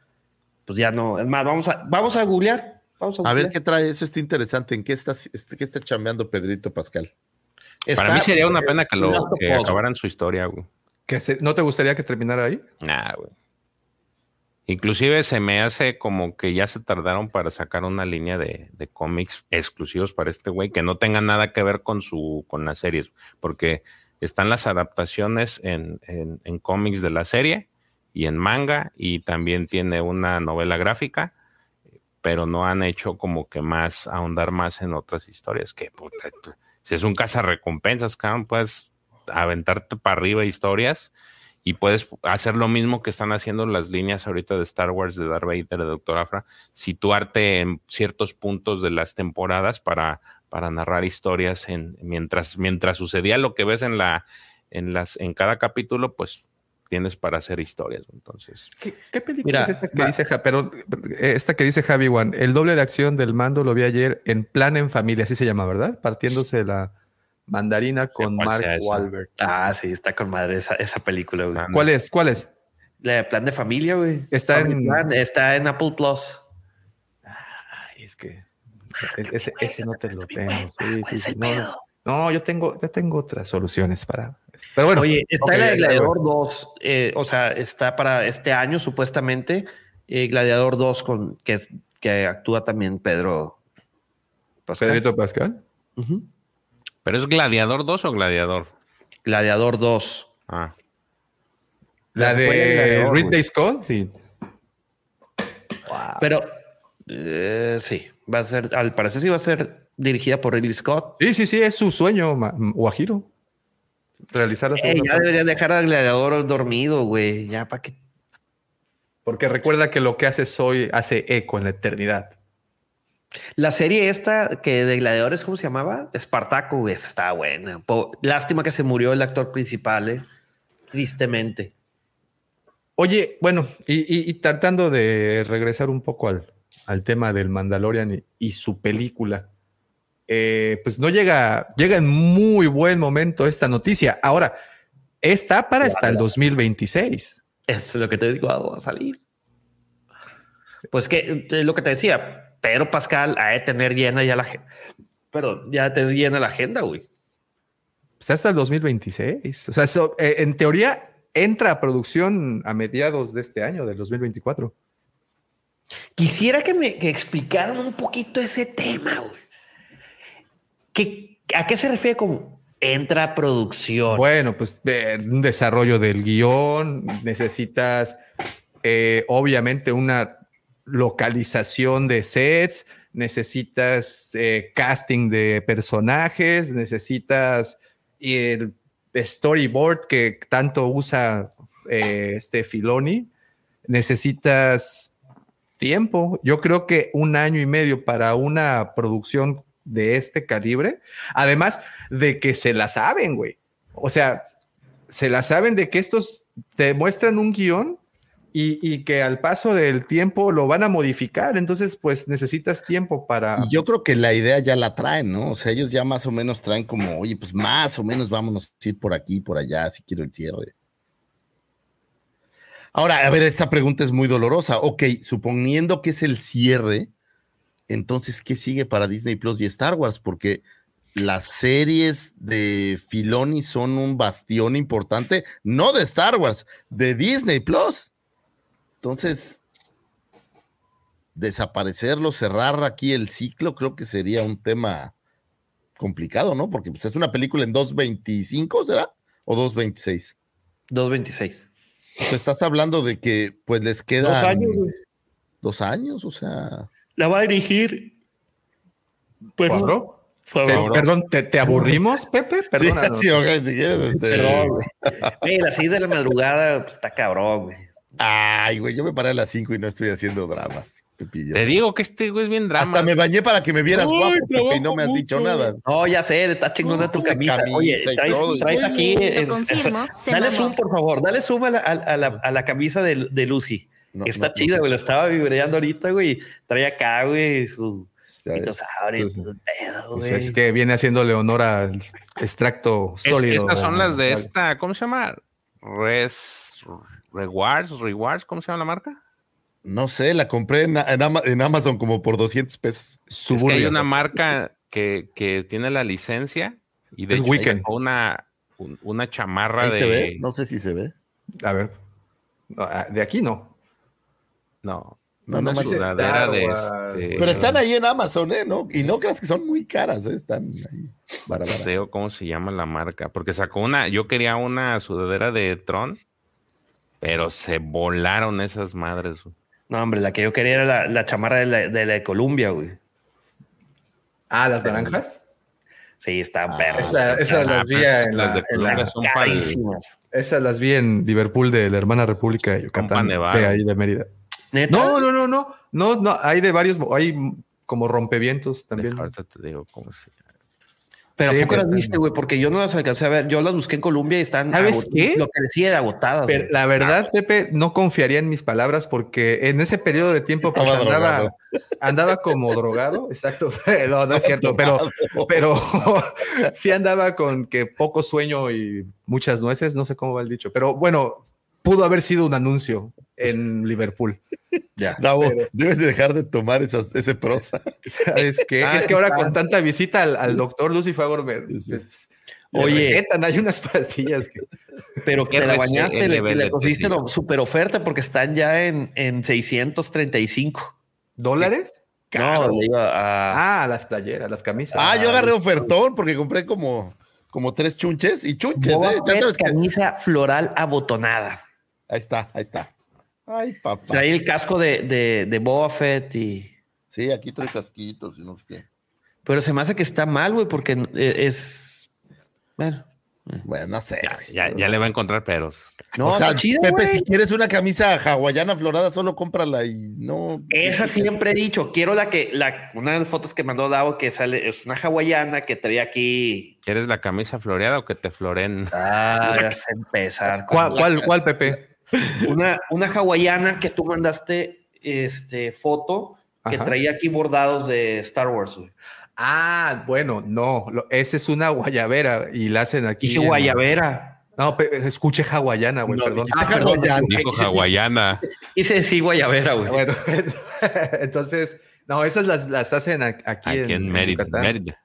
pues ya no. Es más, vamos a, vamos a googlear. Vamos a, A ver qué trae, eso está interesante. ¿En qué está, este- qué está chambeando Pedrito Pascal? Para Está- mí sería una pena que, lo, que acabaran su historia, güey. ¿Que se- ¿No te gustaría que terminara ahí? Nah, güey. Inclusive se me hace como que ya se tardaron para sacar una línea de, de cómics exclusivos para este güey que no tengan nada que ver con su con las series, porque están las adaptaciones en, en, en cómics de la serie y en manga y también tiene una novela gráfica, pero no han hecho como que más ahondar más en otras historias que puta, si es un recompensas, cabrón, puedes aventarte para arriba historias y puedes hacer lo mismo que están haciendo las líneas ahorita de Star Wars, de Darth Vader, de Doctor Afra, situarte en ciertos puntos de las temporadas para, para narrar historias en, mientras, mientras sucedía lo que ves en la, en las, en cada capítulo, pues tienes para hacer historias. Entonces, ¿Qué, qué película Mira, es esta que va- dice pero, esta que dice Javi One? El doble de acción del mando lo vi ayer en Plan en Familia, así se llama, ¿verdad? Partiéndose la mandarina con Mark. Wahlberg. Ah, sí, está con madre esa, esa película, güey. Ah, ¿Cuál es? ¿Cuál es? La de plan de familia, güey. Está Family en- Plan, está en Apple Plus. Ay, es que ese, ese no te lo tengo. sí, sí, no, no, yo tengo, yo tengo otras soluciones para. Pero bueno, Oye, está ok, la de Gladiador 2, eh, o sea, está para este año supuestamente eh, Gladiador 2 con que, es- que actúa también Pedro Pascal. Pedrito Pascal. Ujú. ¿pero es Gladiador 2 o Gladiador? Gladiador 2. Ah, La de. Ridley Scott. Sí. Pero eh, sí, va a ser, al parecer sí va a ser dirigida por Ridley Scott. sí, sí, sí, es su sueño, ma- Guajiro. Realizar la ya deberías dejar al gladiador dormido, güey. Ya para que. Porque recuerda que lo que haces hoy hace eco en la eternidad. La serie esta que de gladiadores, ¿cómo se llamaba? Espartaco, güey. Estaba buena. Lástima que se murió el actor principal, eh. Tristemente. Oye, bueno, y, y- y tratando de regresar un poco al, al tema del Mandalorian y, y su película, eh, pues no llega, llega en muy buen momento esta noticia. Ahora, está para hasta el 2026. Es lo que te digo, va a salir. Pues que es lo que te decía, Pedro Pascal ha de tener llena ya la agenda. Pero ya ha de tener llena la agenda, güey. Pues hasta el 2026. O sea, eso, eh, en teoría entra a producción a mediados de este año, del 2024. Quisiera que me que explicaran un poquito ese tema, güey. ¿Qué, ¿A qué se refiere con entra producción? Bueno, pues eh, un desarrollo del guion, necesitas eh, obviamente una localización de sets, necesitas eh, casting de personajes, necesitas el storyboard que tanto usa este Filoni, necesitas tiempo. Yo creo que un año y medio para una producción de este calibre, además de que se la saben, güey. O sea, se la saben de que estos te muestran un guion y, que al paso del tiempo lo van a modificar. Entonces, pues necesitas tiempo para. Yo creo que la idea ya la traen, ¿no? O sea, ellos ya más o menos traen como, oye, pues más o menos vámonos a ir por aquí, por allá, si quiero el cierre. Ahora, a ver, esta pregunta es muy dolorosa. Ok, suponiendo que es el cierre, entonces, ¿qué sigue para Disney Plus y Star Wars? Porque las series de Filoni son un bastión importante, no de Star Wars, de Disney Plus. Entonces, desaparecerlo, cerrar aquí el ciclo, creo que sería un tema complicado, ¿no? Porque pues, es una película en 2.25, ¿será? ¿O 2.26? 226. O sea, estás hablando de que pues les quedan Dos años, dos años, o sea. La va a dirigir. Pero, ¿Favreau? Favreau. Te- perdón, ¿te, te aburrimos, Pepe? Sí, Perdónanos. sí, ok, si quieres, este, Perdón, güey. Las 6 de la madrugada pues, está cabrón, güey. Ay, güey, yo me paré a las 5 y no estoy haciendo dramas, Pepillo. Te digo que este güey es bien drama. Hasta me bañé para que me vieras Uy, guapo, Pepe, y no me has dicho mucho. nada. No, ya sé, está chingona tu Puse camisa. camisa Oye, traes, traes aquí. Lo es- dale zoom, por favor. Dale zoom a la, a, a la, a la camisa de, de Lucy. No, está no, chida, güey. La estaba vibreando ahorita, güey. Trae acá, güey, su el pedo, Pues güey. es que viene haciéndole honor al extracto Es- sólido. estas son las de esta, ¿cómo se llama? Res, Rewards, Rewards, ¿cómo se llama la marca? No sé, la compré en, en Ama- en Amazon como por 200 pesos. Es que hay una marca que, que tiene la licencia y de Es hecho Weekend. una, un- una chamarra Ahí de... se ve, no sé si se ve. A ver. Ah, de aquí no. No, No, una nomás es sudadera de este... Pero están ahí en Amazon, ¿eh? ¿No? Y no creas que son muy caras, ¿eh? Están ahí. Bara, bara. No sé cómo se llama la marca, porque sacó una, yo quería una sudadera de Tron, pero se volaron esas madres. güey. No, hombre, la que yo quería era la, la chamarra de la, de la de Columbia, güey. Ah, las naranjas. Sí, está Ah, perra. Esa- esas Ah, las vi en las la- de Colombia son Carísimas. Esas las vi en Liverpool de la hermana República de Yucatán. De ahí de Mérida. ¿Neta? No, no, no, no. No, no. Hay de varios. Hay como rompevientos también. Ahorita te digo cómo se. Pero Sí, ¿a poco las viste, güey? Porque yo no las alcancé a ver. Yo las busqué en Colombia y están. ¿Sabes qué? Lo que decía de agotadas. Pero la verdad, Pepe, no confiaría en mis palabras porque en ese periodo de tiempo pues, andaba como drogado. Exacto. No, no es cierto, pero, pero sí andaba con que poco sueño y muchas nueces. No sé cómo va el dicho, pero bueno, pudo haber sido un anuncio en Liverpool. Ya. Bravo, Pero- debes de dejar de tomar esas, ese prosa. ¿Sabes qué? Ah, es que ahora está. con tanta visita al, al doctor Lucifer Gourmet, Sí, sí. pues, Oye. le recetan, hay unas pastillas que Pero que te la bañaste, le, le conseguiste una super oferta porque están ya en, en 635. dólares. No, le iba a. Ah, las playeras, las camisas. Ah, yo agarré ofertón porque compré como, como tres chunches y chunches, ¿eh? Ya que. camisa floral abotonada. Ahí está, ahí está. Ay, papá. Trae el casco de, de, de Boba Fett y. Sí, aquí trae casquitos y no sé qué. Pero se me hace que está mal, güey, porque eh, es. Bueno, Bueno, no sé. Ya, ya, ya le va a encontrar peros. No, o sea, chido, Pepe, si quieres una camisa hawaiana florada, solo cómprala y no. Esa siempre he dicho. Quiero la que, la, una de las fotos que mandó Davo que sale, es una hawaiana que traía aquí. ¿Quieres la camisa floreada o que te floren? Ah, ya sé empezar. ¿Cuál, cuál, cuál, Pepe? Una, una hawaiana que tú mandaste este, foto que Ajá. traía aquí bordados de Star Wars. güey. Ah, bueno, no. lo- esa es una guayabera y la hacen aquí. Dije en- guayabera. No, escuche hawaiana, güey, No, perdón. Ah, perdón. hawaiana. Dijo hawaiana. Hice sí guayabera, güey. Bueno, entonces, no, esas las, las hacen aquí, Aquí en Mérida. Mérida.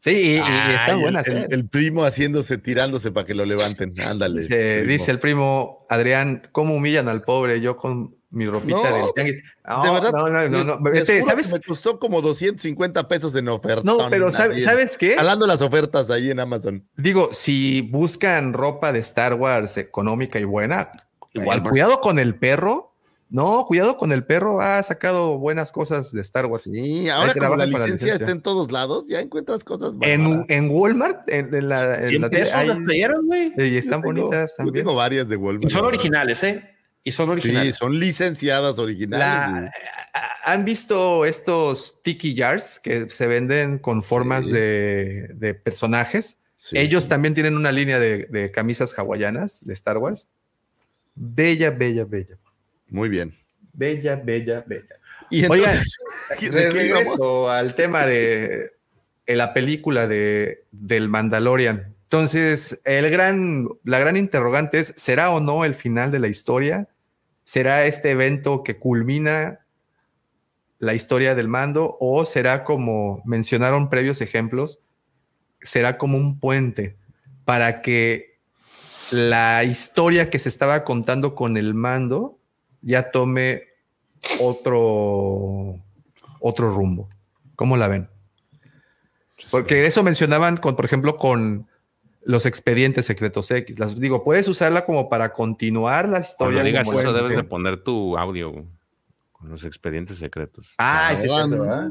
Sí, y, y el- buenas. El, ¿eh? el primo haciéndose, tirándose para que lo levanten. Ándale. Dice, primo. dice el primo Adrián, ¿cómo humillan al pobre? Yo con mi ropita No, del tianguis. No, de verdad, no, no, no, no. les Este. Me costó como 250 pesos en oferta. No, pero ¿sabes, ¿sabes qué? Jalando las ofertas ahí en Amazon. Digo, si buscan ropa de Star Wars económica y buena, Igual, eh, cuidado con el perro. No, cuidado con el perro. Ha sacado buenas cosas de Star Wars. Sí, ahora como la licencia está en todos lados, ya encuentras cosas En, en Walmart, en, en la, en 100 la tele, pesos hay- las playeras, güey. y están Yo tengo- bonitas Yo también. tengo varias de Walmart. Y son originales, ¿eh? Y son Sí, originales. son licenciadas originales. La- ¿Han visto estos tiki jars que se venden con formas Sí. de, de personajes? Sí, Ellos sí. también tienen una línea de, de camisas hawaianas de Star Wars. Bella, bella, bella. Muy bien. Bella, bella, bella. Y Oigan, entonces, ¿de qué íbamos? regreso al tema de, de la película de, del Mandalorian. Entonces, el gran, la gran interrogante es, ¿será o no el final de la historia? ¿Será este evento que culmina la historia del mando? ¿O será como mencionaron previos ejemplos? ¿Será como un puente para que la historia que se estaba contando con el mando ya tome otro, otro rumbo. ¿Cómo la ven? Porque eso mencionaban con, por ejemplo, con los expedientes secretos X. Las, digo, puedes usarla como para continuar la historia. Cuando digas eso, debes de poner tu audio con los expedientes secretos. Ah, sí, es cierto, ¿verdad?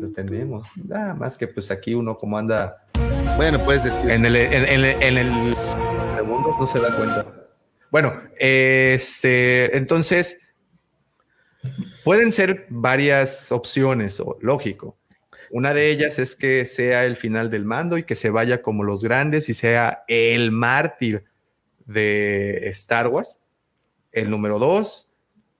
Lo entendimos. Nada más que pues aquí uno como anda Bueno, puedes decir. en el, en, en- en el segundos no se da cuenta. Bueno, este, entonces pueden ser varias opciones, o lógico. Una de ellas es que sea el final del mando y que se vaya como los grandes y sea el mártir de Star Wars. El número dos,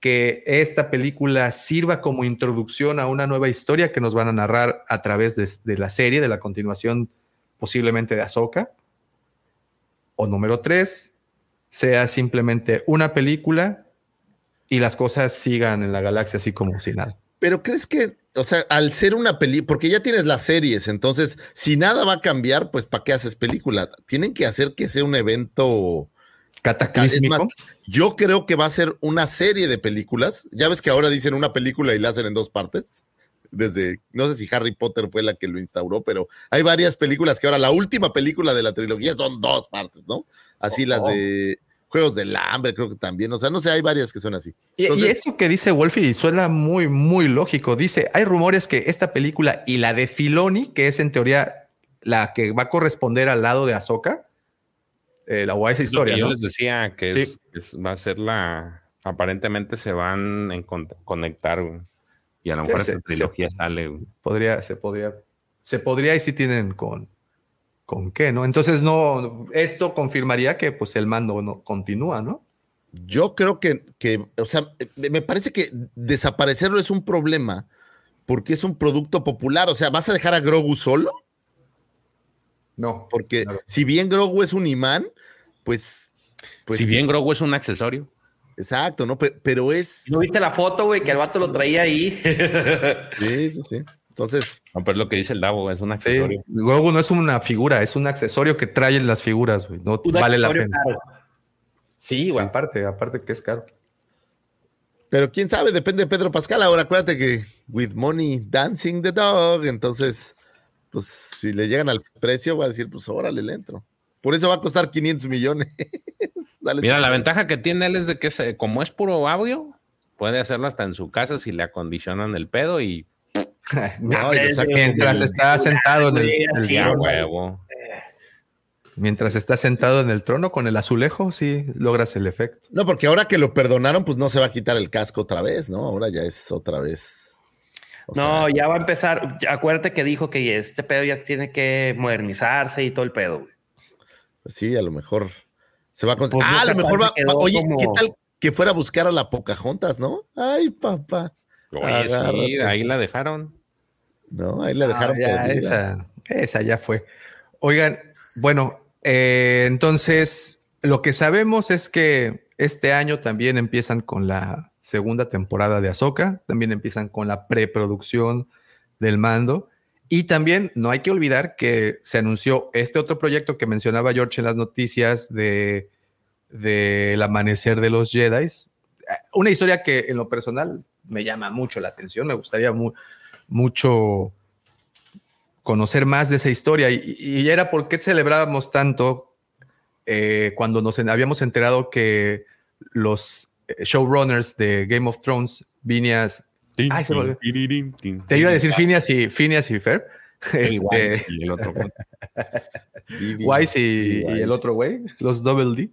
que esta película sirva como introducción a una nueva historia que nos van a narrar a través de, de la serie, de la continuación posiblemente de Ahsoka. O número tres, sea simplemente una película y las cosas sigan en la galaxia así como si nada. Pero crees que, o sea, al ser una peli, porque ya tienes las series, entonces, si nada va a cambiar, pues ¿para qué haces película? Tienen que hacer que sea un evento. Es Cataclísmico. más, yo creo que va a ser una serie de películas. Ya ves que ahora dicen una película y la hacen en dos partes. Desde, no sé si Harry Potter fue la que lo instauró, pero hay varias películas que ahora la última película de la trilogía son dos partes, ¿no? Así las de Juegos del Hambre, creo que también. O sea, no sé, hay varias que son así. Y, esto que dice Wolfie suena muy, muy lógico. Dice, hay rumores que esta película y la de Filoni, que es en teoría la que va a corresponder al lado de Ahsoka, eh, la a esa Es lo que historia, yo ¿no? les decía que Sí. es- es- va a ser la. Aparentemente se van a conectar, güey. Y a lo Sí, mejor se- esta trilogía sale, güey. Podría, se podría, se podría y si tienen con, con qué, ¿no? Entonces no, esto confirmaría que pues el mando no continúa, ¿no? Yo creo que, que, o sea, me parece que desaparecerlo es un problema porque es un producto popular. O sea, ¿vas a dejar a Grogu solo? No. Porque Claro. si bien Grogu es un imán, pues. pues si bien Grogu es un accesorio. Exacto, ¿no? Pe- Pero, es. ¿No viste la foto, güey? Que el vato lo traía ahí. Sí, sí, sí. Entonces, No, pero es lo que dice el Davo, es un Sí, accesorio. luego no es una figura, es un accesorio que traen las figuras, güey. No Un vale la pena. caro. Sí, güey, aparte, aparte que es caro. pero quién sabe, depende de Pedro Pascal. Ahora acuérdate que with money dancing the dog. Entonces, pues si le llegan al precio, va a decir, pues órale, le entro. Por eso va a costar 500 millones. Dale, Mira, la ventaja que tiene él es de que se- como es puro audio, puede hacerlo hasta en su casa si le acondicionan el pedo y No, y lo saca Mientras está sentado en el, el huevo. Mientras está sentado en el trono con el azulejo, sí logras el efecto. No, porque ahora que lo perdonaron, pues no se va a quitar el casco otra vez, ¿no? Ahora ya es otra vez. o No, sea, ya va a empezar. Acuérdate que dijo que este pedo ya tiene que modernizarse y todo el pedo, güey. pues sí, a lo mejor se va a. Pues ah, a lo mejor va. va- Oye, como- ¿qué tal que fuera a buscar a la Pocahontas, no? Ay, papá. Oye, sí, Agárrate. ahí la dejaron. No, ahí la dejaron Ah, ya, perdida. esa, esa ya fue. Oigan, bueno, eh, entonces lo que sabemos es que este año también empiezan con la segunda temporada de Ahsoka, también empiezan con la preproducción del mando y también no hay que olvidar que se anunció este otro proyecto que mencionaba George en las noticias de del amanecer de los Jedi, una historia que en lo personal me llama mucho la atención, me gustaría mu- mucho conocer más de esa historia y, y era por qué celebrábamos tanto eh, cuando nos habíamos enterado que los eh, showrunners de Game of Thrones, Ay, se olvidó. te iba a decir Phineas y, Phineas y Fer, El Wise este, y el otro. Wise y, y Wise. el otro güey, los Double D,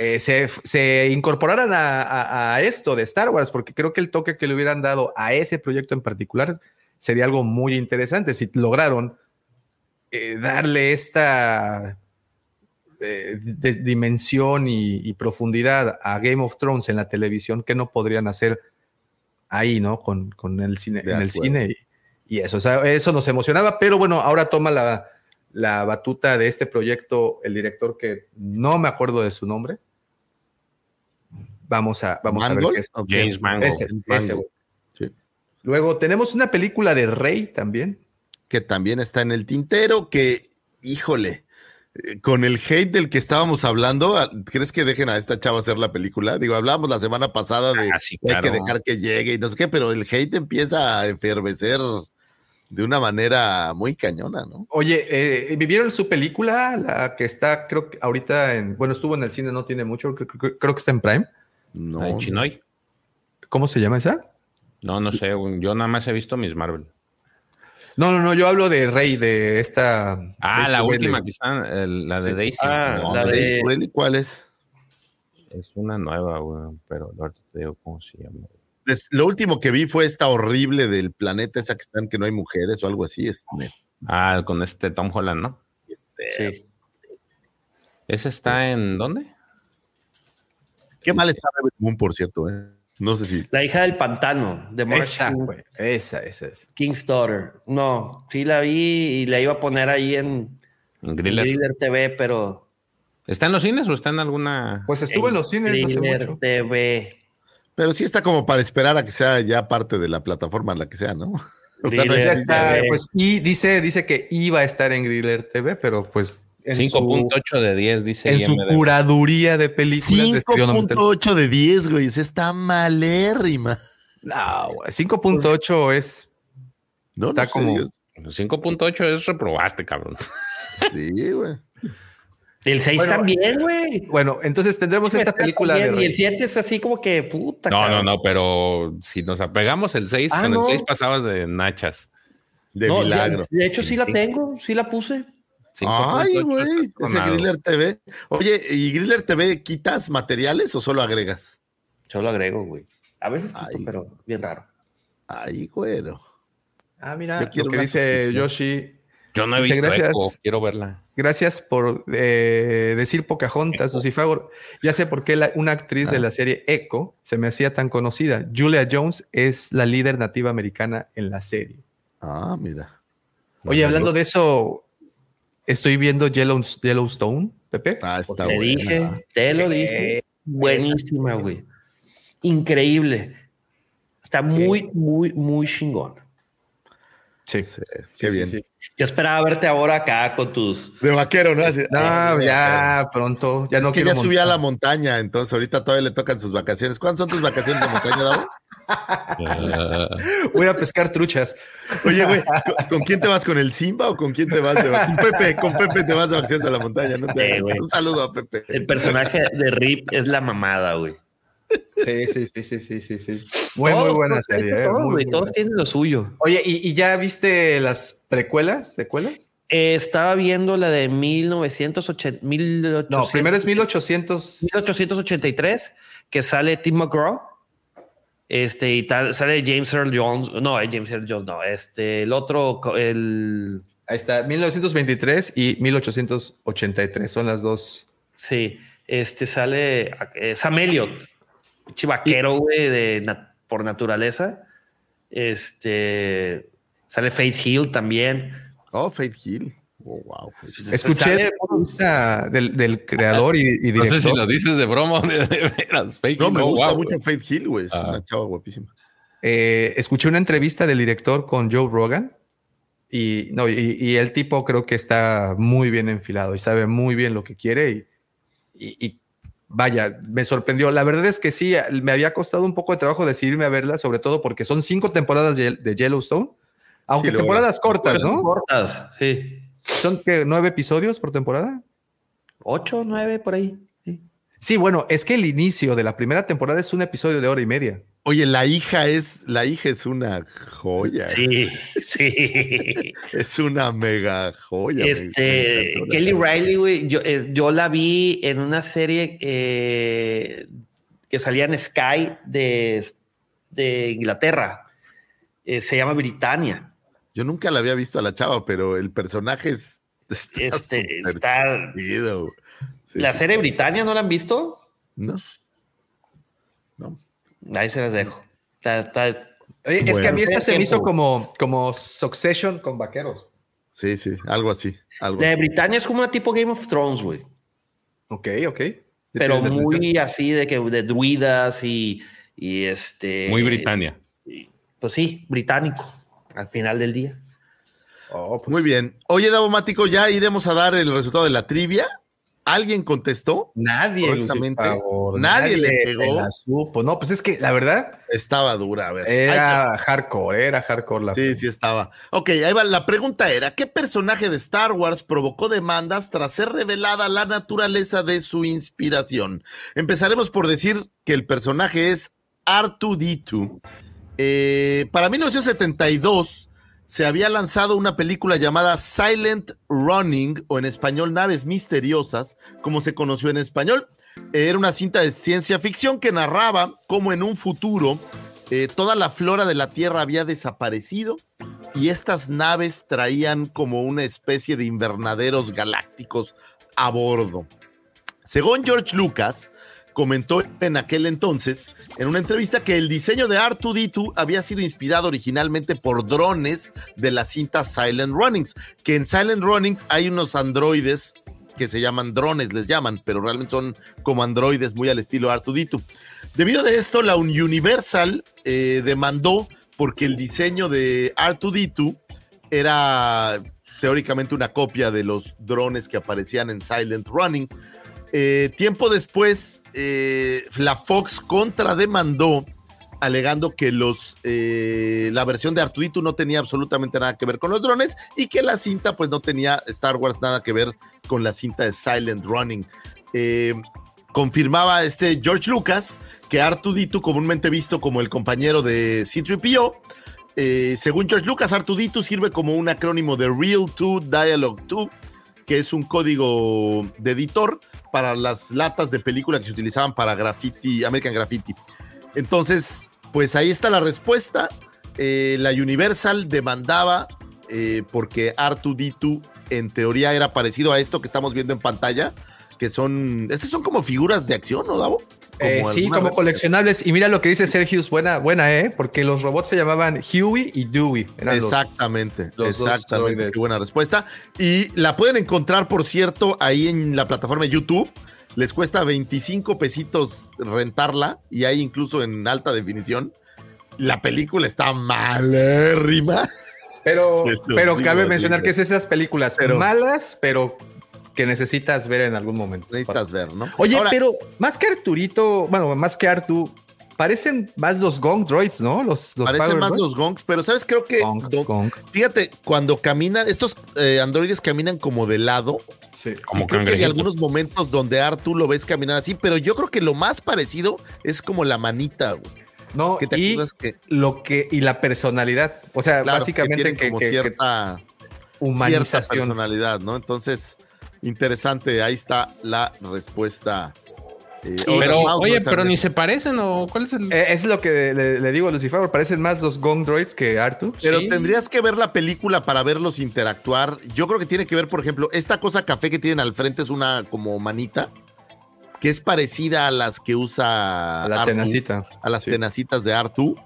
eh, se, se incorporaran a, a- a esto de Star Wars, porque creo que el toque que le hubieran dado a ese proyecto en particular sería algo muy interesante. Si lograron eh, darle esta eh, de- dimensión y, y profundidad a Game of Thrones en la televisión, que no podrían hacer ahí, ¿no? Con, con el cine, De en el cine y, y eso, o sea, eso nos emocionaba, pero bueno, ahora toma la, la batuta de este proyecto el director que no me acuerdo de su nombre. Vamos a, vamos a ver. James Mangold. Ese, Mangold. ese, güey. Sí. Luego tenemos una película de Rey también. que también está en el tintero, que, híjole, eh, con el hate del que estábamos hablando, ¿a- ¿crees que dejen a esta chava hacer la película? Digo, hablábamos la semana pasada de Ah, sí, que hay que dejar que llegue y no sé qué, pero el hate empieza a efervecer de una manera muy cañona, ¿no? Oye, eh, ¿vivieron su película? La que está, creo que ahorita en, bueno, estuvo en el cine, no tiene mucho, creo, creo- creo que está en Prime. No, ¿La de Chinoy? ¿Cómo se llama esa? No, no sé. Yo nada más he visto Miss Marvel. No, no, no, yo hablo de Rey, de esta. Ah, este la última el- la de Daisy. Ah, No, la ¿de Israel? ¿Cuál es? Es una nueva, güey, pero ahorita te digo cómo se llama. Des- Lo último que vi fue esta horrible del planeta, esa que están que no hay mujeres o algo así. Es, Ah, con este Tom Holland, ¿no? Sí. ¿Ese está en dónde? Qué mal está Rebel Moon, por cierto, ¿eh? No sé si. La hija del pantano, de Marsh Esa, güey, esa, esa, esa. King's Daughter. No, sí la vi y la iba a poner ahí en En Griller. Griller TV, pero. ¿Está en los cines o está en alguna? Pues estuvo en los cines Griller. TV. Pero sí está como para esperar a que sea ya parte de la plataforma en la que sea, ¿no? O sea, no está, pues, y dice, dice que iba a estar en Griller TV, pero pues 5.8 de 10, dice en su curaduría de películas. decidió no meter- 5.8 de 10, güey. esa Está malérrima. No, güey, 5.8 es No, no Está sé, como- Dios. 5.8 es reprobaste, cabrón. Sí, güey. El 6 Bueno, también, güey. Bueno, entonces tendremos esta película de Y el 7 es así como que puta. No, no, cabrón. no, pero si nos apegamos el 6, Ah, con no. el 6 pasabas de nachas. De No, milagro. De, hecho, sí la tengo, sí la puse. 5.8 Ay, güey. Ese. Griller TV. Oye, ¿y Griller TV quitas materiales o solo agregas? Yo lo agrego, güey. A veces quito, Ay. pero bien raro. Ay, güero. Ah, mira, Yo lo que dice suscripción. Yoshi. Yo no he Dice, visto gracias. Echo, quiero verla. Gracias por eh, decir Pocahontas, Lucifer. Ya sé por qué la- una actriz Ah. de la serie Echo se me hacía tan conocida. Julia Jones es la líder nativa americana en la serie. Ah, mira. Oye, hablando de eso, estoy viendo Yellow- Yellowstone, Pepe. Ah, está Te dije, te lo dije. Buenísima, güey. Increíble. Está muy, muy, muy chingón. Sí. Qué bien. Yo esperaba verte ahora acá con tus. De vaquero, ¿no? Así- No, Ah, ya pronto. Ya es no que quiero ya subí a la montaña, entonces ahorita todavía le tocan sus vacaciones. ¿Cuántas son tus vacaciones de montaña, Davo? Voy a pescar truchas. Oye, güey, ¿con, con quién te vas? ¿Con el Simba o con quién te vas? De? Con Pepe, con Pepe te vas de vacaciones a la montaña. ¿no? Te Sí. Un saludo a Pepe. El personaje de Rip es la mamada, güey. Sí, sí, sí, sí, sí, sí, sí. Muy, muy Todos, buena todos, serie. eh, todos, muy, güey, muy todos buena. tienen lo suyo. Oye, ¿y, y ya viste las precuelas, secuelas? Eh, estaba viendo la de 1980, 1800, No, primero es 1800. 1883, que sale Tim McGraw. Este, y tal, sale James Earl Jones. No, eh, James Earl Jones, no. Este, el otro, el. Ahí está, 1923 y 1883 son las dos. Sí, este sale eh, Sam Elliott, chivaquero, güey, de na- por naturaleza. Este sale Faith Hill también. Oh, Faith Hill. Oh, wow. Escuché Sale- la entrevista del, del creador y, y No sé si lo dices de broma o de, de veras. Fake No, me no, gusta wow, mucho Faith Hill, güey. Es Ah. una chava guapísima. Eh, escuché una entrevista del director con Joe Rogan y, no, y, y el tipo creo que está muy bien enfilado y sabe muy bien lo que quiere y, y- y vaya, me sorprendió. La verdad es que sí, me había costado un poco de trabajo decidirme a verla, sobre todo porque son cinco temporadas de, de Yellowstone, aunque Sí, temporadas cortas, ¿no? Cortas, sí. Son que nueve episodios por temporada. Ocho, nueve, por ahí. Sí. Sí, bueno, es que el inicio de la primera temporada es un episodio de hora y media. Oye, la hija es, la hija es una joya. Sí, sí. Es una mega joya. Este, Kelly. Riley, güey, yo, eh, yo la vi en una serie eh, que salía en Sky de, de Inglaterra. Eh, se llama Britannia. Yo nunca la había visto a la chava, pero el personaje es. Está Este, está. Sí, la sí. serie Britannia, ¿no la han visto? No. No. Ahí se las dejo. Está, está- Oye, es que a mí esta se me hizo como, como Succession con vaqueros. Sí, sí, algo así. Algo la de así. Britannia es como una tipo Game of Thrones, güey. Ok, ok. Pero de- muy así de que de druidas y, y este. Muy Britannia. Pues sí, británico al final del día. Oh, pues, Muy bien. Oye, Davomático, ya iremos a dar el resultado de la trivia. ¿Alguien contestó? Nadie, Correctamente. Favor, Nadie le pegó. la supo. No, pues es que la verdad Estaba dura, a ver. Era hardcore, era hardcore la Sí, sí estaba. Ok, ahí va. La pregunta era, ¿qué personaje de Star Wars provocó demandas tras ser revelada la naturaleza de su inspiración? Empezaremos por decir que el personaje es R2D2. Eh, para 1972 se había lanzado una película llamada Silent Running, o en español Naves Misteriosas, como se conoció en español. Era una cinta de ciencia ficción que narraba cómo en un futuro eh, toda la flora de la Tierra había desaparecido y estas naves traían como una especie de invernaderos galácticos a bordo. Según George Lucas, comentó en aquel entonces, en una entrevista, que el diseño de R2D2 había sido inspirado originalmente por drones de la cinta Silent Runnings, que en Silent Runnings hay unos androides que se llaman drones, les llaman, pero realmente son como androides muy al estilo R2D2. Debido a esto, la Universal eh, demandó porque el diseño de R2D2 era teóricamente una copia de los drones que aparecían en Silent Running. Eh, tiempo después, eh, la Fox contrademandó alegando que los, eh, la versión de Artudito no tenía absolutamente nada que ver con los drones y que la cinta pues no tenía Star Wars nada que ver con la cinta de Silent Running. Eh, confirmaba este George Lucas que Artudito, comúnmente visto como el compañero de C-3PO, eh, según George Lucas, Artudito sirve como un acrónimo de Real 2 Dialogue 2, que es un código de editor para las latas de película que se utilizaban para graffiti, American Graffiti. Entonces, pues ahí está la respuesta. Eh, la Universal demandaba eh, porque R2D2 en teoría era parecido a esto que estamos viendo en pantalla, que son, estas son como figuras de acción, ¿no, Davo? Eh, sí, como coleccionables. Y mira lo que dice Sergius, buena, buena, ¿eh? Porque los robots se llamaban Huey y Dewey. Eran Exactamente, los exactamente. Qué buena respuesta. Y la pueden encontrar, por cierto, ahí en la plataforma de YouTube. Les cuesta 25 pesitos rentarla y hay incluso en alta definición. La película está malérrima. Pero, pero cabe mencionar que es esas películas Pero- malas, pero que necesitas ver en algún momento. Necesitas ver, ¿no? Oye, Ahora, pero más que Arturito, bueno, más que Artu, parecen más los Gong Droids, ¿no? Los, los parecen Power más Droids. los gongs, pero ¿sabes? Creo que. Gong, do- Gong. Fíjate, cuando caminan, estos eh, androides caminan como de lado. Sí. Como y creo que hay algunos momentos donde Artu lo ves caminar así, pero yo creo que lo más parecido es como la manita, güey. No, Que te y acuerdas que lo que y la personalidad, o sea, Claro, básicamente que como que- que- cierta cierta humanización. personalidad, ¿no? Entonces, interesante, ahí está la respuesta. Eh, Pero, oye, ¿no? pero ni se parecen o cuál es el. Eh, es lo que le, le digo a Lucifer, parecen más los Gong Droids que Artu. Pero Sí. tendrías que ver la película para verlos interactuar. Yo creo que tiene que ver, por ejemplo, esta cosa café que tienen al frente es una como manita que es parecida a las que usa A la Artu, tenacita. a las Sí. tenacitas de Artu.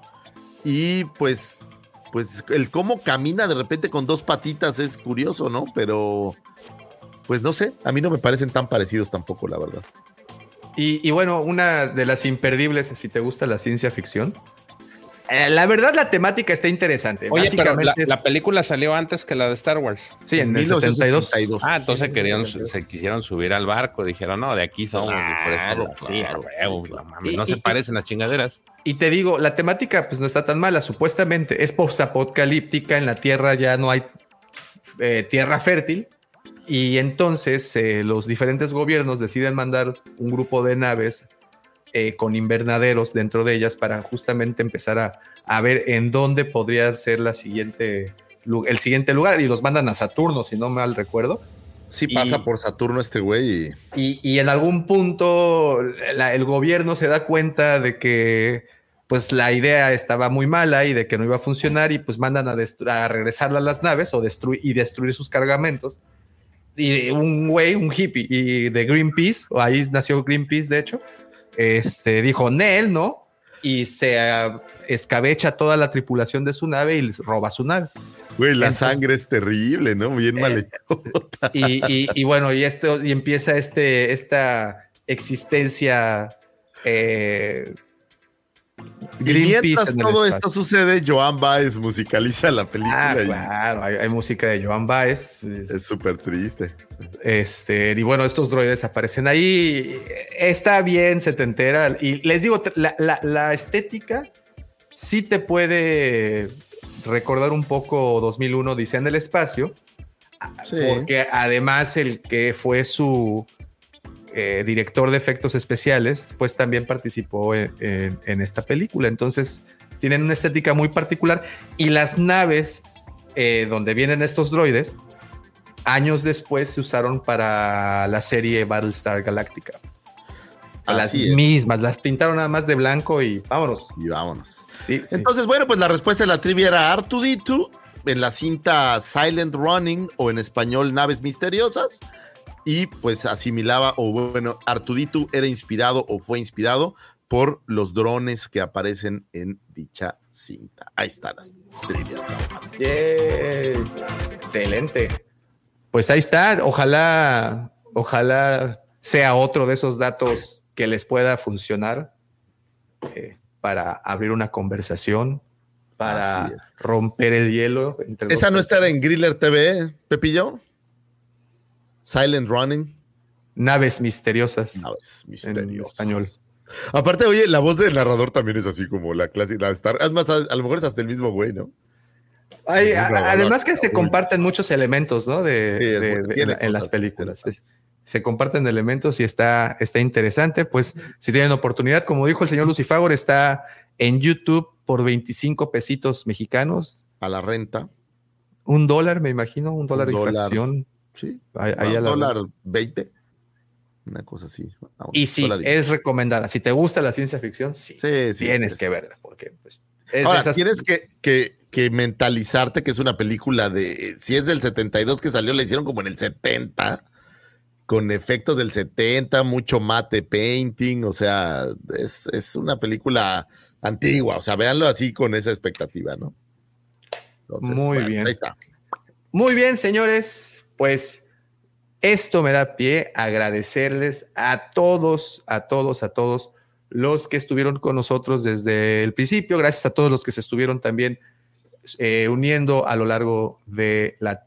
Y pues, pues el cómo camina de repente con dos patitas es curioso, ¿no? Pero, pues no sé, a mí no me parecen tan parecidos tampoco, la verdad. Y, y bueno, una de las imperdibles, si te gusta la ciencia ficción. eh, la verdad, la temática está interesante. Oye, pero la, Básicamente es- la película salió antes que la de Star Wars. sí, en el 72. 1972. Ah, entonces querían, se quisieron subir al barco. Dijeron, no, de aquí somos. y por eso, Claro, sí, claro, claro. no mames, Y- no y- se parecen las chingaderas. Y te digo, la temática pues no está tan mala, supuestamente es postapocalíptica, en la Tierra ya no hay eh, tierra fértil y entonces eh, los diferentes gobiernos deciden mandar un grupo de naves eh, con invernaderos dentro de ellas para justamente empezar a, a ver en dónde podría ser la siguiente, el siguiente lugar y los mandan a Saturno, si no mal recuerdo. Sí Y- pasa por Saturno este güey y... Y, en algún punto la- el gobierno se da cuenta de que pues la idea estaba muy mala y de que no iba a funcionar y pues mandan a, a regresarla a las naves o destruir y destruir sus cargamentos. Y un güey, un hippie y de Greenpeace, ahí nació Greenpeace de hecho, este, dijo Nel, ¿no? Y se ah, escabecha toda la tripulación de su nave y les roba su nave. Güey, la Entonces- sangre es terrible, ¿no? Bien mal Eh, hecho. y, y- y bueno, y esto, y empieza este, esta existencia. Eh, Y Greenpeace mientras todo esto sucede, Joan Baez musicaliza la película Ah, y claro, hay, hay música de Joan Baez. es- súper triste. Este, y bueno, estos droides aparecen ahí. Está bien setentera. Y les digo, la, la- la estética sí te puede recordar un poco 2001, Dice en el espacio. Sí. Porque además el que fue su eh, director de efectos especiales, pues también participó en, en- en esta película. Entonces tienen una estética muy particular y las naves eh, donde vienen estos droides, años después se usaron para la serie Battlestar Galactica. Las mismas, las pintaron nada más de blanco y vámonos. Y vámonos. Sí, sí. Entonces, bueno, pues la respuesta de la trivia era R2D2 en la cinta Silent Running o en español Naves Misteriosas. Y pues asimilaba, o bueno, Artudito era inspirado o fue inspirado por los drones que aparecen en dicha cinta. Ahí están las trivias. Excelente. Pues ahí está. Ojalá, ojalá sea otro de esos datos que les pueda funcionar eh, para abrir una conversación, para romper el hielo. Entre Esa no estará en Griller TV, Pepillo. Silent Running. Naves misteriosas. Naves en misteriosas. español. Aparte, oye, la voz del narrador también es así como la clásica. Es más, a, a lo mejor es hasta el mismo güey, ¿no? Ay, a- además que se comparten muchos elementos, ¿no? De, Sí, de- porque de- tiene en, en las películas. Se comparten elementos y está, está interesante. Pues si tienen oportunidad, como dijo el señor Lucifagor, está en YouTube por 25 pesitos mexicanos, A la renta. un dólar, me imagino, un dólar Un de dólar. Sí. Ahí- ahí a dólar 20. Una cosa así. Ah, Y sí, es recomendada. Si te gusta la ciencia ficción, sí, Sí, sí, tienes sí, que sí. verla, porque pues, es Ahora, esas- tienes que, que, que mentalizarte que es una película de. Si es del 72 que salió, la hicieron como en el 70, con efectos del 70, mucho mate painting. O sea, es, es una película antigua. O sea, véanlo así con esa expectativa, ¿no? Entonces, Muy bueno, bien. Ahí está. Muy bien, señores, pues esto me da pie a agradecerles a todos, a todos, a todos los que estuvieron con nosotros desde el principio. Gracias a todos los que se estuvieron también eh, uniendo a lo largo de la,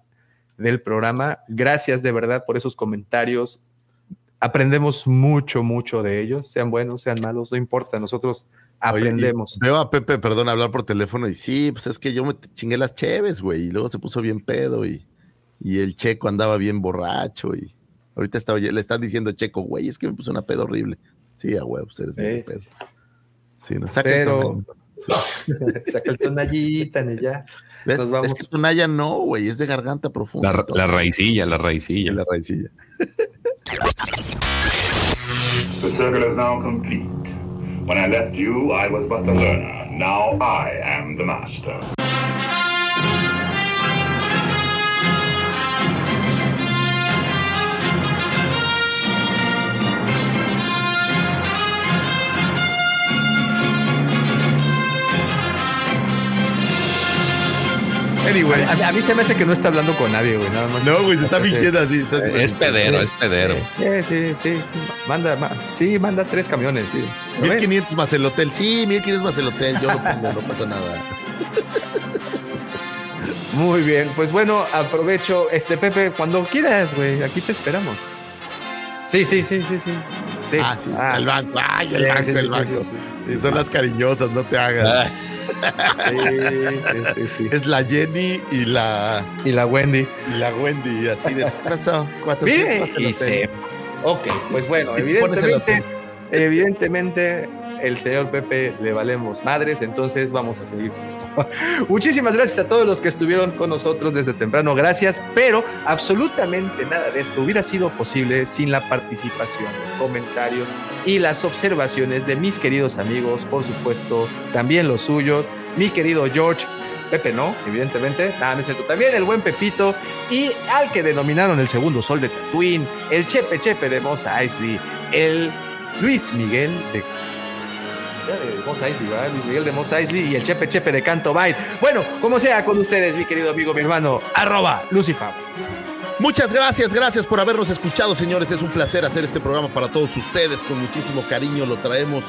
del programa. Gracias de verdad por esos comentarios. Aprendemos mucho, mucho de ellos, sean buenos, sean malos, no importa, nosotros Oye, aprendemos. veo a Pepe, perdón, hablar por teléfono y sí, pues es que yo me chingué las cheves, güey, y luego se puso bien pedo y, y el checo andaba bien borracho y ahorita estaba, le están diciendo checo, güey, es que me puso una pedo horrible. Sí, a huevo, pues eres Sí, pedo. Sí, no, saca Pero- el. Saca el tonallita y ya. ¿Ves? Nos vamos. Es que Tonaya no, güey, es de garganta profunda. La, la raicilla, la raicilla. la raicilla. The circle is now complete. When I left you, I was but the learner. Now I am the master. Anyway. A, mí- a mí se me hace que no está hablando con nadie, güey, nada más. No, güey, se está fingiendo así. Está haciendo- Es pedero, es pedero. Sí, sí, sí, sí. Manda, ma- sí, manda tres camiones, sí. ¿Lo ven? 1500 más el hotel. Sí, 1500 más el hotel. Yo lo pongo, no pasa nada. Muy bien, pues bueno, aprovecho, este Pepe, cuando quieras, güey, aquí te esperamos. Sí, sí, sí, sí, sí. Sí. Ah, sí, el banco. Ay, el Sí, banco, sí, el sí, banco. sí, Sí, son las cariñosas, no te hagas. Sí, sí, sí, sí. Es la Jenny y la, Y la Wendy. y la Wendy, así de ¿qué pasó? 400 Mire, y se- Ok, pues bueno, evidentemente, evidentemente el señor Pepe le valemos madres, entonces vamos a seguir con esto. Muchísimas gracias a todos los que estuvieron con nosotros desde temprano, gracias, pero absolutamente nada de esto hubiera sido posible sin la participación, los comentarios y las observaciones de mis queridos amigos, por supuesto, también los suyos, mi querido George. Pepe no, evidentemente, nada, no es cierto. También el buen Pepito y al que denominaron el segundo sol de Tatooine, el Chepe Chepe de Mos Eisley, el Luis Miguel de de Mos Eisley, ¿verdad? Luis Miguel de Mos Eisley y el Chepe Chepe de Canto Byte. Bueno, como sea con ustedes, mi querido amigo, mi hermano, arroba Lucifer. Muchas gracias, gracias por habernos escuchado, señores. Es un placer hacer este programa para todos ustedes. Con muchísimo cariño lo traemos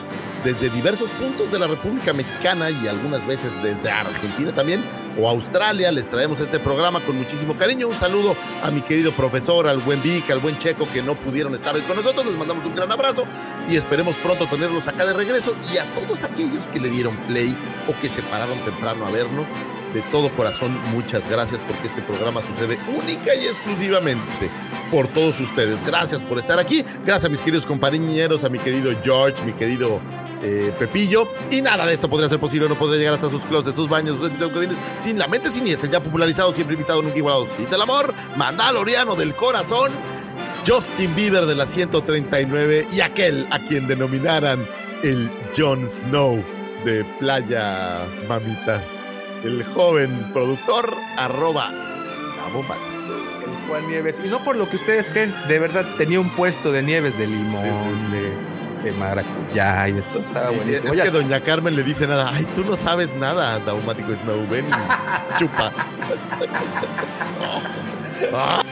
desde diversos puntos de la República Mexicana y algunas veces desde Argentina también o Australia. Les traemos este programa con muchísimo cariño. Un saludo a mi querido profesor, al buen Vic, al buen Checo que no pudieron estar hoy con nosotros. Les mandamos un gran abrazo y esperemos pronto tenerlos acá de regreso. Y a todos aquellos que le dieron play o que se pararon temprano a vernos, de todo corazón, muchas gracias porque este programa sucede única y exclusivamente por todos ustedes. Gracias por estar aquí. Gracias a mis queridos compañeros, a mi querido George, mi querido eh, Pepillo. Y nada de esto podría ser posible, no podría llegar hasta sus closets, sus baños, sus sin la mente siniestra, ya popularizado, siempre invitado, nunca igualado. Sí, del amor, Mandaloriano del corazón. Justin Bieber de la 139 y aquel a quien denominaran el Jon Snow de Playa Mamitas el joven productor arroba la bomba. El Juan Nieves. Y no por lo que ustedes creen, de verdad tenía un puesto de nieves de limón, De, de maracuyá y de todo. Estaba Es buenísimo. que Ya- doña Carmen le dice nada, ay, tú no sabes nada, Daumático Snow, ven chupa. Ah.